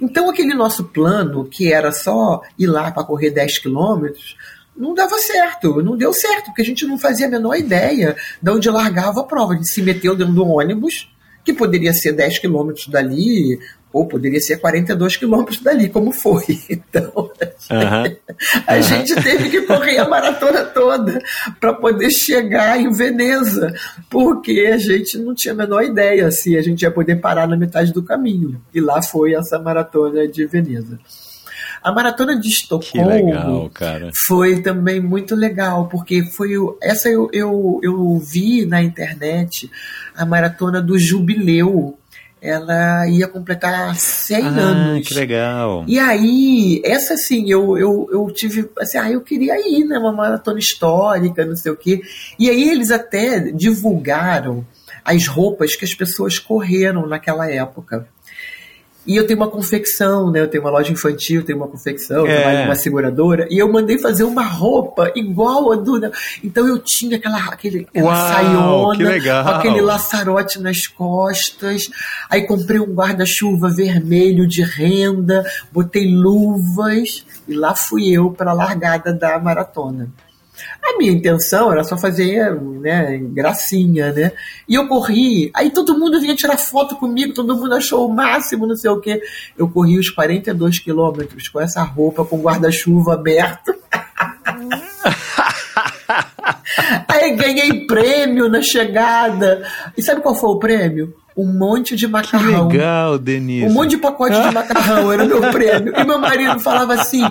Então, aquele nosso plano, que era só ir lá para correr 10 quilômetros, não dava certo, não deu certo, porque a gente não fazia a menor ideia de onde largava a prova. A gente se meteu dentro do ônibus, que poderia ser 10 quilômetros dali, ou poderia ser 42 quilômetros dali, como foi. [LAUGHS] Então, Aham. a gente teve que correr a maratona toda para poder chegar em Veneza, porque a gente não tinha a menor ideia se a gente ia poder parar na metade do caminho. E lá foi essa maratona de Veneza. A maratona de Estocolmo legal, foi também muito legal, porque foi essa eu, eu, eu vi na internet a maratona do Jubileu. Ela ia completar 100 Ah, anos. que legal. E aí, essa assim, eu, eu, eu tive, assim, ah, eu queria ir, né, uma maratona histórica, não sei o quê. E aí eles até divulgaram as roupas que as pessoas correram naquela época. E eu tenho uma confecção, né? Eu tenho uma loja infantil, tenho uma confecção, É. trabalho numa seguradora, e eu mandei fazer uma roupa igual a do. Então eu tinha aquela, aquele, aquela Uau, saiona, com aquele laçarote nas costas. Aí comprei um guarda-chuva vermelho de renda, botei luvas e lá fui eu para a largada da maratona. A minha intenção era só fazer, né, gracinha, né? E eu corri, aí todo mundo vinha tirar foto comigo, todo mundo achou o máximo, não sei o quê. Eu corri os 42 quilômetros com essa roupa, com guarda-chuva aberto. [LAUGHS] Aí ganhei prêmio na chegada. E sabe qual foi o prêmio? Um monte de Que macarrão. legal, Denise. Um monte de pacote de macarrão era meu prêmio. E meu marido falava assim: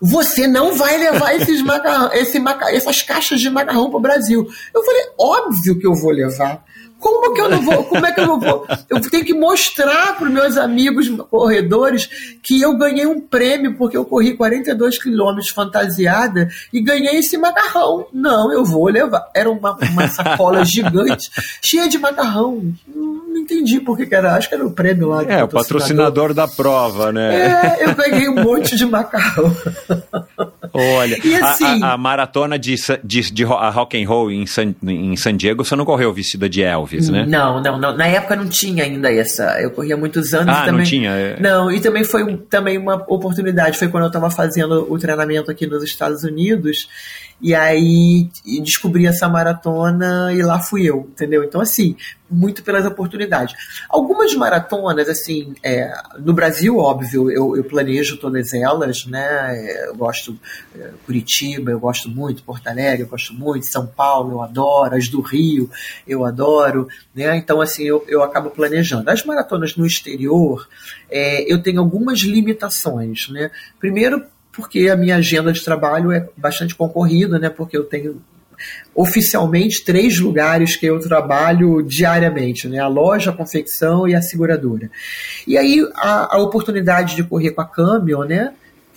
você não vai levar esses macarrão, esse maca, essas caixas de macarrão pro Brasil. Eu falei, óbvio que eu vou levar. Como que eu não vou? Como é que eu não vou? Eu tenho que mostrar para meus amigos corredores que eu ganhei um prêmio porque eu corri 42 quilômetros fantasiada e ganhei esse macarrão. Não, eu vou levar. Era uma, uma sacola [LAUGHS] gigante, cheia de macarrão. Não entendi por que era. Acho que era o prêmio lá. É, o patrocinador da prova, né? É, eu ganhei um monte de macarrão. [LAUGHS] Olha, E a- assim- a, a maratona de, de, de ro- a rock and roll em San, em San Diego, você não correu vestida de Elvis, né? Não, não, não. Na época não tinha ainda essa. Eu corria muitos anos Ah, e não também. tinha, é. Não, e também foi também uma oportunidade. Foi quando eu estava fazendo o treinamento aqui nos Estados Unidos. E aí descobri essa maratona e lá fui eu, entendeu? Então, assim, muito pelas oportunidades. Algumas maratonas, assim, é, no Brasil, óbvio, eu, eu, planejo todas elas, né? Eu gosto é, Curitiba, eu gosto muito, Porto Alegre, eu gosto muito, São Paulo, eu adoro, as do Rio, eu adoro, né? Então, assim, eu, eu acabo planejando. As maratonas no exterior, é, eu tenho algumas limitações, né? Primeiro, porque a minha agenda de trabalho é bastante concorrida, né? Porque eu tenho oficialmente três lugares que eu trabalho diariamente, né? A loja, a confecção e a seguradora. E aí a, a oportunidade de correr com a Cameo, né?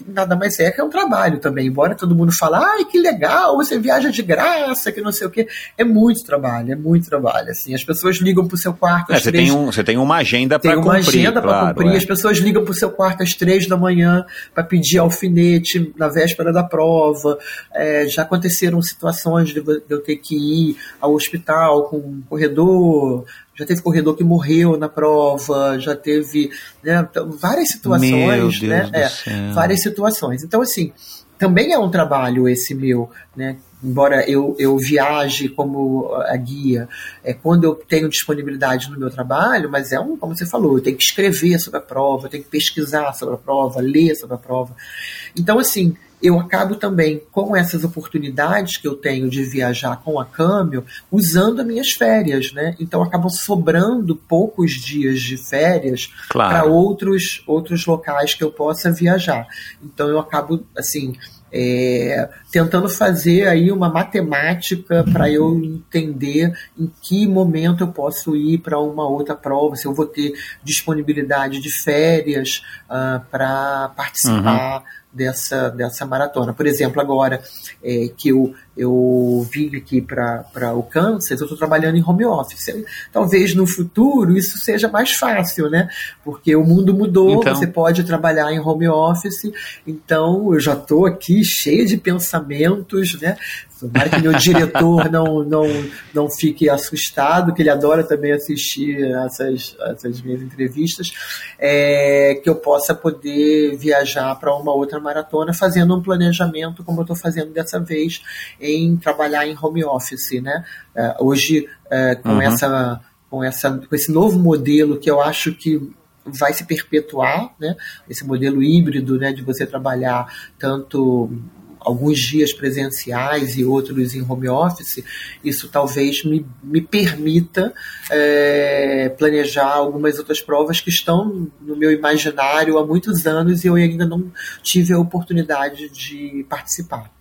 Nada mais é que é um trabalho também. Embora todo mundo fale, ai, que legal, você viaja de graça, que não sei o quê. É muito trabalho, é muito trabalho. Assim, as pessoas ligam pro seu quarto é, às você três... Tem um, você tem uma agenda para cumprir. Tem uma agenda para claro, cumprir. É. As pessoas ligam pro seu quarto às três da manhã para pedir alfinete na véspera da prova. É, já aconteceram situações de eu ter que ir ao hospital com um corredor já teve corredor que morreu na prova, já teve né, várias situações, né? É, várias situações. Então, assim, também é um trabalho esse meu, né? Embora eu, eu viaje como a guia, é quando eu tenho disponibilidade no meu trabalho, mas é um, como você falou, eu tenho que escrever sobre a prova, eu tenho que pesquisar sobre a prova, ler sobre a prova. Então, assim, eu acabo também com essas oportunidades que eu tenho de viajar com a Câmbio usando as minhas férias, né? Então acabam sobrando poucos dias de férias claro. para outros outros locais que eu possa viajar. Então eu acabo assim é, tentando fazer aí uma matemática para eu entender em que momento eu posso ir para uma outra prova, se eu vou ter disponibilidade de férias uh, para participar. Uhum dessa, dessa maratona. Por exemplo, agora é, que eu, eu vim aqui para o Kansas, eu estou trabalhando em home office. Talvez no futuro isso seja mais fácil, né? Porque o mundo mudou, então... você pode trabalhar em home office, então eu já estou aqui cheio de pensamentos, né? Tomara que meu diretor não, não, não fique assustado, que ele adora também assistir essas, essas minhas entrevistas, é, que eu possa poder viajar para uma outra maratona fazendo um planejamento, como eu estou fazendo dessa vez, em trabalhar em home office. Né? É, hoje, é, com, uhum. essa, com, essa, com esse novo modelo que eu acho que vai se perpetuar, né? Esse modelo híbrido, né, de você trabalhar tanto alguns dias presenciais e outros em home office, isso talvez me, me permita é, planejar algumas outras provas que estão no meu imaginário há muitos anos e eu ainda não tive a oportunidade de participar.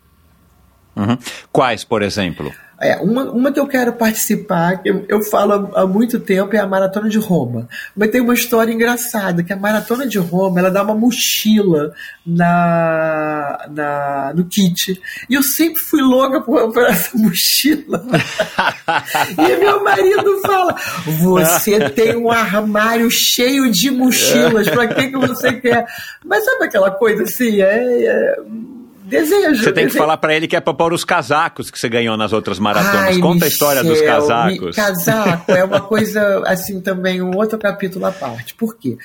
Uhum. Quais, por exemplo? É, uma, uma que eu quero participar, que eu, eu falo há, há, muito tempo, é a Maratona de Roma. Mas tem uma história engraçada, que a Maratona de Roma, ela dá uma mochila na, na, no kit. E eu sempre fui louca por, [LAUGHS] por essa mochila. [LAUGHS] e meu marido fala, você tem um armário cheio de mochilas, pra que, que você quer? Mas sabe aquela coisa assim, é, é Desejo. Você tem que falar para ele que é para pôr os casacos que você ganhou nas outras maratonas. Ai, Conta Michel, a história dos casacos. Casaco é uma coisa, assim, também um outro capítulo à parte. Por quê?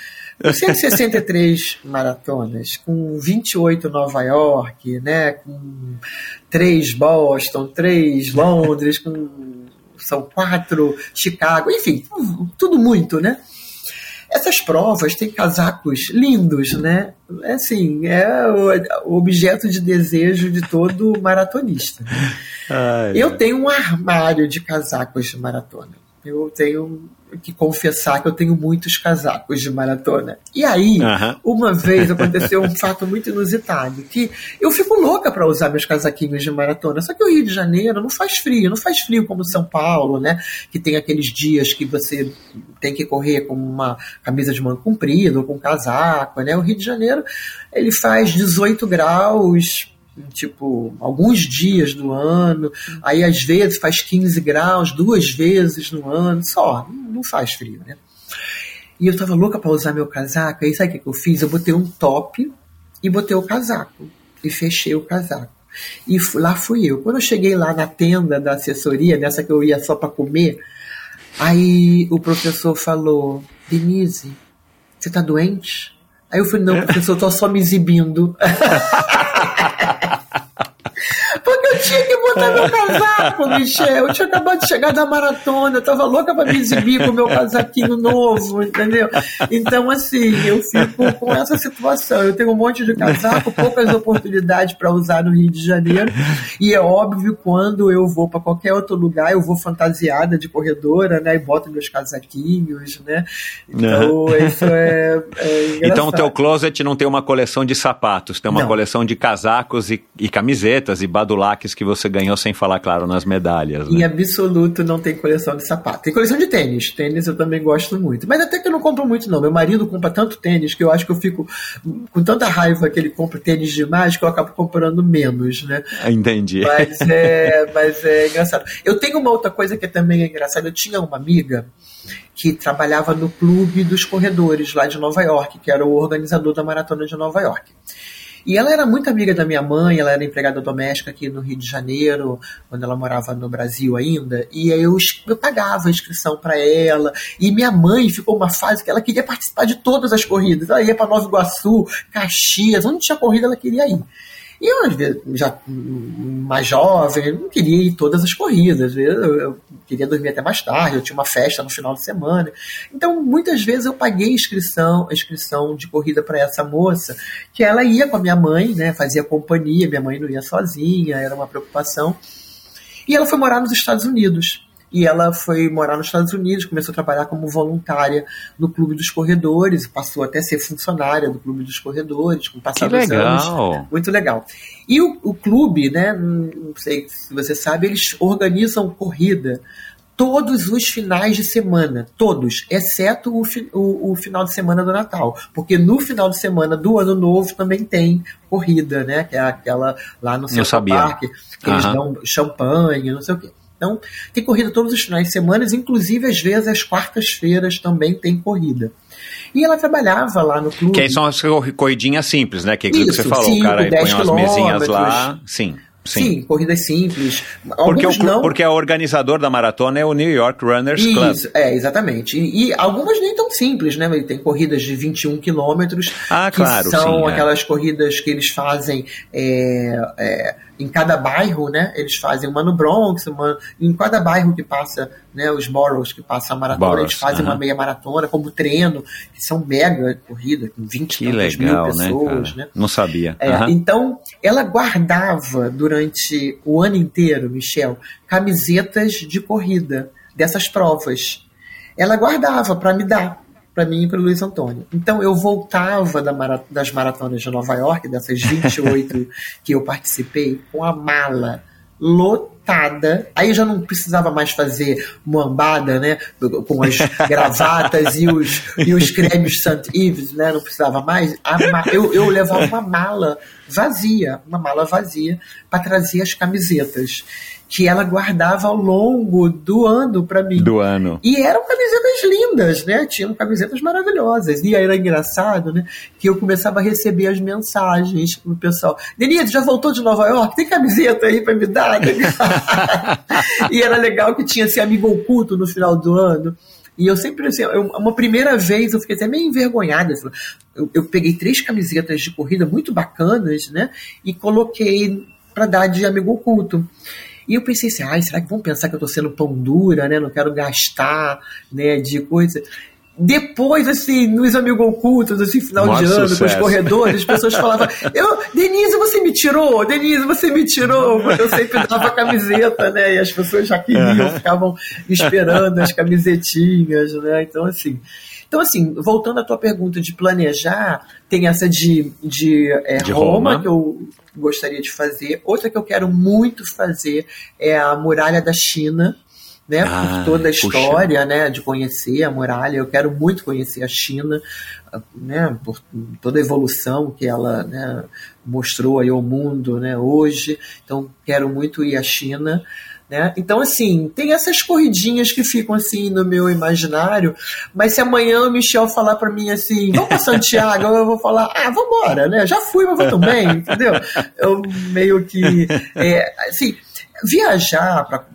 163 [LAUGHS] maratonas, com 28 Nova York, né, com 3 Boston, 3 Londres, com são quatro Chicago, enfim, tudo muito, né? Essas provas têm casacos lindos, né? É assim, é o objeto de desejo de todo maratonista. [LAUGHS] Ai, eu tenho um armário de casacos de maratona. Eu tenho que confessar que eu tenho muitos casacos de maratona. E aí, uhum. uma vez aconteceu um fato muito inusitado, que eu fico louca para usar meus casaquinhos de maratona, só que o Rio de Janeiro não faz frio, não faz frio como São Paulo, né? Que tem aqueles dias que você tem que correr com uma camisa de manga comprida ou com um casaco, né? O Rio de Janeiro, ele faz 18 graus tipo, alguns dias do ano, aí às vezes faz 15 graus, duas vezes no ano, só, não faz frio, né? E eu tava louca para usar meu casaco, aí sabe o que eu fiz? Eu botei um top e botei o casaco, e fechei o casaco. E lá fui eu. Quando eu cheguei lá na tenda da assessoria, nessa que eu ia só para comer, aí o professor falou: Denise, você tá doente? Aí eu falei: não, professor, eu tô só me exibindo. [LAUGHS] Porque eu tinha que botar meu casaco, Michel. Eu tinha acabado de chegar da maratona, eu tava louca pra me exibir com o meu casaquinho novo, entendeu? Então, assim, eu fico com essa situação. Eu tenho um monte de casaco, poucas oportunidades para usar no Rio de Janeiro. E é óbvio, quando eu vou para qualquer outro lugar, eu vou fantasiada de corredora, né? E boto meus casaquinhos, né? Então, isso é, é Então, o teu closet não tem uma coleção de sapatos, tem uma Não. coleção de casacos e, e camisetas e badulaques que você ganhou sem falar, claro, nas medalhas. Em Né? absoluto não tem coleção de sapato. Tem coleção de tênis. Tênis eu também gosto muito. Mas até que eu não compro muito, não. Meu marido compra tanto tênis que eu acho que eu fico com tanta raiva que ele compra tênis demais que eu acabo comprando menos, né? Entendi. Mas [LAUGHS] é, mas é engraçado. Eu tenho uma outra coisa que também é engraçada. Eu tinha uma amiga que trabalhava no clube dos corredores lá de Nova York, que era o organizador da maratona de Nova York. E ela era muito amiga da minha mãe, ela era empregada doméstica aqui no Rio de Janeiro, quando ela morava no Brasil ainda, e eu, eu pagava a inscrição para ela. E minha mãe ficou uma fase que ela queria participar de todas as corridas. Ela ia para Nova Iguaçu, Caxias, onde tinha corrida ela queria ir. E eu, já mais jovem, não queria ir todas as corridas. Eu, eu queria dormir até mais tarde, eu tinha uma festa no final de semana. Então, muitas vezes eu paguei inscrição, a inscrição de corrida para essa moça, que ela ia com a minha mãe, né, fazia companhia, minha mãe não ia sozinha, era uma preocupação. E ela foi morar nos Estados Unidos. E ela foi morar nos Estados Unidos, começou a trabalhar como voluntária no Clube dos Corredores, passou até a ser funcionária do Clube dos Corredores, com o passar Que dos anos. Muito legal. E o, o clube, né, não sei se você sabe, eles organizam corrida todos os finais de semana, todos, exceto o, fi- o, o final de semana do Natal, porque no final de semana do Ano Novo também tem corrida, né, que é aquela lá no Central. Park, que eles Aham. dão champanhe, não sei o quê. Então, tem corrida todos os finais de semana, inclusive às vezes às quartas-feiras também tem corrida. E ela trabalhava lá no clube. Que aí são as corri- corridinhas simples, né? Que é aquilo que Isso, você falou, cinco, o cara põe 10 umas mesinhas lá. Sim, sim. Sim, corridas simples. Porque, o, não. porque o organizador da maratona é o New York Runners Club. Isso, é, exatamente. E, e algumas nem tão simples, né? Tem corridas de 21 quilômetros, Ah, que claro, são sim, é. aquelas corridas que eles fazem é, é, em cada bairro, né? Eles fazem uma no Bronx, uma em cada bairro que passa, né? Os boroughs que passam a maratona, Boroughs, eles fazem aham. uma meia maratona, como treino, que são mega corridas, com 20 Que e tantas legal, mil né, pessoas, cara? né? Não sabia. É, Aham. Então, ela guardava durante o ano inteiro, Michel, camisetas de corrida dessas provas. Ela guardava para me dar, para mim e para o Luiz Antônio. Então, eu voltava da mara- das maratonas de Nova York, dessas 28 [LAUGHS] que eu participei, com a mala lotada. Aí já não precisava mais fazer moambada, né? Com as gravatas e os, e os cremes St. Ives, né? Não precisava mais. Eu, eu levava uma mala vazia, uma mala vazia, para trazer as camisetas que ela guardava ao longo do ano para mim. Do ano. E eram camisetas lindas, né? Tinham camisetas maravilhosas. E aí era engraçado, né? Que eu começava a receber as mensagens do pessoal. Denise, já voltou de Nova York? Tem camiseta aí pra me dar? [LAUGHS] [LAUGHS] e era legal que tinha esse amigo oculto no final do ano. E eu sempre, assim, eu- uma primeira vez eu fiquei até meio envergonhada. Eu, eu peguei três camisetas de corrida muito bacanas, né? E coloquei para dar de amigo oculto. E eu pensei assim, ai, será que vão pensar que eu tô sendo pão dura, né? Não quero gastar, né, de coisa. Depois, assim, nos amigos ocultos, assim, final de ano, com os sucesso. corredores, as pessoas falavam, eu, Denise, você me tirou, Denise, você me tirou, porque eu sempre dava camiseta, né? E as pessoas já queriam, ficavam esperando as camisetinhas, né? Então, assim. Então, assim, voltando à tua pergunta de planejar, tem essa de, de, é, De Roma, Roma. que eu gostaria de fazer. Outra que eu quero muito fazer é a Muralha da China, né? Ah, por toda a puxa. história, né? De conhecer a muralha. Eu quero muito conhecer a China, né? Por toda a evolução que ela né, mostrou aí ao mundo, né? Hoje. Então, quero muito ir à China. Né? Então, assim, tem essas corridinhas que ficam assim no meu imaginário, mas se amanhã o Michel falar para mim assim, vamos para Santiago, eu vou falar, ah, vambora, né? Já fui, mas vou também, entendeu? Eu meio que, é, assim, viajar para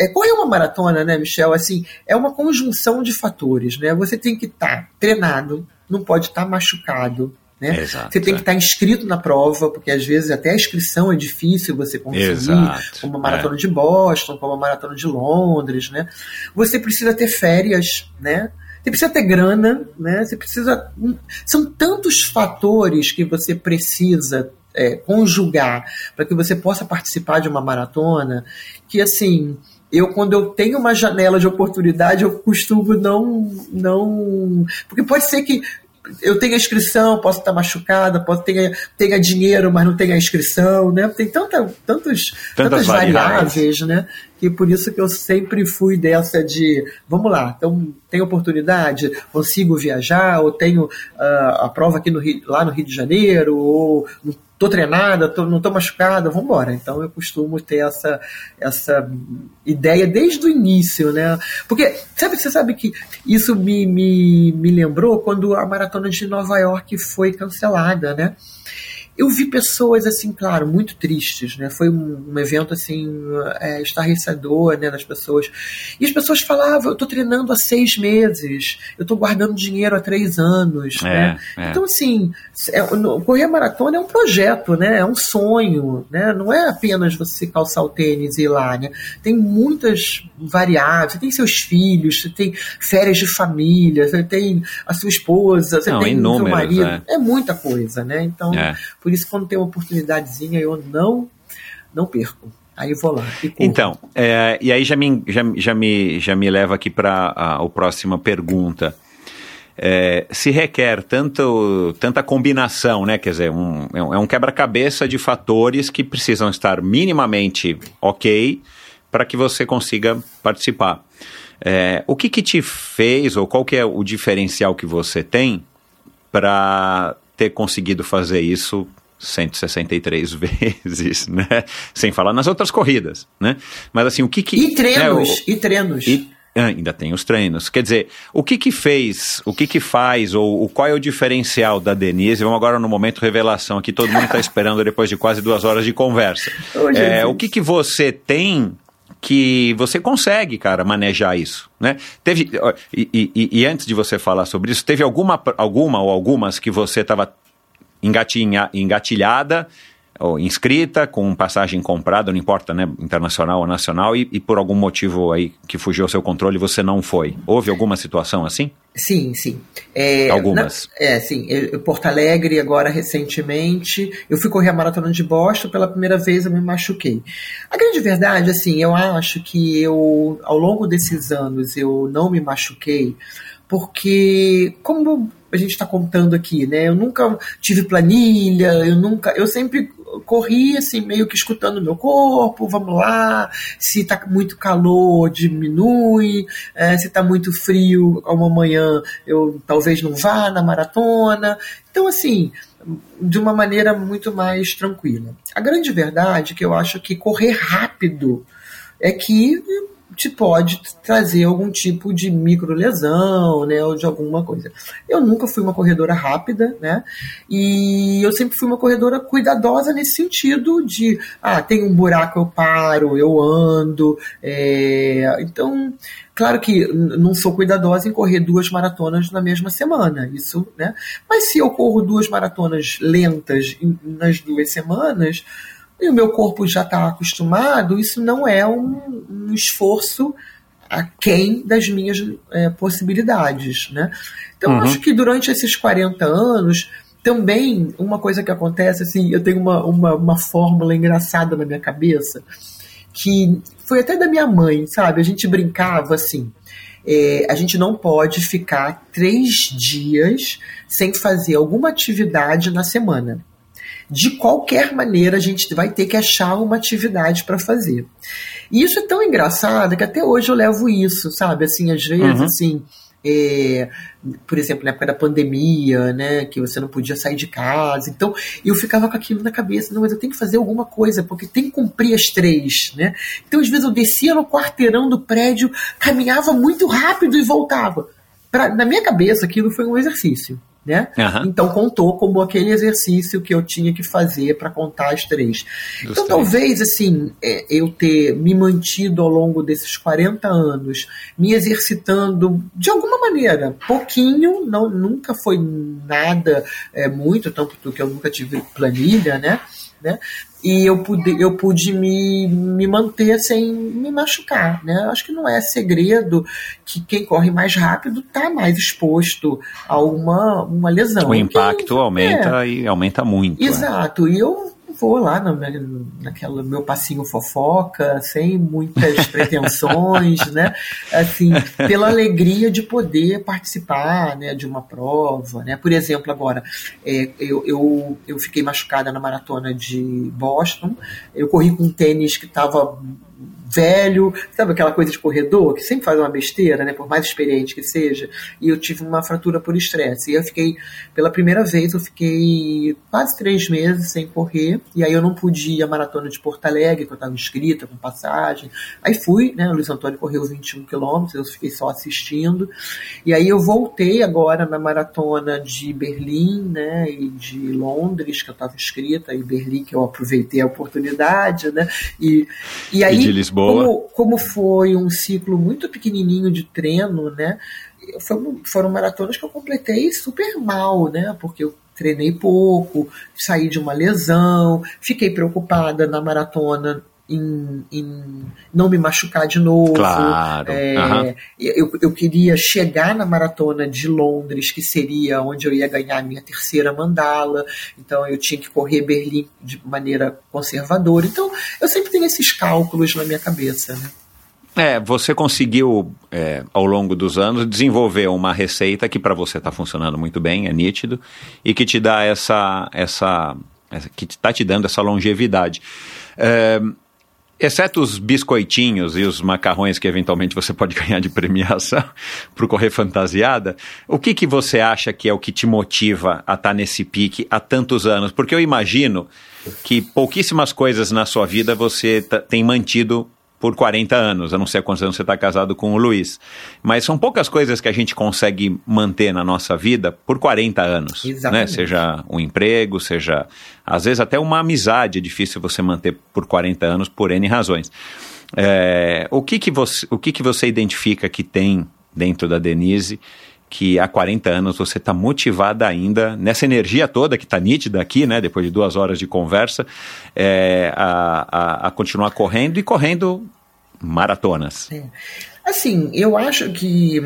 é, correr uma maratona, né, Michel? Assim, é uma conjunção de fatores, né? Você tem que estar treinado, não pode estar machucado, Né? Exato, você tem é. que estar inscrito na prova, porque às vezes até a inscrição é difícil você conseguir, Exato, como a maratona de Boston, como a maratona de Londres, né? Você precisa ter férias, né? Você precisa ter grana, né? Você precisa. São tantos fatores que você precisa é, conjugar para que você possa participar de uma maratona que assim eu quando eu tenho uma janela de oportunidade eu costumo não não porque pode ser que eu tenha inscrição, posso estar machucada, posso ter tenha dinheiro, mas não tenha inscrição, né? Tem tanta, tantos, Tantas tantas, variáveis. né? Que por isso que eu sempre fui dessa de, vamos lá, então tem oportunidade, consigo viajar, ou tenho ah, a prova aqui no Rio, lá no Rio de Janeiro, ou tô treinada, tô, não tô machucada, vamos embora. Então eu costumo ter essa, essa ideia desde o início, né? Porque sabe, você sabe que isso me, me, me lembrou quando a maratona de Nova York foi cancelada, né? Eu vi pessoas assim, claro, muito tristes, né? Foi um, um evento assim é, estarrecedor, né, das pessoas. E as pessoas falavam: eu tô treinando há seis meses, eu tô guardando dinheiro há três anos, É, né? é. Então assim, é, no- correr a maratona é um projeto, né? É um sonho, né? Não é apenas você calçar o tênis e ir lá, né? Tem muitas variáveis. Você tem seus filhos, você tem férias de família, você tem a sua esposa, você Não, tem o seu marido. é. É muita coisa, né? Então, É. por isso quando tem uma oportunidadezinha eu não não perco. Aí vou lá. Então, é, e aí já me, já, já me, já me leva aqui para a, a próxima pergunta. É, se requer tanto, tanta combinação, né? Quer dizer, um, é um, é quebra-cabeça de fatores que precisam estar minimamente ok para que você consiga participar. É, o que, que te fez, ou qual que é o diferencial que você tem para ter conseguido fazer isso 163 [LAUGHS] vezes, né? Sem falar nas outras corridas, né? Mas assim, o que que... E treinos, né, o- e treinos. e ah, ainda tem os treinos. Quer dizer, o que que fez, o que que faz, ou, o qual é o diferencial da Denise? Vamos agora no momento revelação aqui, todo mundo está [LAUGHS] esperando depois de quase duas horas de conversa. Ô, É, o que que você tem que você consegue, cara, manejar isso, né? Teve, e, e- e antes de você falar sobre isso, teve alguma, alguma ou algumas que você estava engatilhada ou inscrita, com passagem comprada, não importa, né, internacional ou nacional, e, e por algum motivo aí que fugiu ao seu controle você não foi. Houve alguma situação assim? Sim, sim. É, Algumas. na- é, sim. Eu- Porto Alegre, agora recentemente, eu fui correr a maratona de Boston, pela primeira vez eu me machuquei. A grande verdade, assim, eu acho que eu, ao longo desses anos, eu não me machuquei, porque, como a gente está contando aqui, né, eu nunca tive planilha, eu nunca, eu sempre corri assim, meio que escutando o meu corpo, vamos lá, se tá muito calor, diminui, é, se tá muito frio, uma manhã eu talvez não vá na maratona. Então, assim, de uma maneira muito mais tranquila. A grande verdade é que eu acho que correr rápido é que te pode trazer algum tipo de microlesão, né, ou de alguma coisa. Eu nunca fui uma corredora rápida, né, e eu sempre fui uma corredora cuidadosa nesse sentido de, ah, tem um buraco, eu paro, eu ando, é, então, claro que não sou cuidadosa em correr duas maratonas na mesma semana, isso, né, mas se eu corro duas maratonas lentas nas duas semanas, e o meu corpo já está acostumado, isso não é um, um esforço aquém das minhas é, possibilidades, né? Então, Uhum. acho que durante esses 40 anos, também, uma coisa que acontece, assim, eu tenho uma, uma, uma fórmula engraçada na minha cabeça, que foi até da minha mãe, sabe? A gente brincava assim, é, a gente não pode ficar três dias sem fazer alguma atividade na semana de qualquer maneira a gente vai ter que achar uma atividade para fazer. E isso é tão engraçado que até hoje eu levo isso, sabe? Assim, às vezes, Uhum. assim, é, por exemplo, na época da pandemia, né, que você não podia sair de casa, então eu ficava com aquilo na cabeça, não, mas eu tenho que fazer alguma coisa, porque tem que cumprir as três, né? Então, às vezes, eu descia no quarteirão do prédio, caminhava muito rápido e voltava. Pra, na minha cabeça, aquilo foi um exercício. Né? Aham. Então contou como aquele exercício que eu tinha que fazer para contar as três. Dos então três. talvez assim é, eu ter me mantido ao longo desses 40 anos, me exercitando de alguma maneira, pouquinho, não nunca foi nada é, muito, tanto que eu nunca tive planilha, né? Né? E eu pude, eu pude me, me manter sem me machucar, né? Acho que não é segredo que quem corre mais rápido está mais exposto a uma, uma lesão. O impacto Quem- aumenta é, e aumenta muito. né? Exato, e eu vou lá na, naquela meu passinho fofoca, sem muitas [LAUGHS] pretensões, né? Assim, pela alegria de poder participar, né, de uma prova, né? Por exemplo, agora, é, eu, eu, eu fiquei machucada na maratona de Boston, eu corri com um tênis que estava velho, sabe aquela coisa de corredor que sempre faz uma besteira, né, por mais experiente que seja, e eu tive uma fratura por estresse. E eu fiquei, pela primeira vez, eu fiquei quase três meses sem correr, e aí eu não pude ir à maratona de Porto Alegre, que eu estava inscrita, com passagem. Aí fui, né, o Luiz Antônio correu 21 quilômetros, eu fiquei só assistindo, e aí eu voltei agora na maratona de Berlim, né, e de Londres, que eu estava inscrita, e Berlim, que eu aproveitei a oportunidade, né, e, e aí E de Lisboa. Como, como foi um ciclo muito pequenininho de treino, né? Foram, foram maratonas que eu completei super mal, né? Porque eu treinei pouco, saí de uma lesão, fiquei preocupada na maratona em, em não me machucar de novo. Claro. É, Aham. eu, eu queria chegar na maratona de Londres, que seria onde eu ia ganhar a minha terceira mandala. Então eu tinha que correr Berlim de maneira conservadora. Então eu sempre tenho esses cálculos na minha cabeça, né? É, você conseguiu, é, ao longo dos anos, desenvolver uma receita que para você está funcionando muito bem, é nítido, e que te dá essa. essa, essa que está te dando essa longevidade. É, exceto os biscoitinhos e os macarrões que eventualmente você pode [LAUGHS] ganhar de premiação para correr fantasiada, o que, que você acha que é o que te motiva a estar nesse pique há tantos anos? Porque eu imagino que pouquíssimas coisas na sua vida você tá- tem mantido por 40 anos. Eu não sei há quantos anos você está casado com o Luiz. Mas são poucas coisas que a gente consegue manter na nossa vida por 40 anos. Né? Exatamente. Seja um emprego, seja às vezes até uma amizade é difícil você manter por 40 anos por N razões. É, o que, que, você, o que, que você identifica que tem dentro da Denise que há 40 anos você está motivada ainda, nessa energia toda que está nítida aqui, né, depois de duas horas de conversa, é, a, a, a continuar correndo e correndo maratonas. É. Assim, eu acho que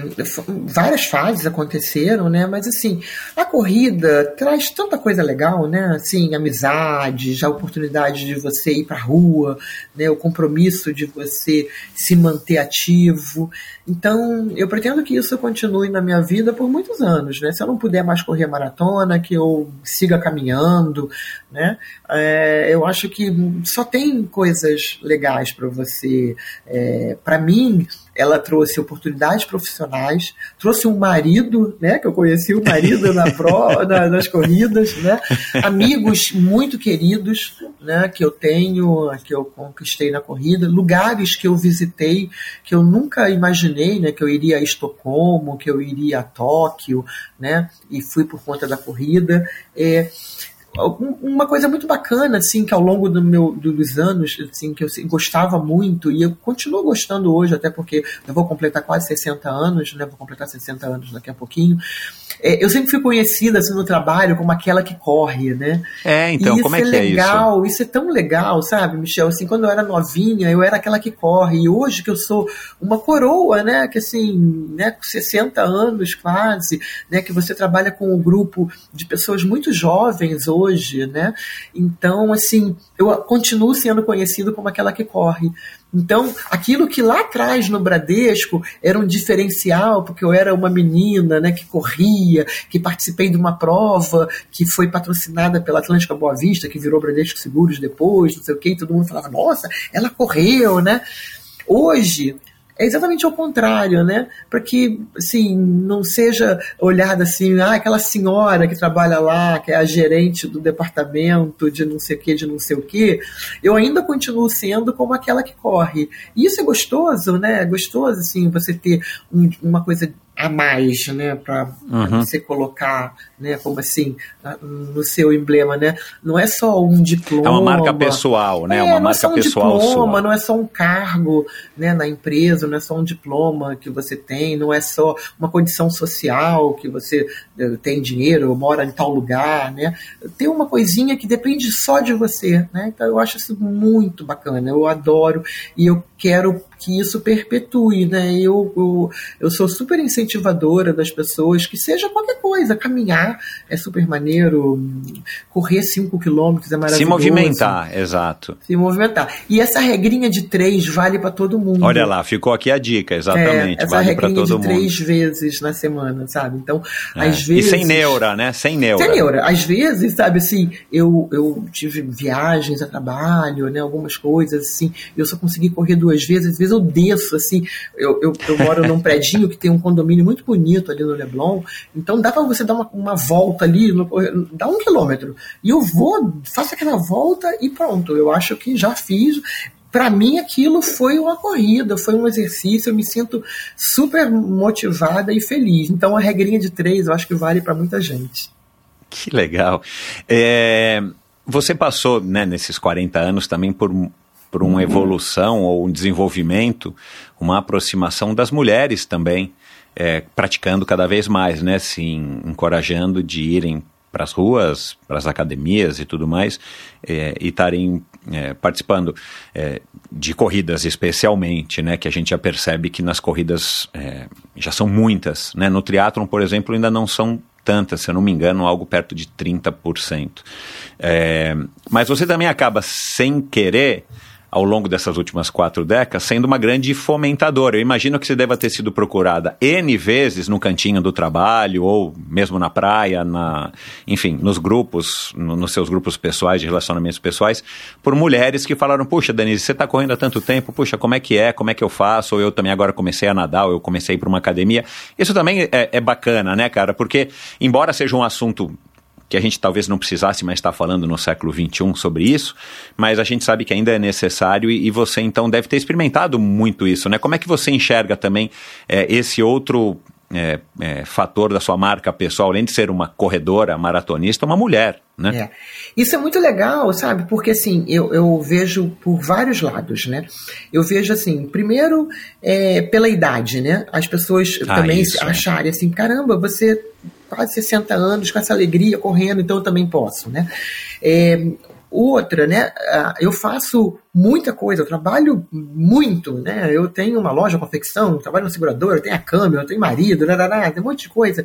várias fases aconteceram, né? Mas assim, a corrida traz tanta coisa legal, né? Assim, amizades, a oportunidade de você ir pra rua, né? O compromisso de você se manter ativo. Então, eu pretendo que isso continue na minha vida por muitos anos, né? Se eu não puder mais correr maratona, que eu siga caminhando, né? É, eu acho que só tem coisas legais para você. É, para mim, ela trouxe oportunidades profissionais, trouxe um marido, né? Que eu conheci o marido na [LAUGHS] pro, na, nas corridas, né? Amigos muito queridos, né? Que eu tenho, que eu conquistei na corrida, lugares que eu visitei que eu nunca imaginei, né? Que eu iria a Estocolmo, que eu iria a Tóquio, né? E fui por conta da corrida. É, uma coisa muito bacana assim que ao longo do meu dos anos assim que eu gostava muito e eu continuo gostando hoje até porque eu vou completar quase 60 anos né vou completar 60 anos daqui a pouquinho. É, eu sempre fui conhecida assim no trabalho como aquela que corre né? É, então, como isso é que é legal isso é tão legal sabe Michel? Assim quando eu era novinha eu era aquela que corre e hoje que eu sou uma coroa né que assim né com 60 anos quase né que você trabalha com um grupo de pessoas muito jovens hoje, né? Então, assim, eu continuo sendo conhecido como aquela que corre. Então, aquilo que lá atrás no Bradesco era um diferencial, porque eu era uma menina né, que corria, que participei de uma prova que foi patrocinada pela Atlântica Boa Vista, que virou Bradesco Seguros depois, não sei o quê, e todo mundo falava, nossa, ela correu, né? Hoje, é exatamente ao contrário, né? Para que, assim, não seja olhada assim, ah, aquela senhora que trabalha lá, que é a gerente do departamento de não sei o que, de não sei o que, eu ainda continuo sendo como aquela que corre. E isso é gostoso, né? É gostoso, assim, você ter um, uma coisa a mais, né, para Uhum. você colocar, né, como assim, no seu emblema, né? Não é só um diploma. É uma marca pessoal, né? É, uma não é marca só um pessoal diploma, sua. não é só um cargo né, na empresa, não é só um diploma que você tem, não é só uma condição social que você eh, tem dinheiro, mora em tal lugar, né? Tem uma coisinha que depende só de você, né? Então eu acho isso muito bacana, eu adoro e eu quero que isso perpetue, né? Eu, eu, eu sou super incentivadora das pessoas que seja qualquer coisa, caminhar é super maneiro, correr 5 quilômetros é Se maravilhoso movimentar, exato. se movimentar. E essa regrinha de três vale para todo mundo. Olha lá, ficou aqui a dica, exatamente. É, essa vale regrinha todo de mundo. três vezes na semana, sabe? Então, É. às vezes. E sem neura, né? Sem neura. Sem neura. Às vezes, sabe, assim, eu, eu tive viagens a trabalho, né? Algumas coisas, assim, eu só consegui correr duas vezes, às vezes eu desço, assim, eu, eu, eu moro num predinho que tem um condomínio muito bonito ali no Leblon, então dá pra você dar uma, uma volta ali, no, dá um quilômetro. E eu vou, faço aquela volta e pronto. Eu acho que já fiz. Para mim, aquilo foi uma corrida, foi um exercício. Eu me sinto super motivada e feliz. Então, a regrinha de três eu acho que vale para muita gente. Que legal. É, você passou, né, nesses 40 anos também por, por uma evolução ou um desenvolvimento, uma aproximação das mulheres também, é, praticando cada vez mais, né, se encorajando de irem para as ruas, para as academias e tudo mais, é, e estarem é, participando é, de corridas especialmente, né, que a gente já percebe que nas corridas é, já são muitas, né, no triatlon, por exemplo, ainda não são tantas, se eu não me engano, algo perto de 30%. É, mas você também acaba, sem querer, ao longo dessas últimas quatro décadas, sendo uma grande fomentadora. Eu imagino que você deva ter sido procurada N vezes no cantinho do trabalho, ou mesmo na praia, na, enfim, nos grupos, no- nos seus grupos pessoais, de relacionamentos pessoais, por mulheres que falaram, puxa, Denise, você está correndo há tanto tempo, puxa, como é que é, como é que eu faço? Ou eu também agora comecei a nadar, ou eu comecei para uma academia. Isso também é, é bacana, né, cara? Porque, embora seja um assunto que a gente talvez não precisasse mais estar falando no século XXI sobre isso, mas a gente sabe que ainda é necessário e, e você então deve ter experimentado muito isso, né? Como é que você enxerga também é, esse outro é, é, fator da sua marca pessoal, além de ser uma corredora, maratonista, uma mulher, né? É. Isso é muito legal, sabe? Porque assim, eu, eu vejo por vários lados, né? Eu vejo assim, primeiro é, pela idade, né? As pessoas Ah, também isso, acharem assim, caramba, você quase 60 anos com essa alegria correndo, então eu também posso, né? É, outra, né? ah, Eu faço muita coisa, eu trabalho muito, né? Eu tenho uma loja de confecção, trabalho na seguradora, eu tenho a câmera, eu tenho marido, larará, tem um monte de coisa.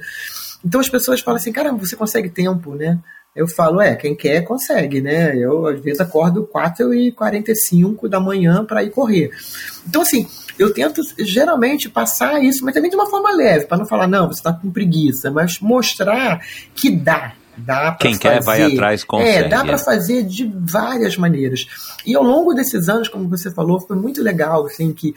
Então as pessoas falam assim, caramba, você consegue tempo, né? Eu falo, é, quem quer consegue, né? Eu às vezes acordo 4h45 da manhã para ir correr. Então, assim, eu tento geralmente passar isso, mas também de uma forma leve, para não falar, não, você está com preguiça, mas mostrar que dá. Dá pra Quem quer vai fazer. atrás, É, consegue, dá para é. fazer de várias maneiras. E ao longo desses anos, como você falou, foi muito legal, assim, que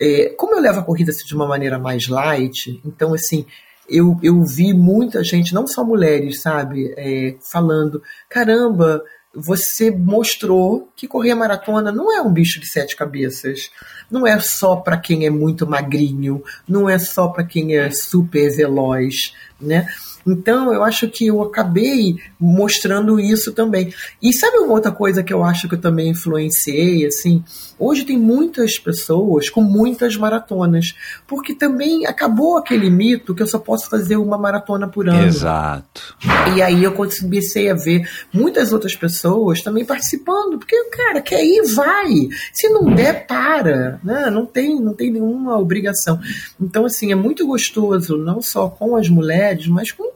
é, como eu levo a corrida assim, de uma maneira mais light, então assim, eu, eu vi muita gente, não só mulheres, sabe, é, falando, caramba, você mostrou que correr a maratona não é um bicho de sete cabeças. Não é só para quem é muito magrinho, não é só para quem é super veloz, né? Então, eu acho que eu acabei mostrando isso também. E sabe uma outra coisa que eu acho que eu também influenciei, assim? Hoje tem muitas pessoas com muitas maratonas, porque também acabou aquele mito que eu só posso fazer uma maratona por ano. Exato. E aí eu comecei a ver muitas outras pessoas também participando, porque cara, quer ir, vai. Se não der, para. Né? Não, tem, não tem nenhuma obrigação. Então, assim, é muito gostoso, não só com as mulheres, mas com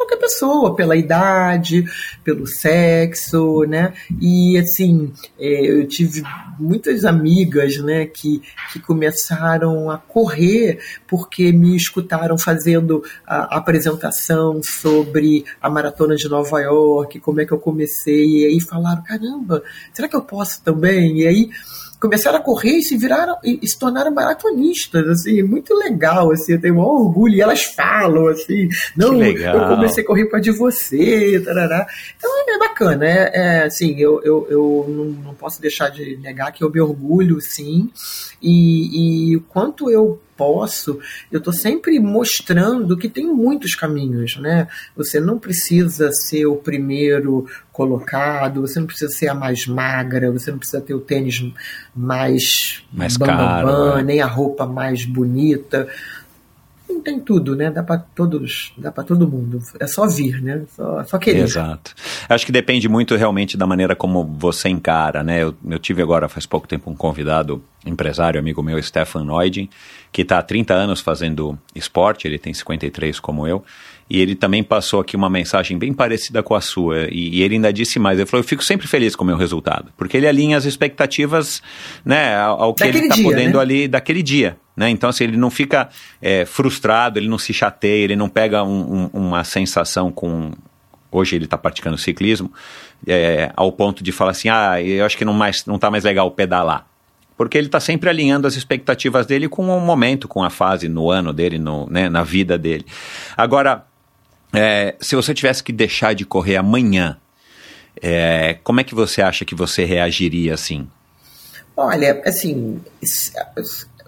qualquer pessoa, pela idade, pelo sexo, né? E assim, é, eu tive muitas amigas, né, que, que começaram a correr porque me escutaram fazendo a apresentação sobre a maratona de Nova York, como é que eu comecei, e aí falaram, caramba, será que eu posso também? E aí começaram a correr e se viraram e, e se tornaram maratonistas, assim, muito legal, assim, eu tenho um orgulho, e elas falam, assim, não, legal. eu comecei a correr por causa de você, tarará. Então é bacana, é, é assim, eu, eu, eu não, não posso deixar de negar que eu me orgulho, sim, e, e o quanto eu posso, eu estou sempre mostrando que tem muitos caminhos, né? Você não precisa ser o primeiro colocado, você não precisa ser a mais magra, você não precisa ter o tênis mais, mais caro, bam, bam, é. nem a roupa mais bonita. Não tem tudo, né? Dá para todos, dá para todo mundo. É só vir, né? Só, só querer. Exato. Acho que depende muito realmente da maneira como você encara, né? Eu, eu tive agora faz pouco tempo um convidado, empresário, amigo meu, Stefan Neudin, que está há 30 anos fazendo esporte, ele tem 53 como eu, e ele também passou aqui uma mensagem bem parecida com a sua, e, e ele ainda disse mais, ele falou, eu fico sempre feliz com o meu resultado, porque ele alinha as expectativas, né, ao, ao que Daquele ele está podendo né? ali daquele dia, né? Então, assim, ele não fica é, frustrado, ele não se chateia, ele não pega um- um- uma sensação com hoje ele está praticando ciclismo, é, ao ponto de falar assim, ah, eu acho que não mais não está mais legal pedalar. Porque ele está sempre alinhando as expectativas dele com o momento, com a fase, no ano dele, no, né, na vida dele. Agora, é, se você tivesse que deixar de correr amanhã, é, como é que você acha que você reagiria assim? Olha, assim,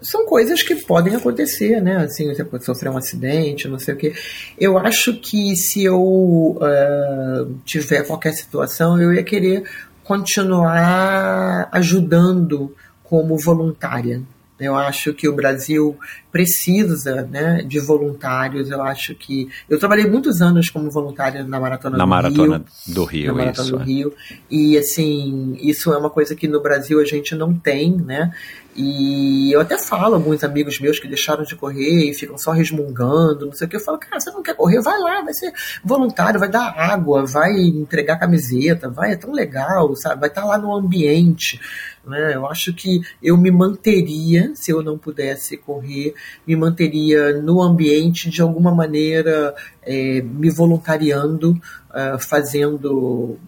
são coisas que podem acontecer, né? Assim, você pode sofrer um acidente, não sei o quê. Eu acho que se eu ah, tiver qualquer situação, eu ia querer continuar ajudando como voluntária. Eu acho que o Brasil precisa né, de voluntários. Eu acho que. Eu trabalhei muitos anos como voluntária na Maratona Na do maratona Rio do Rio, na Maratona isso. do é. Rio. E assim, isso é uma coisa que no Brasil a gente não tem, né? E eu até falo, alguns amigos meus que deixaram de correr e ficam só resmungando, não sei o que. Eu falo, cara, você não quer correr? Vai lá, vai ser voluntário, vai dar água, vai entregar camiseta, vai, é tão legal, sabe? Vai estar lá no ambiente. Né? Eu acho que eu me manteria, se eu não pudesse correr, me manteria no ambiente de alguma maneira, eh, me voluntariando, ah, fazendo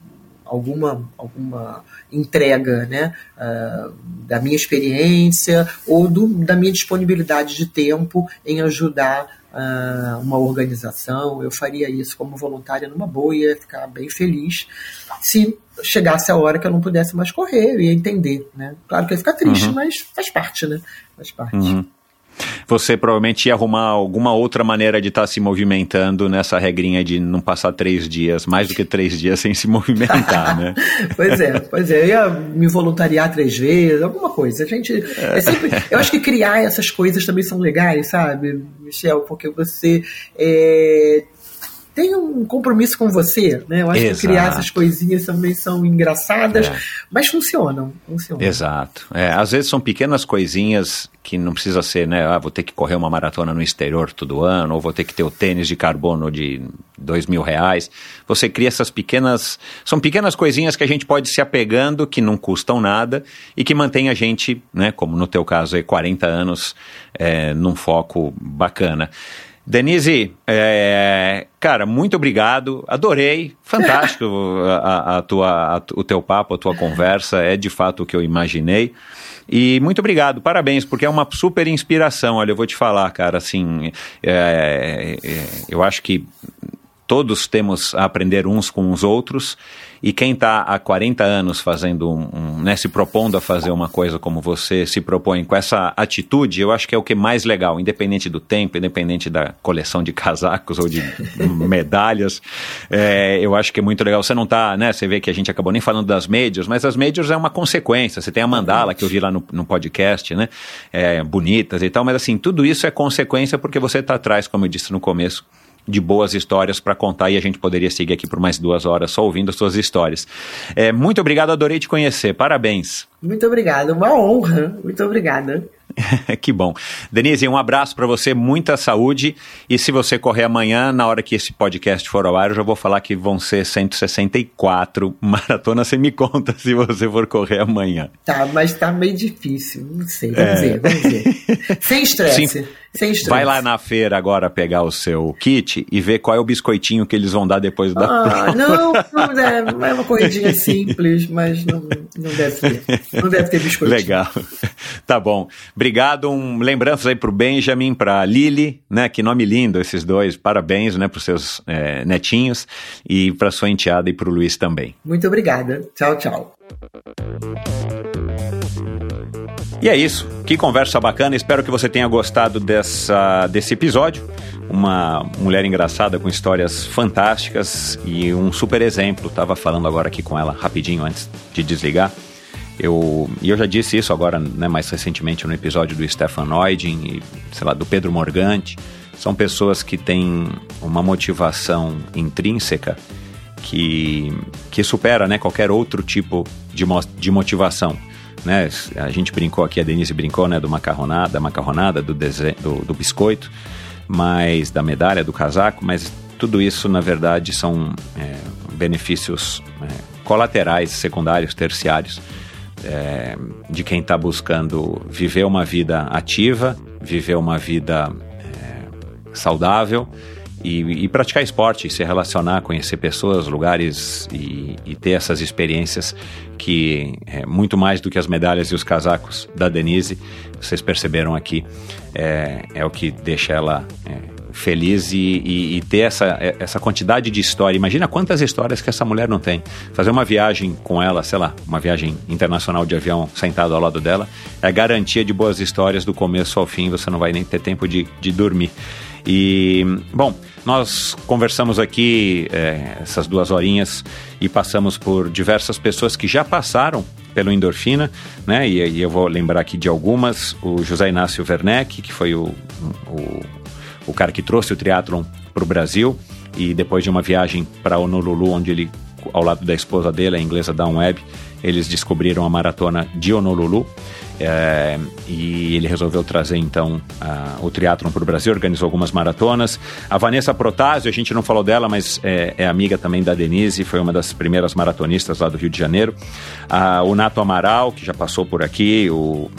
alguma, alguma entrega né, ah, da minha experiência ou do, da minha disponibilidade de tempo em ajudar ah, uma organização. Eu faria isso como voluntária numa boa ia ficar bem feliz se chegasse a hora que eu não pudesse mais correr, eu ia entender. Né? Claro que eu ia ficar triste, mas faz parte, né? Faz parte. Uhum. Você provavelmente ia arrumar alguma outra maneira de estar se movimentando nessa regrinha de não passar três dias, mais do que três dias sem se movimentar, né? [LAUGHS] Pois é, pois é. Eu ia me voluntariar três vezes, alguma coisa. A gente. É sempre, eu acho que criar essas coisas também são legais, sabe, Michel? Porque você é, tem um compromisso com você, né? Eu acho Exato. que criar essas coisinhas também são engraçadas, É. mas funcionam. funcionam. Exato. É, às vezes são pequenas coisinhas que não precisa ser, né? Ah, vou ter que correr uma maratona no exterior todo ano, ou vou ter que ter o tênis de carbono de dois mil reais. Você cria essas pequenas. São pequenas coisinhas que a gente pode se apegando, que não custam nada e que mantém a gente, né? Como no teu caso aí, 40 anos, é, num foco bacana. Denise, é, cara, muito obrigado, adorei, fantástico [LAUGHS] a, a tua, a o teu papo, a tua conversa, é de fato o que eu imaginei. E muito obrigado, parabéns, porque é uma super inspiração. Olha, eu vou te falar, cara, assim, é, é, eu acho que todos temos a aprender uns com os outros e quem está há 40 anos fazendo um, um né, se propondo a fazer uma coisa como você se propõe com essa atitude, eu acho que é o que é mais legal, independente do tempo, independente da coleção de [LAUGHS] casacos ou de medalhas, é, eu acho que é muito legal. Você não tá, né? Você vê que a gente acabou nem falando das majors, mas as majors é uma consequência. Você tem a mandala que eu vi lá no, no podcast, né? É, bonitas e tal, mas assim, tudo isso é consequência porque você está atrás, como eu disse no começo, de boas histórias para contar e a gente poderia seguir aqui por mais duas horas só ouvindo as suas histórias. É, muito obrigado, adorei te conhecer. Parabéns. Muito obrigada, uma honra. Muito obrigada. [LAUGHS] que bom. Denise, um abraço para você, muita saúde. E se você correr amanhã, na hora que esse podcast for ao ar, eu já vou falar que vão ser 164 [LAUGHS] maratonas. Você me conta se você for correr amanhã. Tá, mas tá meio difícil. Não sei. Vamos ver, vamos ver. [LAUGHS] Sem estresse. Sim. Sem estresse. Vai lá na feira agora pegar o seu kit e ver qual é o biscoitinho que eles vão dar depois da Ah, prova. não, não [LAUGHS] é, é uma corridinha simples, mas não, não deve ter. Não deve ter biscoitinho. Legal. Tá bom. Obrigado. Um, lembranças aí pro Benjamin, pra Lili, né? Que nome lindo esses dois. Parabéns, né, pros seus é, netinhos e pra sua enteada e pro Luiz também. Muito obrigada. Tchau, tchau. E é isso. Que conversa bacana. Espero que você tenha gostado dessa, desse episódio. Uma mulher engraçada com histórias fantásticas e um super exemplo. Tava falando agora aqui com ela rapidinho antes de desligar. Eu, e eu já disse isso agora, né, mais recentemente, no episódio do Stefan Neudin e, sei lá, do Pedro Morgante. São pessoas que têm uma motivação intrínseca que, que supera né, qualquer outro tipo de, de motivação. Né? A gente brincou aqui, a Denise brincou né, do macarronada, da macarronada, do, do, do biscoito, mas da medalha, do casaco, mas tudo isso, na verdade, são é, benefícios é, colaterais, secundários, terciários é, de quem está buscando viver uma vida ativa, viver uma vida é, saudável e, e, praticar esporte, se relacionar, conhecer pessoas, lugares e, e ter essas experiências que é muito mais do que as medalhas e os casacos da Denise, vocês perceberam aqui, é, é o que deixa ela é, feliz e, e, e, ter essa, essa quantidade de história. Imagina quantas histórias que essa mulher não tem. Fazer uma viagem com ela, sei lá, uma viagem internacional de avião sentado ao lado dela, é garantia de boas histórias do começo ao fim, você não vai nem ter tempo de, de dormir. E, bom, nós conversamos aqui é, essas duas horinhas e passamos por diversas pessoas que já passaram pelo Endorfina, né? E, e eu vou lembrar aqui de algumas. O José Inácio Werneck, que foi o, o o cara que trouxe o triatlon para o Brasil e depois de uma viagem para Honolulu, onde ele, ao lado da esposa dele, a inglesa Dawn Webb, eles descobriram a maratona de Honolulu é, e ele resolveu trazer então a, o triatlon para o Brasil, organizou algumas maratonas. A Vanessa Protásio, a gente não falou dela, mas é, é, amiga também da Denise, foi uma das primeiras maratonistas lá do Rio de Janeiro. A, o Nato Amaral, que já passou por aqui, o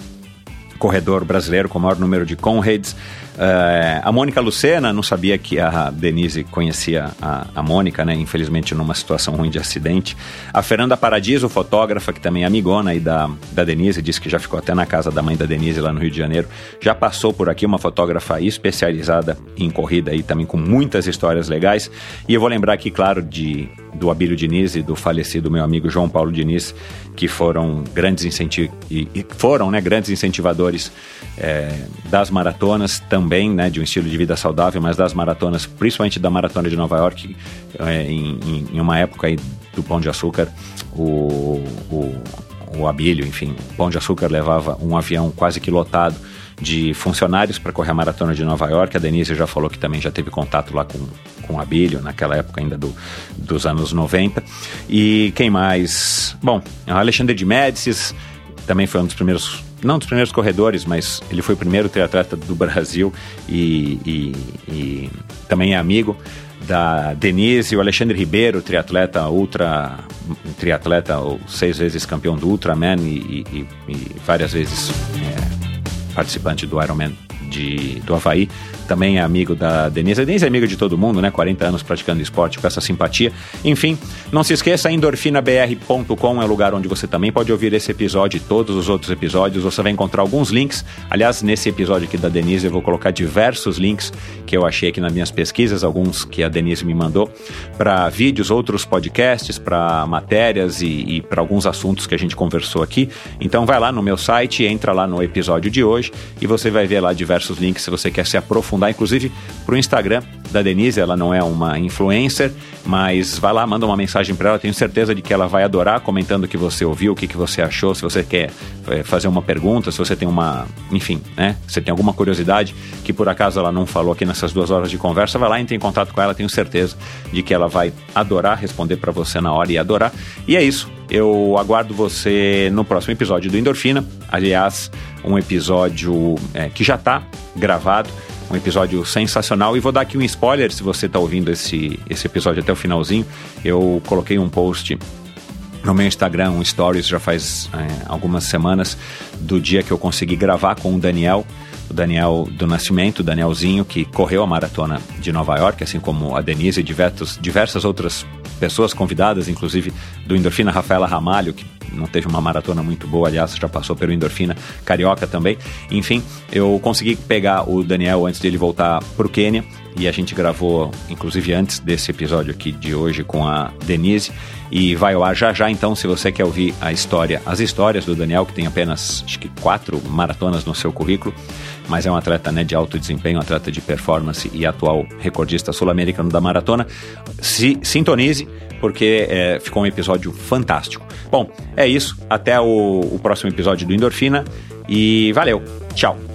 corredor brasileiro com o maior número de Conrads. Uh, a Mônica Lucena, não sabia que a Denise conhecia a, a Mônica, né? Infelizmente numa situação ruim de acidente. A Fernanda Paradiso, fotógrafa, que também é amigona aí da, da Denise, disse que já ficou até na casa da mãe da Denise lá no Rio de Janeiro. Já passou por aqui uma fotógrafa especializada em corrida e também com muitas histórias legais. E eu vou lembrar aqui, claro, de, do Abílio Diniz e do falecido meu amigo João Paulo Diniz, que foram grandes incentivos e, e foram né, grandes incentivadores é, das maratonas também, né, de um estilo de vida saudável, mas das maratonas, principalmente da maratona de Nova York, é, em, em, uma época aí do Pão de Açúcar, o, o, o Abílio, enfim, o Pão de Açúcar levava um avião quase que lotado de funcionários para correr a maratona de Nova York. A Denise já falou que também já teve contato lá com, com o Abílio, naquela época ainda do, dos anos 90. E quem mais? Bom, Alexandre de Médicis também foi um dos primeiros não dos primeiros corredores, mas ele foi o primeiro triatleta do Brasil e, e, e também é amigo da Denise, o Alexandre Ribeiro, triatleta ultra, triatleta ou seis vezes campeão do Ultraman e, e, várias vezes é, participante do Ironman de, do Havaí também é amigo da Denise. A Denise é amiga de todo mundo, né? 40 anos praticando esporte com essa simpatia. Enfim, não se esqueça, endorfinabr.com é o lugar onde você também pode ouvir esse episódio e todos os outros episódios. Você vai encontrar alguns links. Aliás, nesse episódio aqui da Denise, eu vou colocar diversos links que eu achei aqui nas minhas pesquisas, alguns que a Denise me mandou, para vídeos, outros podcasts, para matérias e, e para alguns assuntos que a gente conversou aqui. Então vai lá no meu site, entra lá no episódio de hoje e você vai ver lá diversos links se você quer se aprofundar aprofundar, inclusive para o Instagram da Denise. Ela não é uma influencer, mas vai lá, manda uma mensagem para ela. Tenho certeza de que ela vai adorar, comentando o que você ouviu, o que, que você achou. Se você quer é, fazer uma pergunta, se você tem uma, enfim, né? Você tem alguma curiosidade que por acaso ela não falou aqui nessas duas horas de conversa, vai lá, entre em contato com ela. Tenho certeza de que ela vai adorar responder para você na hora e adorar. E é isso. Eu aguardo você no próximo episódio do Endorfina. Aliás, um episódio é, que já está gravado um episódio sensacional. E vou dar aqui um spoiler se você está ouvindo esse, esse episódio até o finalzinho. Eu coloquei um post no meu Instagram, um stories já faz é, algumas semanas, do dia que eu consegui gravar com o Daniel, o Daniel do Nascimento, Danielzinho, que correu a maratona de Nova York, assim como a Denise e diversos, diversas outras pessoas convidadas, inclusive do Endorfina Rafaela Ramalho, que não teve uma maratona muito boa, aliás, já passou pelo Endorfina Carioca também. Enfim, eu consegui pegar o Daniel antes dele voltar para o Quênia e a gente gravou, inclusive antes desse episódio aqui de hoje, com a Denise. E vai ao ar já já, então, se você quer ouvir a história, as histórias do Daniel, que tem apenas, acho que quatro maratonas no seu currículo, mas é um atleta né, de alto desempenho, um atleta de performance e atual recordista sul-americano da maratona. Se sintonize, porque é, ficou um episódio fantástico. Bom, é isso. Até o, o próximo episódio do Endorfina. E valeu. Tchau.